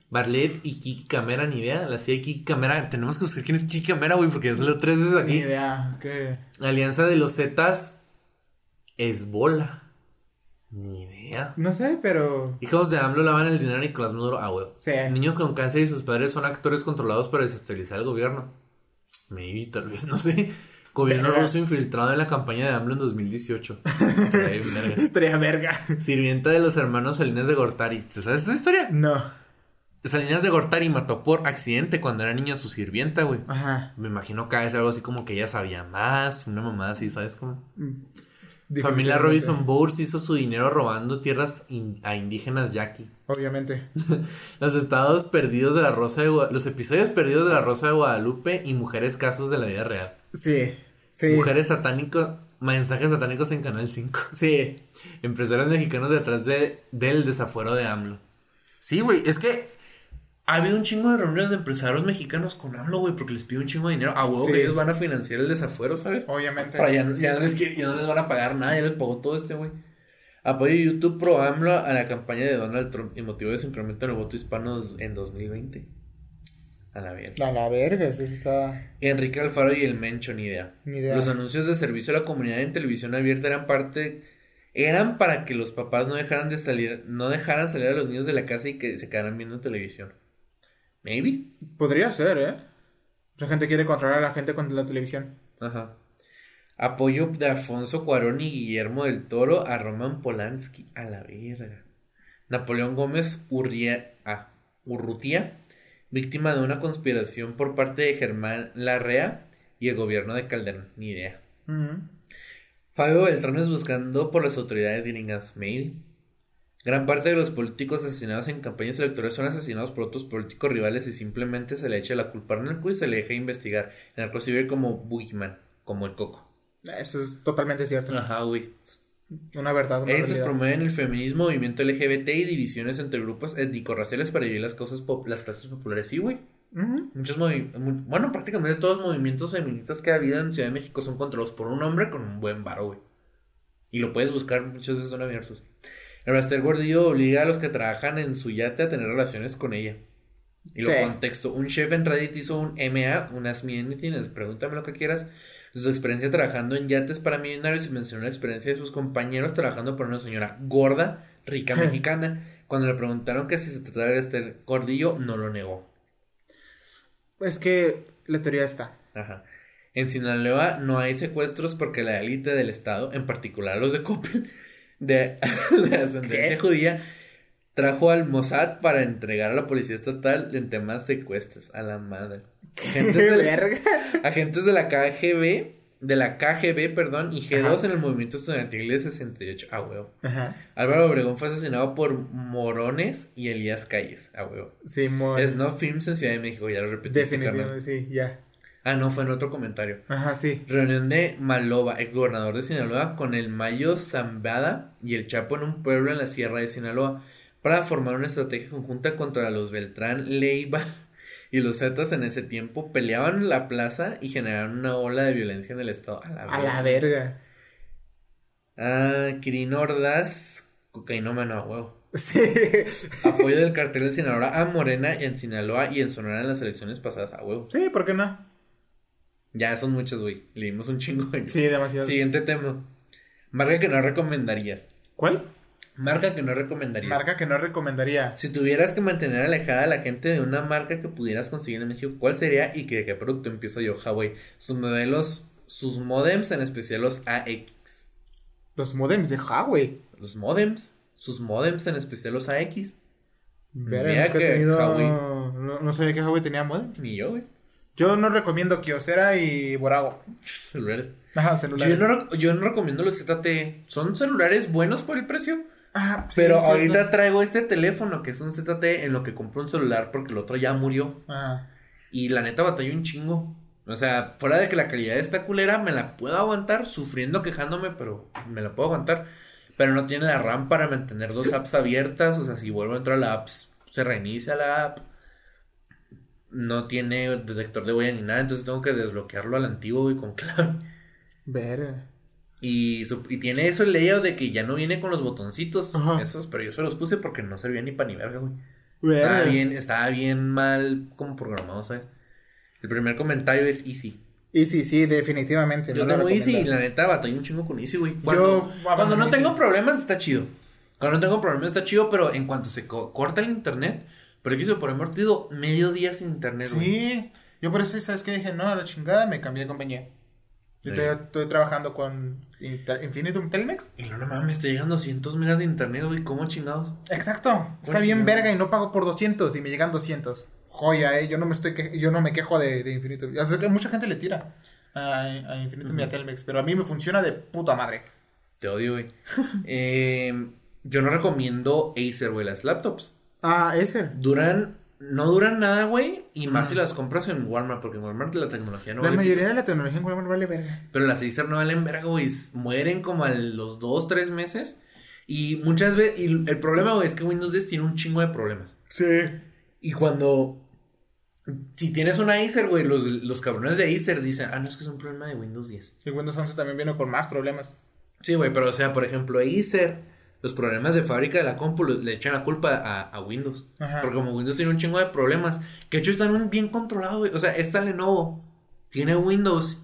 Barlet y Kiki Camera, ni idea. La CIA de Kiki Camera. Tenemos que buscar quién es Kiki Camera, güey, porque ya salió tres veces Ni aquí. idea. Es que. Alianza de los Zetas es bola. Ni idea. No sé, pero. Hijos de AMLO lavan el dinero a Nicolás Maduro. Ah, güey. Sí. Niños con cáncer y sus padres son actores controlados para desestabilizar el gobierno. Maybe, tal vez, no sé. Gobierno Verga. ruso infiltrado en la campaña de AMLO en 2018. Estaría bien verga. Verga. Sirvienta de los hermanos Salinas de Gortari. ¿Te sabes esa historia? No. Salinas de Gortari mató por accidente cuando era niña a su sirvienta, güey. Ajá. Me imagino que es algo así como que ella sabía más, una mamada así, ¿sabes cómo? Mm. Familia. Robinson Bowers hizo su dinero robando tierras in- a indígenas yaqui. Obviamente. Los estados perdidos de la Rosa de Gua- los episodios perdidos de la Rosa de Guadalupe y mujeres casos de la vida real. Sí. Sí. Mujeres satánicos, mensajes satánicos en Canal 5. Sí. Empresarios mexicanos detrás de, del desafuero de AMLO. Sí, güey, es que ha habido un chingo de reuniones de empresarios mexicanos con AMLO, güey, porque les pide un chingo de dinero. A huevo Sí. que ellos van a financiar el desafuero, ¿sabes? Obviamente. Para ya, ya no les, ya no les van a pagar nada, ya les pagó todo este güey. Apoyo YouTube pro AMLO a la campaña de Donald Trump y motivo de su incremento en el voto hispano en 2020. A la vez. A la verga, eso está. Enrique Alfaro y el Mencho, ni idea. Ni idea. Los anuncios de servicio a la comunidad en televisión abierta eran parte. Eran para que los papás no dejaran de salir, no dejaran salir a los niños de la casa y que se quedaran viendo televisión. Maybe. Podría ser, ¿eh? La gente quiere controlar a la gente con la televisión. Ajá. Apoyo de Alfonso Cuarón y Guillermo del Toro a Roman Polanski. A la verga. Napoleón Gómez Urria, ah, Urrutia, víctima de una conspiración por parte de Germán Larrea y el gobierno de Calderón. Ni idea. Ujú. Fabio Beltrán es buscando por las autoridades gringas. Maybe. Gran parte de los políticos asesinados en campañas electorales son asesinados por otros políticos rivales y simplemente se le echa la culpa al narco y se le deja investigar. El narco se ve como Boogeyman, como el coco. Eso es totalmente cierto. Ajá, güey. Una verdad, una Ellos promueven el feminismo, movimiento LGBT y divisiones entre grupos étnico-raciales para dividir las, causas las clases populares. Sí, güey. Ujú. Muchos movi- mu- bueno, prácticamente todos los movimientos feministas que ha habido en Ciudad de México son controlados por un hombre con un buen varo, güey. Y lo puedes buscar, muchos de esos son abiertos. El Raster Gordillo obliga a los que trabajan en su yate a tener relaciones con ella. Y lo Sí. contexto, un chef en Reddit hizo un MA, un Ask Me Anything, pregúntame lo que quieras, su experiencia trabajando en yates para millonarios y mencionó la experiencia de sus compañeros trabajando para una señora gorda, rica mexicana. Cuando le preguntaron que si se trataba de Raster Gordillo, no lo negó. Es que la teoría está. Ajá. En Sinaloa no hay secuestros porque la élite del Estado, en particular los de Coppel, de, de ascendencia judía, trajo al Mossad para entregar a la policía estatal en temas secuestros. A la madre. Agentes de, verga. agentes de la KGB, de la KGB, perdón, y G2 en el movimiento estudiantil de 68. Ah, huevo. Ajá. Álvaro Obregón fue asesinado por Morones y Elías Calles. Ah, huevo. Sí, muy. Snow Films en Ciudad de México, ya lo repetí. Definitivamente, sí, ya. Ah, no, fue en otro comentario. Ajá, sí. Reunión de Maloba, ex gobernador de Sinaloa, con el Mayo Zambada y el Chapo en un pueblo en la sierra de Sinaloa para formar una estrategia conjunta contra los Beltrán Leiva y los Zetas en ese tiempo peleaban la plaza y generaron una ola de violencia en el estado. A la A la verga. Ah, Quirino Ordaz, cocainómano a huevo. Sí. Apoyo del cartel de Sinaloa a Morena en Sinaloa y en Sonora en las elecciones pasadas a huevo. Sí, ¿por qué no? Ya son muchos, güey. Leímos un chingo. güey. Sí, demasiado. Siguiente tema. Marca que no recomendarías. ¿Cuál? Marca que no recomendarías. Marca que no recomendaría. Si tuvieras que mantener alejada a la gente de una marca que pudieras conseguir en México, ¿cuál sería y que, qué producto empiezo yo? Huawei. Sus modelos, sus modems, en especial los AX. Los modems de Huawei. Los modems, sus modems, en especial los AX. Verga, Mira nunca he que tenido... Huawei. No, no sabía que Huawei tenía modems. Ni yo, güey. Yo no recomiendo Kyocera y Borago. Celulares. Ajá, Yo celulares. no, rec- yo no recomiendo los ZTE. Son celulares buenos por el precio. Ah, sí, pero cierto. ahorita traigo este teléfono que es un ZTE en lo que compré un celular porque el otro ya murió. Ajá. Y la neta batalló un chingo. O sea, fuera de que la calidad está culera, me la puedo aguantar, sufriendo, quejándome, pero me la puedo aguantar. Pero no tiene la RAM para mantener dos apps abiertas. O sea, si vuelvo a entrar a la app, se reinicia la app. No tiene detector de huella ni nada, entonces tengo que desbloquearlo al antiguo y con clave. Verga. Y, su- y tiene eso el layout de que ya no viene con los botoncitos. Ajá. Esos, pero yo se los puse porque no servía ni para ni verga, güey. Estaba bien, estaba bien mal como programado, ¿sabes? El primer comentario es Easy. Y sí, definitivamente. Yo no tengo Easy y la neta batallé un chingo con Easy, güey. Cuando, Yo, cuando no Easy. tengo problemas está chido. Cuando no tengo problemas está chido, pero en cuanto se co- corta el internet, pero aquí se por haber tenido medio día sin internet. Sí, yo por eso, ¿sabes qué? Dije, no, a la chingada, me cambié de compañía. Yo Sí. te- estoy trabajando con Inter- Infinitum Telmex. Y no, no mames, me estoy llegando a 200 megas de internet, güey. ¿Cómo chingados? Exacto, está bien verga y no pago por 200 y me llegan 200. Joya, eh, yo no me estoy que- yo no me quejo de, de Infinitum. O sea, que mucha gente le tira a, a Infinitum y a Telmex, pero a mí me funciona de puta madre. Te odio, güey. Eh, yo no recomiendo Acer, güey, las laptops. Ah, ese. Duran, no duran nada, güey. Y más si las compras en Walmart, porque en Walmart la tecnología no La vale mayoría de la tecnología en Walmart vale verga. Pero las Acer no valen verga, güey. Mueren como a los dos, tres meses. Y muchas veces. Y el problema, güey, es que Windows 10 tiene un chingo de problemas. Sí. Y cuando. Si tienes una Acer, güey, los, los cabrones de Acer dicen, ah, no, es que es un problema de Windows 10. Y Windows 11 también viene con más problemas. Sí, güey, pero o sea, por ejemplo, Acer, los problemas de fábrica de la compu le echan la culpa a, a Windows. Ajá. Porque como Windows tiene un chingo de problemas, que de hecho están bien controlados, güey. O sea, esta Lenovo tiene Windows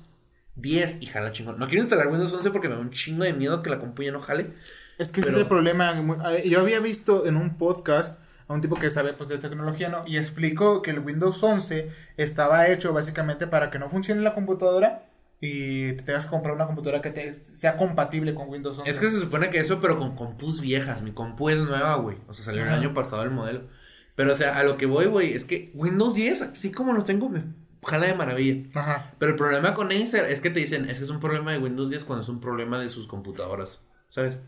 10 y jala chingón. No quiero instalar Windows 11 porque me da un chingo de miedo que la compu ya no jale. Es que ese es el problema. Yo había visto en un podcast a un tipo que sabe pues, de tecnología, ¿no? Y explicó que el Windows 11 estaba hecho básicamente para que no funcione la computadora y te tengas que comprar una computadora que te, sea compatible con Windows 11. Es que se supone que eso, pero con compus viejas. Mi compu es nueva, güey. O sea, salió el año pasado el modelo. Pero, o sea, a lo que voy, güey, es que Windows 10, así como lo tengo, me jala de maravilla. Ajá. Pero el problema con Acer es que te dicen, es que es un problema de Windows 10 cuando es un problema de sus computadoras, ¿sabes?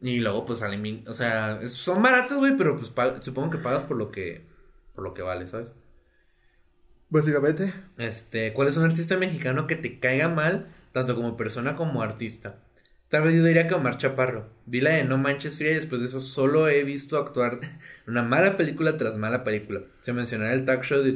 Y luego pues salen o sea, son baratas, güey, pero pues supongo que pagas por lo que por lo que vale, ¿sabes? Básicamente. Este, ¿cuál es un artista mexicano que te caiga mal tanto como persona como artista? Tal vez yo diría que Omar Chaparro. Vi la de No Manches Fría y después de eso solo he visto actuar una mala película tras mala película. Se mencionará el talk show de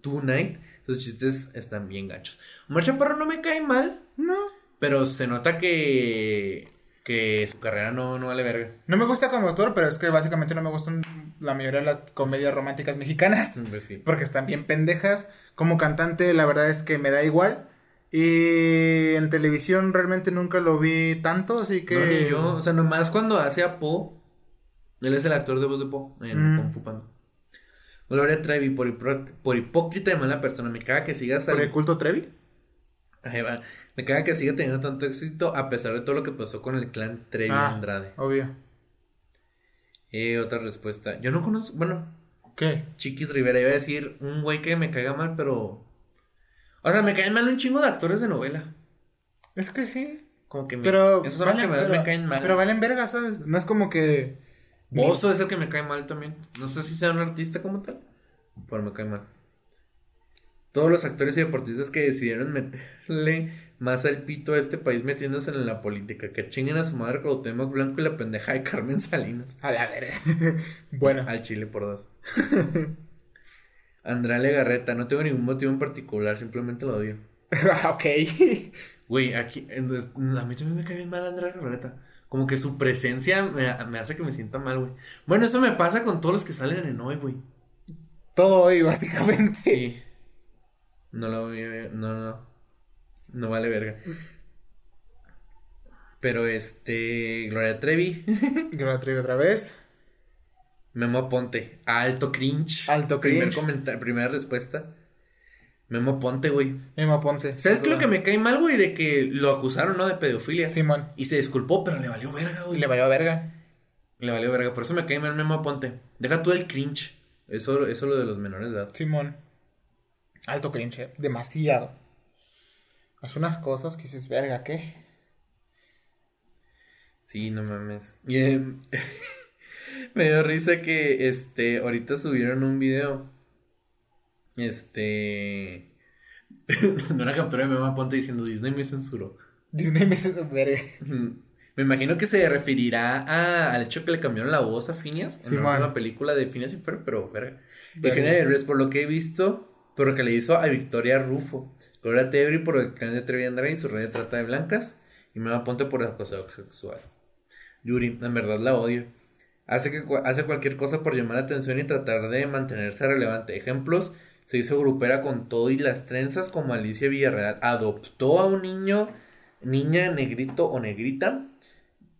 Tonight. Sus chistes están bien gachos. Omar Chaparro no me cae mal, No. pero se nota que que su carrera no, no vale verga. No me gusta como autor, pero es que básicamente no me gustan la mayoría de las comedias románticas mexicanas. Pues sí. Porque están bien pendejas. Como cantante, la verdad es que me da igual. Y en televisión realmente nunca lo vi tanto, así que. No, ni yo, o sea, nomás cuando hace a Po, él es el actor de voz de Po en Mm. Kung Fu Panda. Gloria Trevi, por, hipócrita y mala persona, me caga que sigas ¿Por el culto Trevi? Ahí va. Me caga que siga teniendo tanto éxito a pesar de todo lo que pasó con el clan Trevi Ah, Andrade. obvio. Eh, otra respuesta. Yo no conozco. Bueno, ¿Qué? Chiquis Rivera. Iba a decir un güey que me caiga mal, pero. O sea, me caen mal un chingo de actores de novela. Es que sí. Como que me. Pero. esos son los que más pero- me caen mal. Pero valen verga, ¿sabes? No es como que. Bozo es el que me cae mal también. No sé si sea un artista como tal, pero me cae mal. Todos los actores y deportistas que decidieron meterle más al pito a este país metiéndose en la política. Que chinguen a su madre Cuauhtémoc Blanco y la pendeja de Carmen Salinas. A la verga. bueno. Al Chile por dos. Andrea Legarreta, no tengo ningún motivo en particular, simplemente lo odio. ok. Güey, aquí, entonces, a mí también me cae bien mal Andrea Legarreta. Como que su presencia me, me hace que me sienta mal, güey. Bueno, eso me pasa con todos los que salen en hoy, güey. Todo hoy, básicamente. Sí. No lo veo, no, no. No vale verga. Pero este, Gloria Trevi, lo traigo otra vez. Memo Ponte, alto cringe. Alto Primer cringe. comenta- primera respuesta. Memo Ponte, güey. Emma Ponte. ¿Sabes qué es lo que me cae mal, güey? De que lo acusaron, ¿no? De pedofilia. Simón. Y se disculpó, pero le valió verga, güey. le valió verga. Le valió verga. Por eso me cae mal Memo Ponte. Deja tú el cringe. Eso, eso lo de los menores de edad. Simón. Alto cringe. eh. Demasiado. Hace unas cosas que dices, verga, ¿qué? Sí, no mames. Em, me dio risa que este ahorita subieron un video. Este de una captura de Mema Ponte diciendo Disney me censuró. Disney me verga. Me imagino que se referirá a- al hecho que le cambiaron la voz a Phineas en la última película de Phineas y Ferb, pero verga. Eugenio Derbez, por lo que he visto, por lo que le hizo a Victoria Rufo. Gloria Trevi por el clan de Andrade y su red de trata de blancas. Y Mema Ponte por el acoso sexual. Yuri, en verdad la odio. Hace, que, hace cualquier cosa por llamar la atención y tratar de mantenerse relevante. Ejemplos, se hizo grupera con todo y las trenzas como Alicia Villarreal. Adoptó a un niño, niña, negrito o negrita.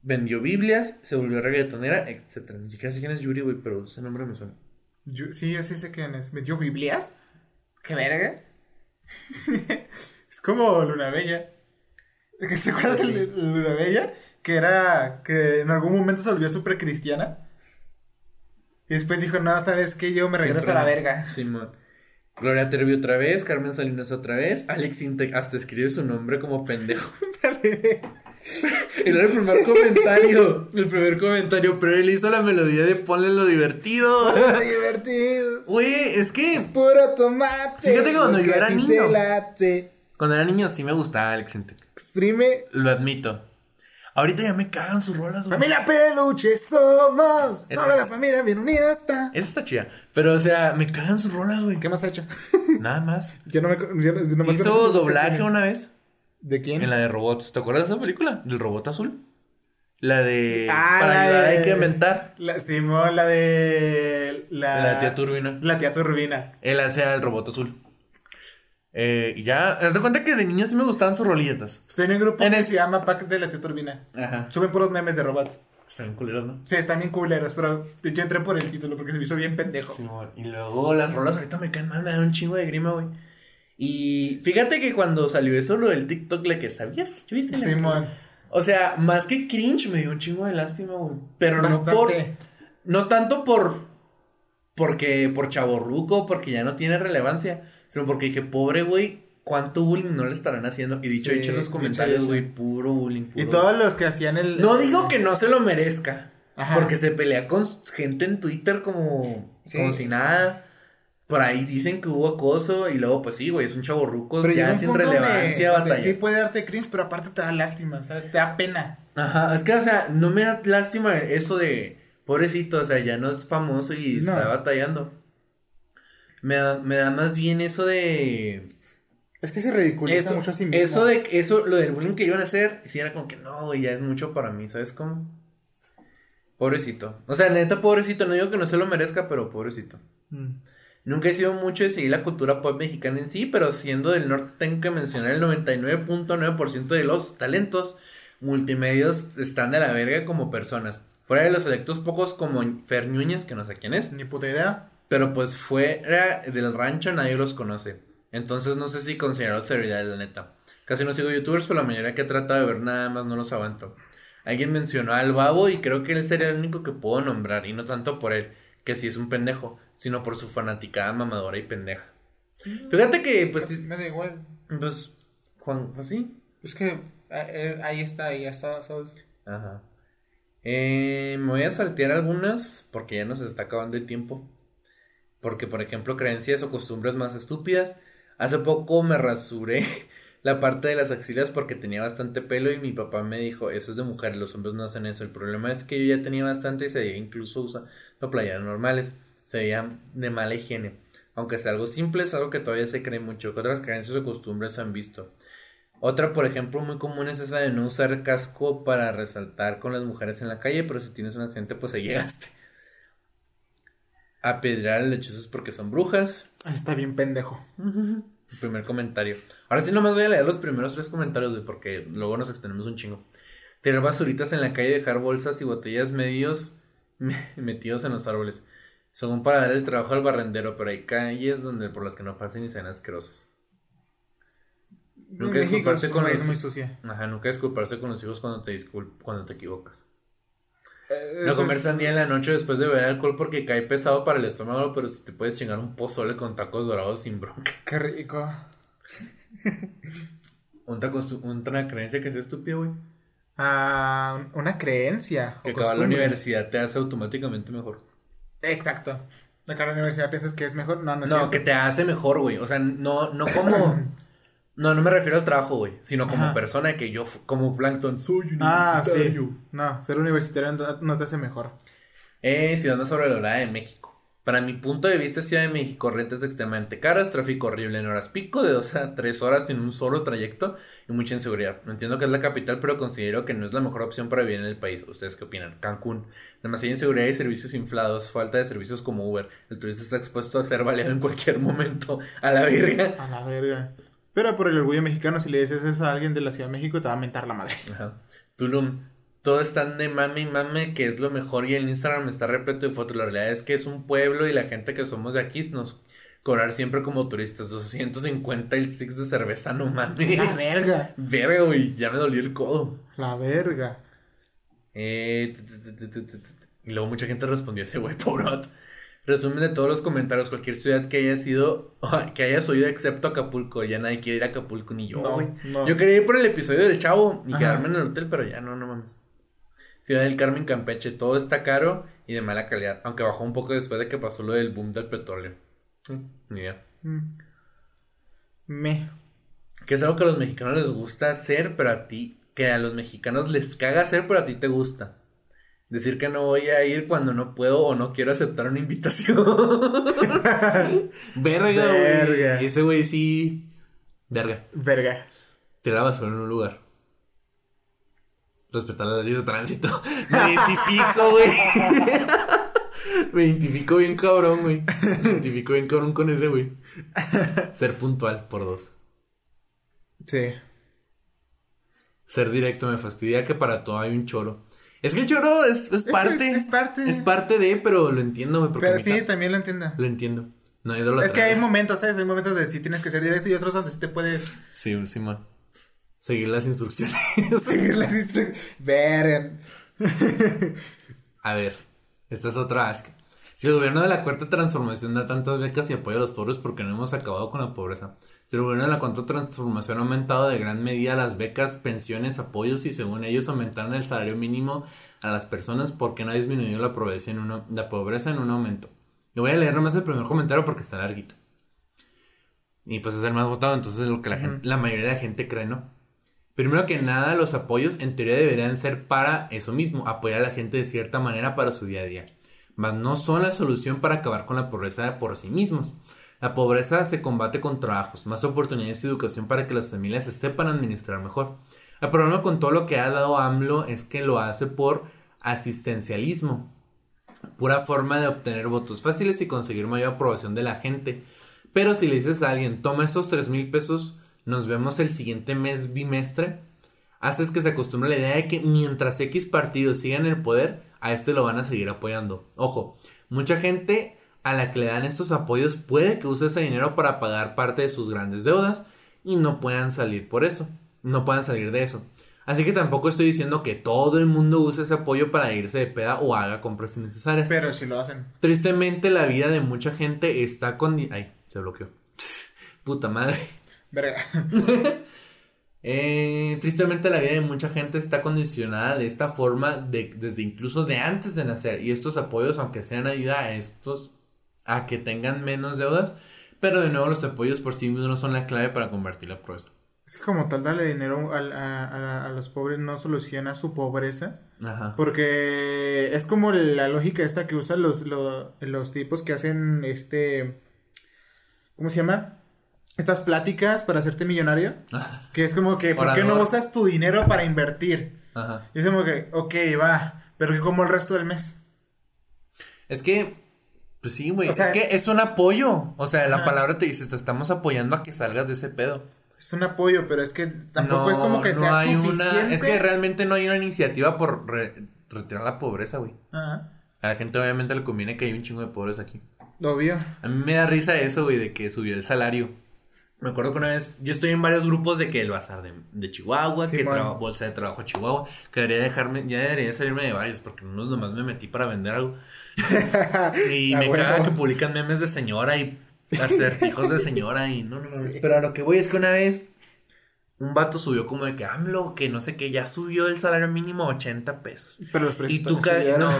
Vendió Biblias, se volvió reggaetonera, etc. Ni siquiera sé quién es Yuri, güey, pero ese nombre me suena. Sí, yo sí sé quién es. ¿Metió Biblias? ¿Qué verga? es como Luna Bella. ¿Te acuerdas de. Luna Bella? Que era. que en algún momento se volvió súper cristiana. Y después dijo, no, ¿sabes qué? Yo me regreso a la verga. Simón. Gloria Trevi otra vez, Carmen Salinas otra vez, Alex Intec hasta escribe su nombre como pendejo. Era el primer comentario, el primer comentario, pero él hizo la melodía de ponle lo divertido. divertido. Güey, es que Es puro tomate. Fíjate que cuando yo era niño. late. cuando era niño sí me gustaba Alex Exprime. lo admito. Ahorita ya me cagan sus rolas, güey. Familia Peluche somos. Toda la familia bien unida está. Esa está chida, pero o sea, me cagan sus rolas, güey. ¿Qué más ha hecho? Nada más. Yo no me. Yo no, yo Hizo doblaje una vez. ¿De quién? En la de robots. ¿Te acuerdas de esa película? Del robot azul. La de. Ah, para la ayudar de- hay que inventar. La, Simón, la de. La, La tía Turbina. La tía Turbina. Él hace al robot azul. Eh, y ya. Haz de cuenta que de niño sí me gustaban sus rolilletas. Estoy en un grupo En que el- se llama Pack de la tía Turbina. Ajá. Suben puros memes de robots. Están bien culeros, ¿no? Sí, están bien culeros, pero yo entré por el título porque se me hizo bien pendejo. Simón. Y luego las rolas ahorita me caen mal, me dan un chingo de grima, güey. Y fíjate que cuando salió eso, lo del TikTok, le que sabías, ¿Yo viste la- Simón. O sea, más que cringe, me dio un chingo de lástima, güey. Pero no por. No tanto por. Porque. Por chaborruco, porque ya no tiene relevancia. Sino porque dije, pobre güey, ¿cuánto bullying no le estarán haciendo? Y dicho Sí, dicho en los comentarios, hecho. güey, puro bullying. Y puro- todos los que hacían el. No digo que no se lo merezca. Ajá. Porque se pelea con gente en Twitter como. Sí. Como si nada. Por ahí dicen que hubo acoso. Y luego, pues sí, güey, es un Pero llega ya sin donde- relevancia, donde batalla. sí puede darte cringe, pero aparte te da lástima, ¿sabes? Te da pena. Ajá, es que, o sea, no me da lástima eso de, pobrecito, o sea, ya no es famoso y No. está batallando. Me da, me da más bien eso de... Es que se ridiculiza Eso, mucho a sí mismo. eso de, eso, lo del bullying que iban a hacer, si era como que no, güey, ya es mucho para mí, ¿sabes cómo? Pobrecito. O sea, neta, pobrecito, no digo que no se lo merezca, pero pobrecito. Mm. Nunca he sido mucho de seguir la cultura pop mexicana en sí, pero siendo del norte tengo que mencionar el 99.9% de los talentos multimedios están de la verga como personas. Fuera de los selectos pocos como Fer Núñez, que no sé quién es, Ni puta idea. pero pues fuera del rancho nadie los conoce. Entonces no sé si considero seriedad la neta. Casi no sigo youtubers, pero la mayoría que trata de ver nada más no los aguanto. Alguien mencionó al babo y creo que él sería el único que puedo nombrar, y no tanto por él, que sí es un pendejo, sino por su fanaticada mamadora y pendeja. Fíjate que, pues, Me da igual. pues, Juan, pues sí. Es que eh, ahí está, ahí ya está, ¿sabes? Ajá. Eh, me voy a saltear algunas porque ya nos está acabando el tiempo. Porque, por ejemplo, creencias o costumbres más estúpidas. Hace poco me rasuré la parte de las axilas porque tenía bastante pelo y mi papá me dijo, eso es de mujer, los hombres no hacen eso. El problema es que yo ya tenía bastante y se incluso usando playeras normales. Se veía de mala higiene. Aunque sea algo simple, es algo que todavía se cree mucho. ¿Qué otras creencias o costumbres han visto? Otra, por ejemplo, muy común es esa de no usar casco para resaltar con las mujeres en la calle, pero si tienes un accidente, pues ahí llegaste. Apedrear a lechuzas porque son brujas. Está bien pendejo. Primer comentario. Ahora sí nomás voy a leer los primeros tres comentarios, güey, porque luego nos extendemos un chingo. Tirar basuritas en la calle, dejar bolsas y botellas medios metidos en los árboles. Según para dar el trabajo al barrendero, pero hay calles donde por las que no pasen y sean asquerosas. Nunca disculparse con los- muy sucia. Ajá, nunca disculparse con los hijos cuando te discul- cuando te equivocas. Eh, No comer sandía en la noche después de beber alcohol porque cae pesado para el estómago, pero si te puedes chingar un pozole con tacos dorados sin bronca. Qué rico. Otra creencia que es estúpida, güey. Ah, una creencia. Que acabar la universidad te hace automáticamente mejor. Exacto. La universidad piensas que es mejor. No, no es No, cierto. que te hace mejor, güey. O sea, no, no como. No, no me refiero al trabajo, güey. Sino como Ajá. persona que yo, como Plankton, soy Ah, sí. universitario. No, ser universitario no- te hace mejor. Eh, ciudad sobrevalorada de México. Para mi punto de vista, Ciudad de México, rentas extremadamente caras, tráfico horrible en horas pico, de 2 a 3 horas en un solo trayecto y mucha inseguridad. Entiendo que es la capital, pero considero que no es la mejor opción para vivir en el país. ¿Ustedes qué opinan? Cancún. Demasiada inseguridad y servicios inflados, falta de servicios como Uber. El turista está expuesto a ser baleado en cualquier momento. A la verga. A la verga. Pero por el orgullo mexicano, si le dices eso a alguien de la Ciudad de México, te va a mentar la madre. Ajá. Tulum. Todo están de mame y mame, que es lo mejor, y el Instagram está repleto de fotos. La realidad es que es un pueblo y la gente que somos de aquí nos cobrar siempre como turistas. 250 el six de cerveza, no mames. La verga. Verga, güey, ya me dolió el codo. La verga. Eh. Y luego mucha gente respondió ese güey, pobre vato. Resumen de todos los comentarios, cualquier ciudad que haya sido, que hayas oído excepto Acapulco, ya nadie quiere ir a Acapulco ni yo, No, no. Yo quería ir por el episodio del chavo y Ajá. quedarme en el hotel, pero ya no, no mames. Ciudad del Carmen, Campeche, todo está caro y de mala calidad, aunque bajó un poco después de que pasó lo del boom del petróleo. Mm, Ni idea. Mm. Me. Que es algo que a los mexicanos les gusta hacer, pero a ti, que a los mexicanos les caga hacer, pero a ti te gusta. Decir que no voy a ir cuando no puedo o no quiero aceptar una invitación. Verga, güey. Ese güey sí. Verga. Verga. Tirar la basura en un lugar. Respetar la ley de tránsito. Me identifico, güey. Me identifico bien cabrón, güey. Me identifico bien cabrón con ese, güey. Ser puntual, por dos. Sí. Ser directo me fastidia que para todo hay un choro. Es que el choro es, es parte. es parte. Es parte de, pero lo entiendo, güey. Pero sí, también lo entiendo. Lo entiendo. No Es que hay momentos, ¿sabes? Hay momentos de sí tienes que ser directo y otros donde sí te puedes Sí, encima. Seguir las instrucciones. seguir las instrucciones. Verga. A ver, esta es otra ask. Si el gobierno de la cuarta transformación da tantas becas y apoya a los pobres, ¿por qué no hemos acabado con la pobreza? Si el gobierno de la cuarta transformación ha aumentado de gran medida las becas, pensiones, apoyos y según ellos aumentaron el salario mínimo a las personas, ¿por qué no ha disminuido la pobreza en, uno, la pobreza en un aumento? Le voy a leer nomás el primer comentario porque está larguito. Y pues es el más votado, entonces es lo que la, gente, la mayoría de la gente cree, ¿no? Primero que nada, los apoyos en teoría deberían ser para eso mismo, apoyar a la gente de cierta manera para su día a día. Mas no son la solución para acabar con la pobreza por sí mismos. La pobreza se combate con trabajos, más oportunidades y educación para que las familias se sepan administrar mejor. El problema con todo lo que ha dado AMLO es que lo hace por asistencialismo, pura forma de obtener votos fáciles y conseguir mayor aprobación de la gente. Pero si le dices a alguien, toma estos 3 mil pesos, nos vemos el siguiente mes bimestre, haces que se acostumbre la idea de que mientras X partidos sigan en el poder, a este lo van a seguir apoyando. Ojo, mucha gente a la que le dan estos apoyos puede que use ese dinero para pagar parte de sus grandes deudas y no puedan salir por eso, no puedan salir de eso. Así que tampoco estoy diciendo que todo el mundo use ese apoyo para irse de peda o haga compras innecesarias. Pero si lo hacen. Tristemente, la vida de mucha gente está con... Ay, se bloqueó. Puta madre. Verga. Eh, tristemente la vida de mucha gente está condicionada de esta forma de, desde incluso de antes de nacer y estos apoyos aunque sean ayuda a estos a que tengan menos deudas pero de nuevo los apoyos por sí mismos no son la clave para convertir la pobreza Es que como tal darle dinero a, a- a los pobres no soluciona su pobreza. Ajá. Porque es como la lógica esta que usan los, los, los tipos que hacen este... ¿Cómo se llama? Estas pláticas para hacerte millonario. Que es como que, ¿por qué no usas tu dinero para invertir? Ajá. Y es como que, ok, va, pero que como el resto del mes. Es que, pues sí, güey. O sea- es que es un apoyo. O sea, la Ajá. palabra te dice, te estamos apoyando a que salgas de ese pedo. Es un apoyo, pero es que tampoco no, es como que no sea hay suficiente. una. Es que realmente no hay una iniciativa por re- retirar la pobreza, güey. Ajá, A la gente obviamente le conviene que hay un chingo de pobres aquí. obvio. A mí me da risa eso, güey, de que subió el salario. Me acuerdo que una vez, yo estoy en varios grupos de que el bazar de, de Chihuahua, que bolsa de trabajo Chihuahua, que debería dejarme, ya debería salirme de varios, porque unos nomás me metí para vender algo. y me huevo. caga que publican memes de señora y acertijos de señora y no, no, no. Pero a lo que voy es que una vez un vato subió como de que AMLO, que no sé qué, ya subió el salario mínimo a 80 pesos. Pero los Y precios tú ca- subieron. no,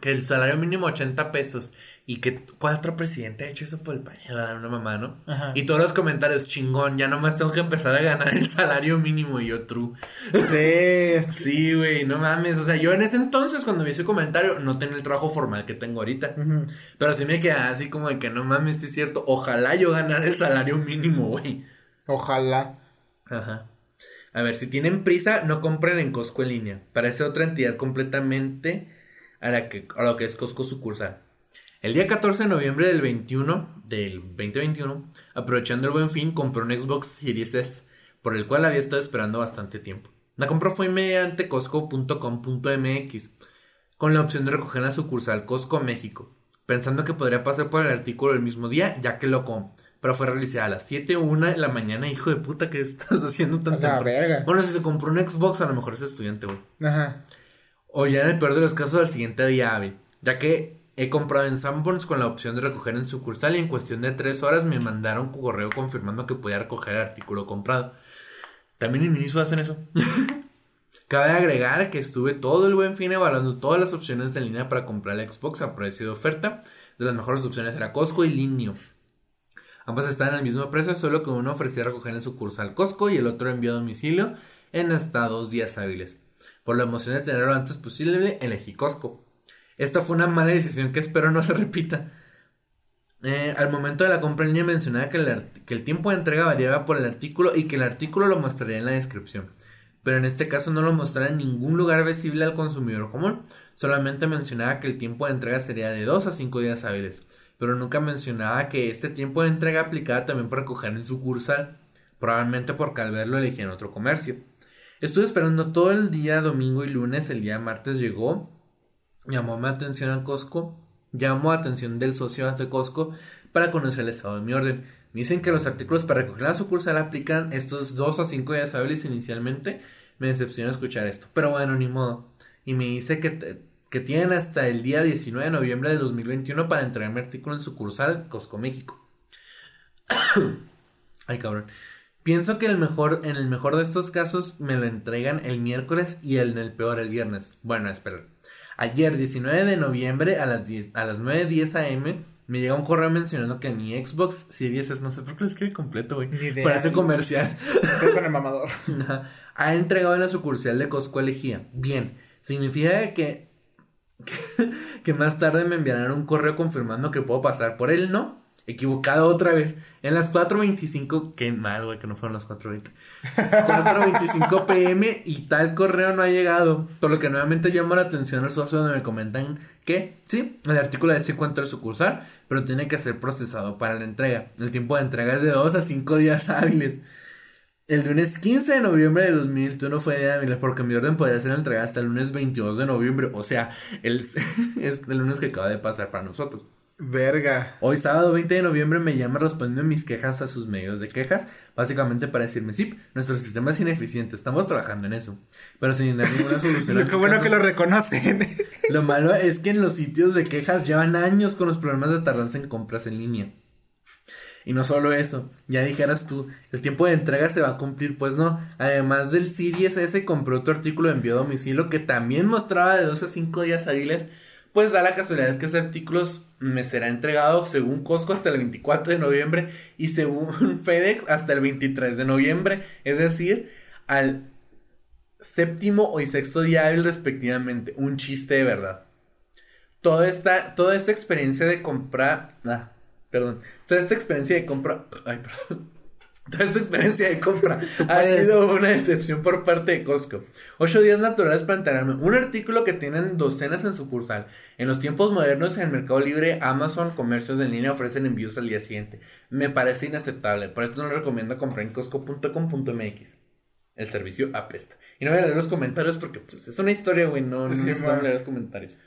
que el salario mínimo 80 pesos y que ¿cuál otro presidente ha hecho eso por el país? Una mamá, ¿no? Ajá. Y todos los comentarios, chingón, ya nomás tengo que empezar a ganar el salario mínimo y yo true. Sí, Sí, güey, no mames, o sea, yo en ese entonces cuando vi ese comentario no tenía el trabajo formal que tengo ahorita, pero sí me quedaba así como de que no mames, sí es cierto, ojalá yo ganara el salario mínimo, güey. Ojalá. Ajá. A ver, si tienen prisa, no compren en Costco en línea. Parece otra entidad completamente a, la que, a lo que es Costco sucursal. El día 14 de noviembre del 21, del 2021, aprovechando el buen fin, compré un Xbox Series S, por el cual había estado esperando bastante tiempo. La compra fue mediante costco.com.mx, con la opción de recoger en la sucursal Costco México, pensando que podría pasar por el artículo el mismo día, ya que lo com pero fue realizada a las 7 o 1 de la mañana, hijo de puta, ¿qué estás haciendo tan La verga. Bueno, si se compró un Xbox, a lo mejor es estudiante, güey. Ajá. O ya en el peor de los casos, al siguiente día hábil. Ya que he comprado en Sanborns con la opción de recoger en sucursal y en cuestión de 3 horas me mandaron un correo confirmando que podía recoger el artículo comprado. También en Miniso hacen eso. Cabe agregar que estuve todo el buen fin evaluando todas las opciones en línea para comprar el Xbox a precio de oferta. De las mejores opciones era Costco y Linio. Ambas están al mismo precio, solo que uno ofrecía recoger en sucursal Costco y el otro envío a domicilio en hasta dos días hábiles. Por la emoción de tenerlo antes posible, elegí Costco. Esta fue una mala decisión que espero no se repita. Eh, al momento de la compra en línea mencionaba que el, tiempo de entrega variaba por el artículo y que el artículo lo mostraría en la descripción. Pero en este caso no lo mostraba en ningún lugar visible al consumidor común. Solamente mencionaba que el tiempo de entrega sería de 2 a 5 días hábiles. Pero nunca mencionaba que este tiempo de entrega aplicaba también para recoger en sucursal. Probablemente porque al verlo elegí en otro comercio. Estuve esperando todo el día domingo y lunes. El día martes llegó. Llamó mi atención a Costco. Llamó atención del socio de Costco para conocer el estado de mi orden. Me dicen que los artículos para recoger la sucursal aplican estos 2 a 5 días hábiles inicialmente. Me decepciona escuchar esto. Pero bueno, ni modo. Y me dice que, que tienen hasta el día 19 de noviembre de 2021 para entregar mi artículo en sucursal Costco México. Ay, cabrón. Pienso que el mejor, en el mejor de estos casos me lo entregan el miércoles y en el peor el viernes. Bueno, espera. Ayer, 19 de noviembre a las 10, a las 9.10 am, me llega un correo mencionando que mi Xbox Series S, no sé por qué lo escribe completo, güey. Parece comercial. Estoy con el mamador. Ha entregado en la sucursal de Costco elegía. Bien, significa que, que, que más tarde me enviarán un correo confirmando que puedo pasar por él, ¿no? Equivocado otra vez. En las 4.25, qué mal, güey, que no fueron las 4.20. 4.25 pm y tal correo no ha llegado. Por lo que nuevamente llamo la atención al socio donde me comentan que, sí, el artículo de sí cuenta el sucursal, pero tiene que ser procesado para la entrega. El tiempo de entrega es de 2 a 5 días hábiles. El lunes 15 de noviembre de 2021 fue día hábil porque mi orden podría ser entregada hasta el lunes 22 de noviembre. O sea, el, es el lunes que acaba de pasar para nosotros. Verga. Hoy sábado 20 de noviembre me llama respondiendo mis quejas a sus medios de quejas, básicamente para decirme, sí, nuestro sistema es ineficiente, estamos trabajando en eso, pero sin dar ninguna solución. Qué bueno que lo reconocen. Lo malo es que en los sitios de quejas llevan años con los problemas de tardanza en compras en línea. Y no solo eso, ya dijeras tú, el tiempo de entrega se va a cumplir, pues no. Además del Series S compró otro artículo de envío a domicilio que también mostraba de 2 a 5 días hábiles pues da la casualidad que ese artículo me será entregado según Costco hasta el 24 de noviembre y según FedEx hasta el 23 de noviembre, es decir, al séptimo y sexto día hábil respectivamente. Un chiste de verdad. Toda esta, toda esta experiencia de compra... Ah, perdón. Toda esta experiencia de compra... Ay, perdón. Toda esta experiencia de compra ha sido una decepción por parte de Costco. Ocho días naturales para enterarme. Un artículo que tienen docenas en sucursal. En los tiempos modernos, en el Mercado Libre, Amazon, comercios de línea ofrecen envíos al día siguiente. Me parece inaceptable. Por esto no recomiendo comprar en costco.com.mx. El servicio apesta. Y no voy a leer los comentarios porque pues, es una historia, güey. No, no sí, necesito leer los comentarios.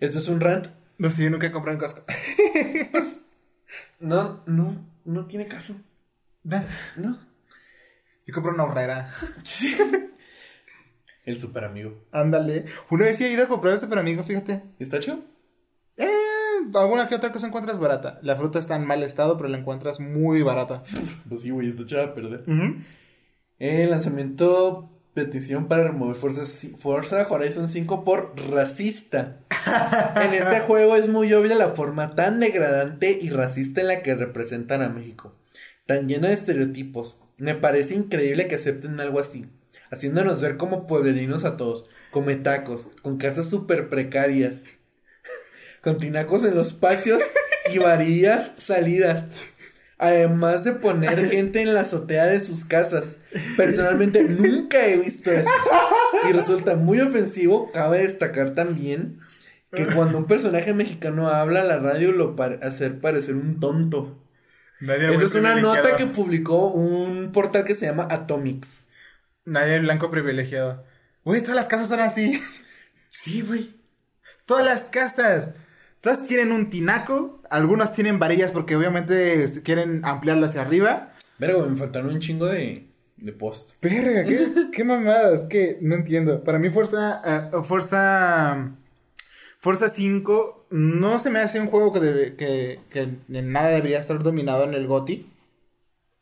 Esto es un rant. No yo nunca compré en Costco. no, no, no tiene caso. No. Yo compré una horrera. El super amigo. Ándale. Una vez he ido a comprar el super amigo, fíjate. ¿Está chido? Eh, alguna que otra cosa encuentras barata. La fruta está en mal estado, pero la encuentras muy barata. pues sí, güey, está chida a perder. El lanzamiento petición para remover Forza Horizon 5 por racista. en este juego es muy obvia la forma tan degradante y racista en la que representan a México tan lleno de estereotipos. Me parece increíble que acepten algo así, haciéndonos ver como pueblerinos a todos, come tacos, con casas súper precarias, con tinacos en los patios y varillas salidas. Además de poner gente en la azotea de sus casas. Personalmente nunca he visto eso. Y resulta muy ofensivo. Cabe destacar también que cuando un personaje mexicano habla, la radio lo hace parecer un tonto. Esa es una nota que publicó un portal que se llama Atomics. Nadie blanco privilegiado. Güey, todas las casas son así. Sí, güey. Todas las casas. Todas tienen un tinaco. Algunas tienen varillas porque obviamente quieren ampliarlo hacia arriba. Pero me faltaron un chingo de, de post. Verga, qué, qué mamadas. Que no entiendo. Para mí, Fuerza. Uh, fuerza. Fuerza 5 no se me hace un juego que, debe, que, que en nada debería estar dominado en el GOTI.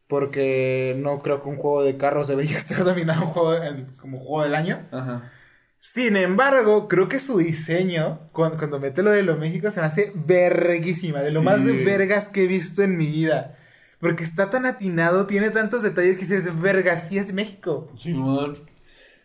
Porque no creo que un juego de carros debería estar dominado como juego del año. Ajá. Sin embargo, creo que su diseño, cuando, cuando mete lo de lo México, se me hace verguísima. De lo más de vergas que he visto en mi vida. Porque está tan atinado, tiene tantos detalles que dices, verga, sí es México. Sí,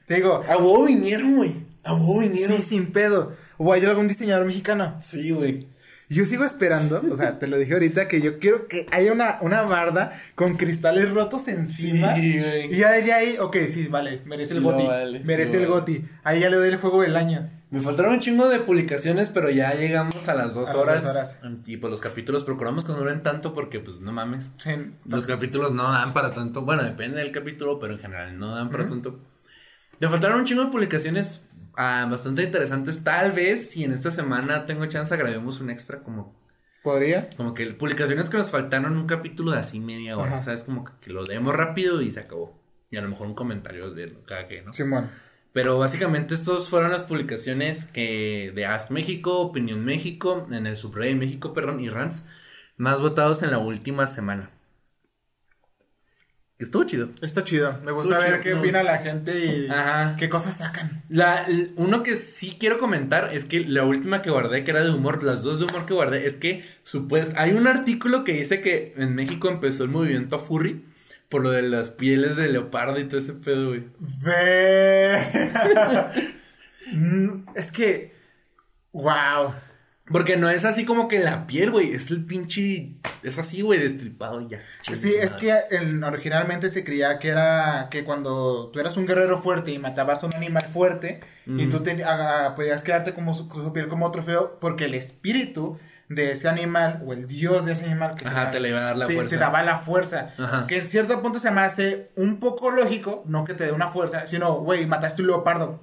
Te digo. A huevo vinieron, güey. A huevo vinieron. Sí, sin pedo. ¿O hay algún diseñador mexicano? Sí, güey. Yo sigo esperando, o sea, te lo dije ahorita, que yo quiero que haya una, una barda con cristales rotos encima. Sí, güey. Y ya diría ahí, ok, sí, vale, merece el goti. merece el goti. Ahí ya le doy el juego del año. Me faltaron un chingo de publicaciones, pero ya llegamos a las dos, horas, dos horas. Y pues los capítulos procuramos que no duren tanto porque, pues, no mames. los capítulos no dan para tanto. Bueno, depende del capítulo, pero en general no dan para tanto. Me faltaron un chingo de publicaciones Ah, bastante interesantes. Tal vez si en esta semana tengo chance grabemos un extra como... ¿Podría? Como que publicaciones que nos faltaron un capítulo de así media hora, ¿sabes? Como que, lo leemos rápido y se acabó. Y a lo mejor un comentario de cada que, ¿no? Simón. Pero básicamente estos fueron las publicaciones que de Ask México, Opinión México, en el Subreddit México, perdón, y Rants, más votados en la última semana. Estuvo chido. Está chido. Me gusta ver qué opina la gente y qué cosas sacan. La, uno que sí quiero comentar es que la última que guardé, que era de humor, las dos de humor que guardé, es que supues, hay un artículo que dice que en México empezó el movimiento a furry por lo de las pieles de leopardo y todo ese pedo, güey. Ve. Mm, es que. Wow. Porque no es así como que la piel, güey. Es el pinche. Es así, güey, destripado y ya. Sí, es que originalmente se creía que era que cuando tú eras un guerrero fuerte y matabas a un animal fuerte y tú podías quedarte como su, piel como trofeo porque el espíritu de ese animal o el dios de ese animal que Ajá, te, le iba a dar la fuerza. te daba la fuerza. Ajá. Que en cierto punto se me hace un poco lógico, no que te dé una fuerza, sino, güey, mataste un leopardo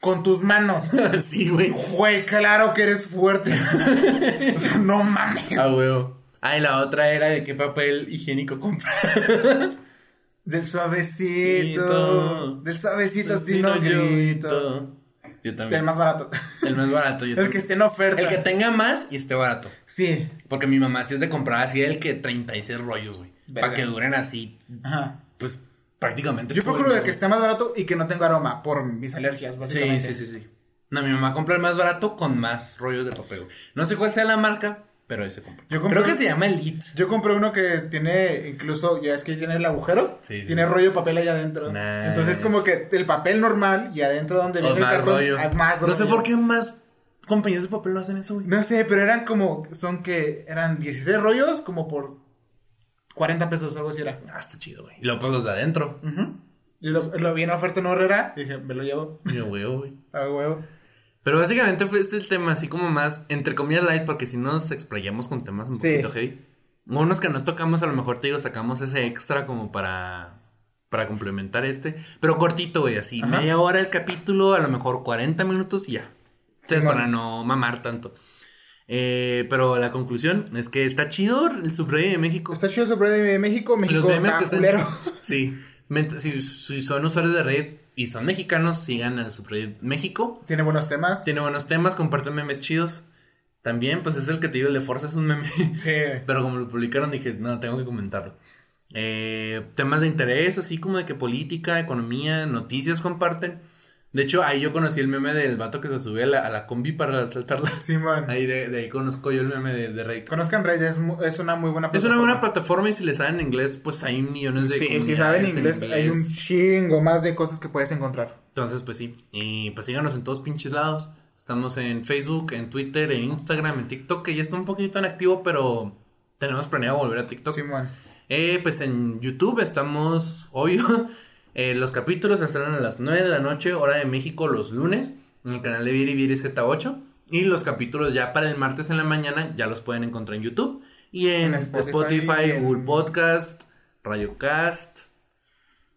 Con tus manos. sí, güey. Güey, claro que eres fuerte. O sea, no mames. A huevo. Ah, y la otra era de qué papel higiénico comprar. Del suavecito. Del suavecito, si no grito. Yo también. Del más barato. El más barato. Yo El que también. esté en oferta. El que tenga más y esté barato. Sí. Porque mi mamá sí es de comprar así el que 36 rollos, güey. Para que duren así, Ajá. pues prácticamente. Yo procuro el que esté más barato y que no tenga aroma por mis alergias, Sí, básicamente. sí, sí, sí. No, mi mamá compra el más barato con más rollos de papel. No sé cuál sea la marca, pero ese compra. Yo compré Creo que un- se llama Elite. Yo compré uno que tiene incluso, ya es que tiene el agujero, Sí, sí. tiene rollo de papel allá adentro. Nice. Entonces como que el papel normal y adentro donde viene el cartón, rollo. hay más no sé rollo. por qué más compañías de papel no hacen eso, güey. No sé, pero eran como, son que, eran 16 rollos como por 40 pesos, algo así era. Ah, está chido, güey. Y pues los de adentro. Y lo, lo vi en oferta en Horrera, dije, me lo llevo Yo, huevo, güey. a huevo. Pero básicamente fue este el tema, así como más, entre comillas, light, porque si nos explayamos con temas un Sí. poquito heavy. Unos que no tocamos, a lo mejor te digo, sacamos ese extra como para, para complementar este. Pero cortito, güey, así, Ajá. media hora el capítulo, a lo mejor 40 minutos y ya. O sea, Simón. para no mamar tanto. Eh, pero la conclusión es que está chido el subrey de México. Está chido sobre de México, México Los memes está que están- culero. Sí. Si, si son usuarios de Reddit y son mexicanos, sigan al subreddit México. Tiene buenos temas. Tiene buenos temas, comparten memes chidos. También, pues es el que te digo, el de Forza es un meme. Sí. Pero como lo publicaron, dije, no, tengo que comentarlo. Eh, temas de interés, así como de que política, economía, noticias comparten. De hecho, ahí yo conocí el meme del vato que se sube a la, a la combi para saltarla. Simón. Ahí de, de ahí conozco yo el meme de, de Reddit. Conozcan Reddit, es, mu- es una muy buena Es una plataforma. buena plataforma y si le saben inglés, pues hay millones de Sí, si comunidades saben en inglés, hay un chingo más de cosas que puedes encontrar. Entonces, pues sí. Y pues síganos en todos pinches lados. Estamos en Facebook, en Twitter, en Instagram, en TikTok, que ya está un poquito inactivo, pero tenemos planeado volver a TikTok. Simón. Eh, pues en YouTube estamos, obvio, eh, los capítulos estarán a las 9 de la noche, hora de México, los lunes, en el canal de Viri Viri Z8. Y los capítulos ya para el martes en la mañana ya los pueden encontrar en YouTube. Y en, En Spotify, Spotify, en- Google Podcast, Radiocast.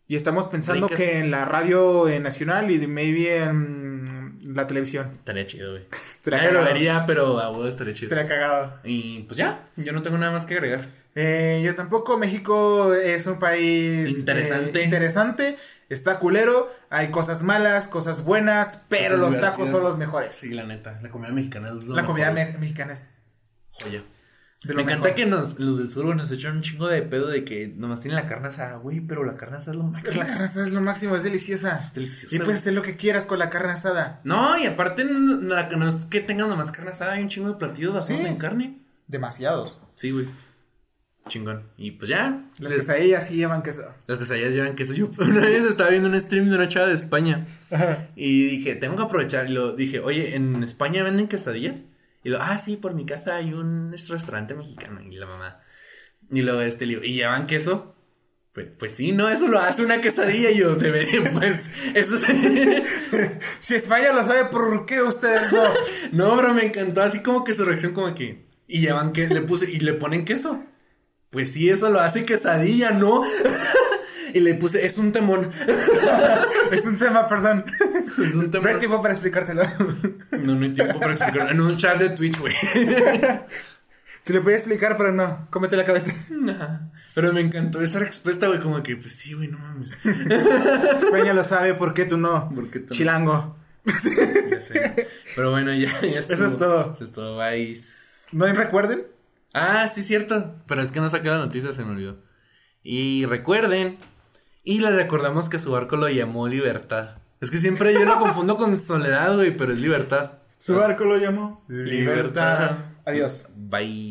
Y estamos pensando que en la radio eh, nacional y maybe en la televisión. Estaría chido, güey. Estaría Nadie lo cagado. vería, pero a vos estaría chido. Estaría cagado. Y pues ya, yo no tengo nada más que agregar. Eh, yo tampoco. México es un país Interesante. eh, interesante. Está culero. Hay cosas malas, cosas buenas, pero Cosas los tacos son los mejores. Sí, la neta. La comida mexicana es lo la comida me- mexicana es Joya. Me encanta que nos, los del sur nos echan un chingo de pedo de que nomás tienen la carne asada, güey, pero la carne asada es lo máximo. la carne asada es lo máximo, es deliciosa. Es deliciosa, Y puedes hacer lo que quieras con la carne asada. No, y aparte no, la- no es que tengan nomás carne asada, hay un chingo de platillos basados Sí. en carne. Demasiados. Sí, güey. Chingón. Y pues ya. Las les- quesadillas sí llevan queso. Las quesadillas llevan queso. Yo una vez estaba viendo un stream de una chava de España. Y dije, tengo que aprovechar. Y lo dije, oye, ¿en España venden quesadillas? Y lo, ah, sí, por mi casa hay un restaurante mexicano. Y la mamá. Y luego este le digo, ¿y llevan queso? Pues, pues sí, no, eso lo hace una quesadilla. Y yo, debería, pues, eso es... Si España lo sabe, ¿por qué ustedes no? no, pero me encantó así como que su reacción como que... Y llevan que le puse, y le ponen queso. Pues sí, eso lo hace quesadilla, ¿no? Y le puse, es un temón. es un tema, perdón. es un No temón. hay tiempo para explicárselo. No, no hay tiempo para explicarlo. En un chat de Twitch, güey. Se le puede explicar, pero no. Cómete la cabeza. Pero me encantó esa respuesta, güey. Como que, pues sí, güey, no mames. España lo sabe, ¿por qué tú no? ¿Por qué tú no? Chilango. Ya sé. Pero bueno, ya, ya estuvo. Eso es todo. Eso es todo, bye. ¿No recuerden? Ah, sí, cierto. Pero es que no saqué la noticia, se me olvidó. Y recuerden. Y le recordamos que su barco lo llamó Libertad. Es que siempre yo lo confundo con Soledad, güey, pero es Libertad. Su barco lo llamó Libertad. Adiós. Bye.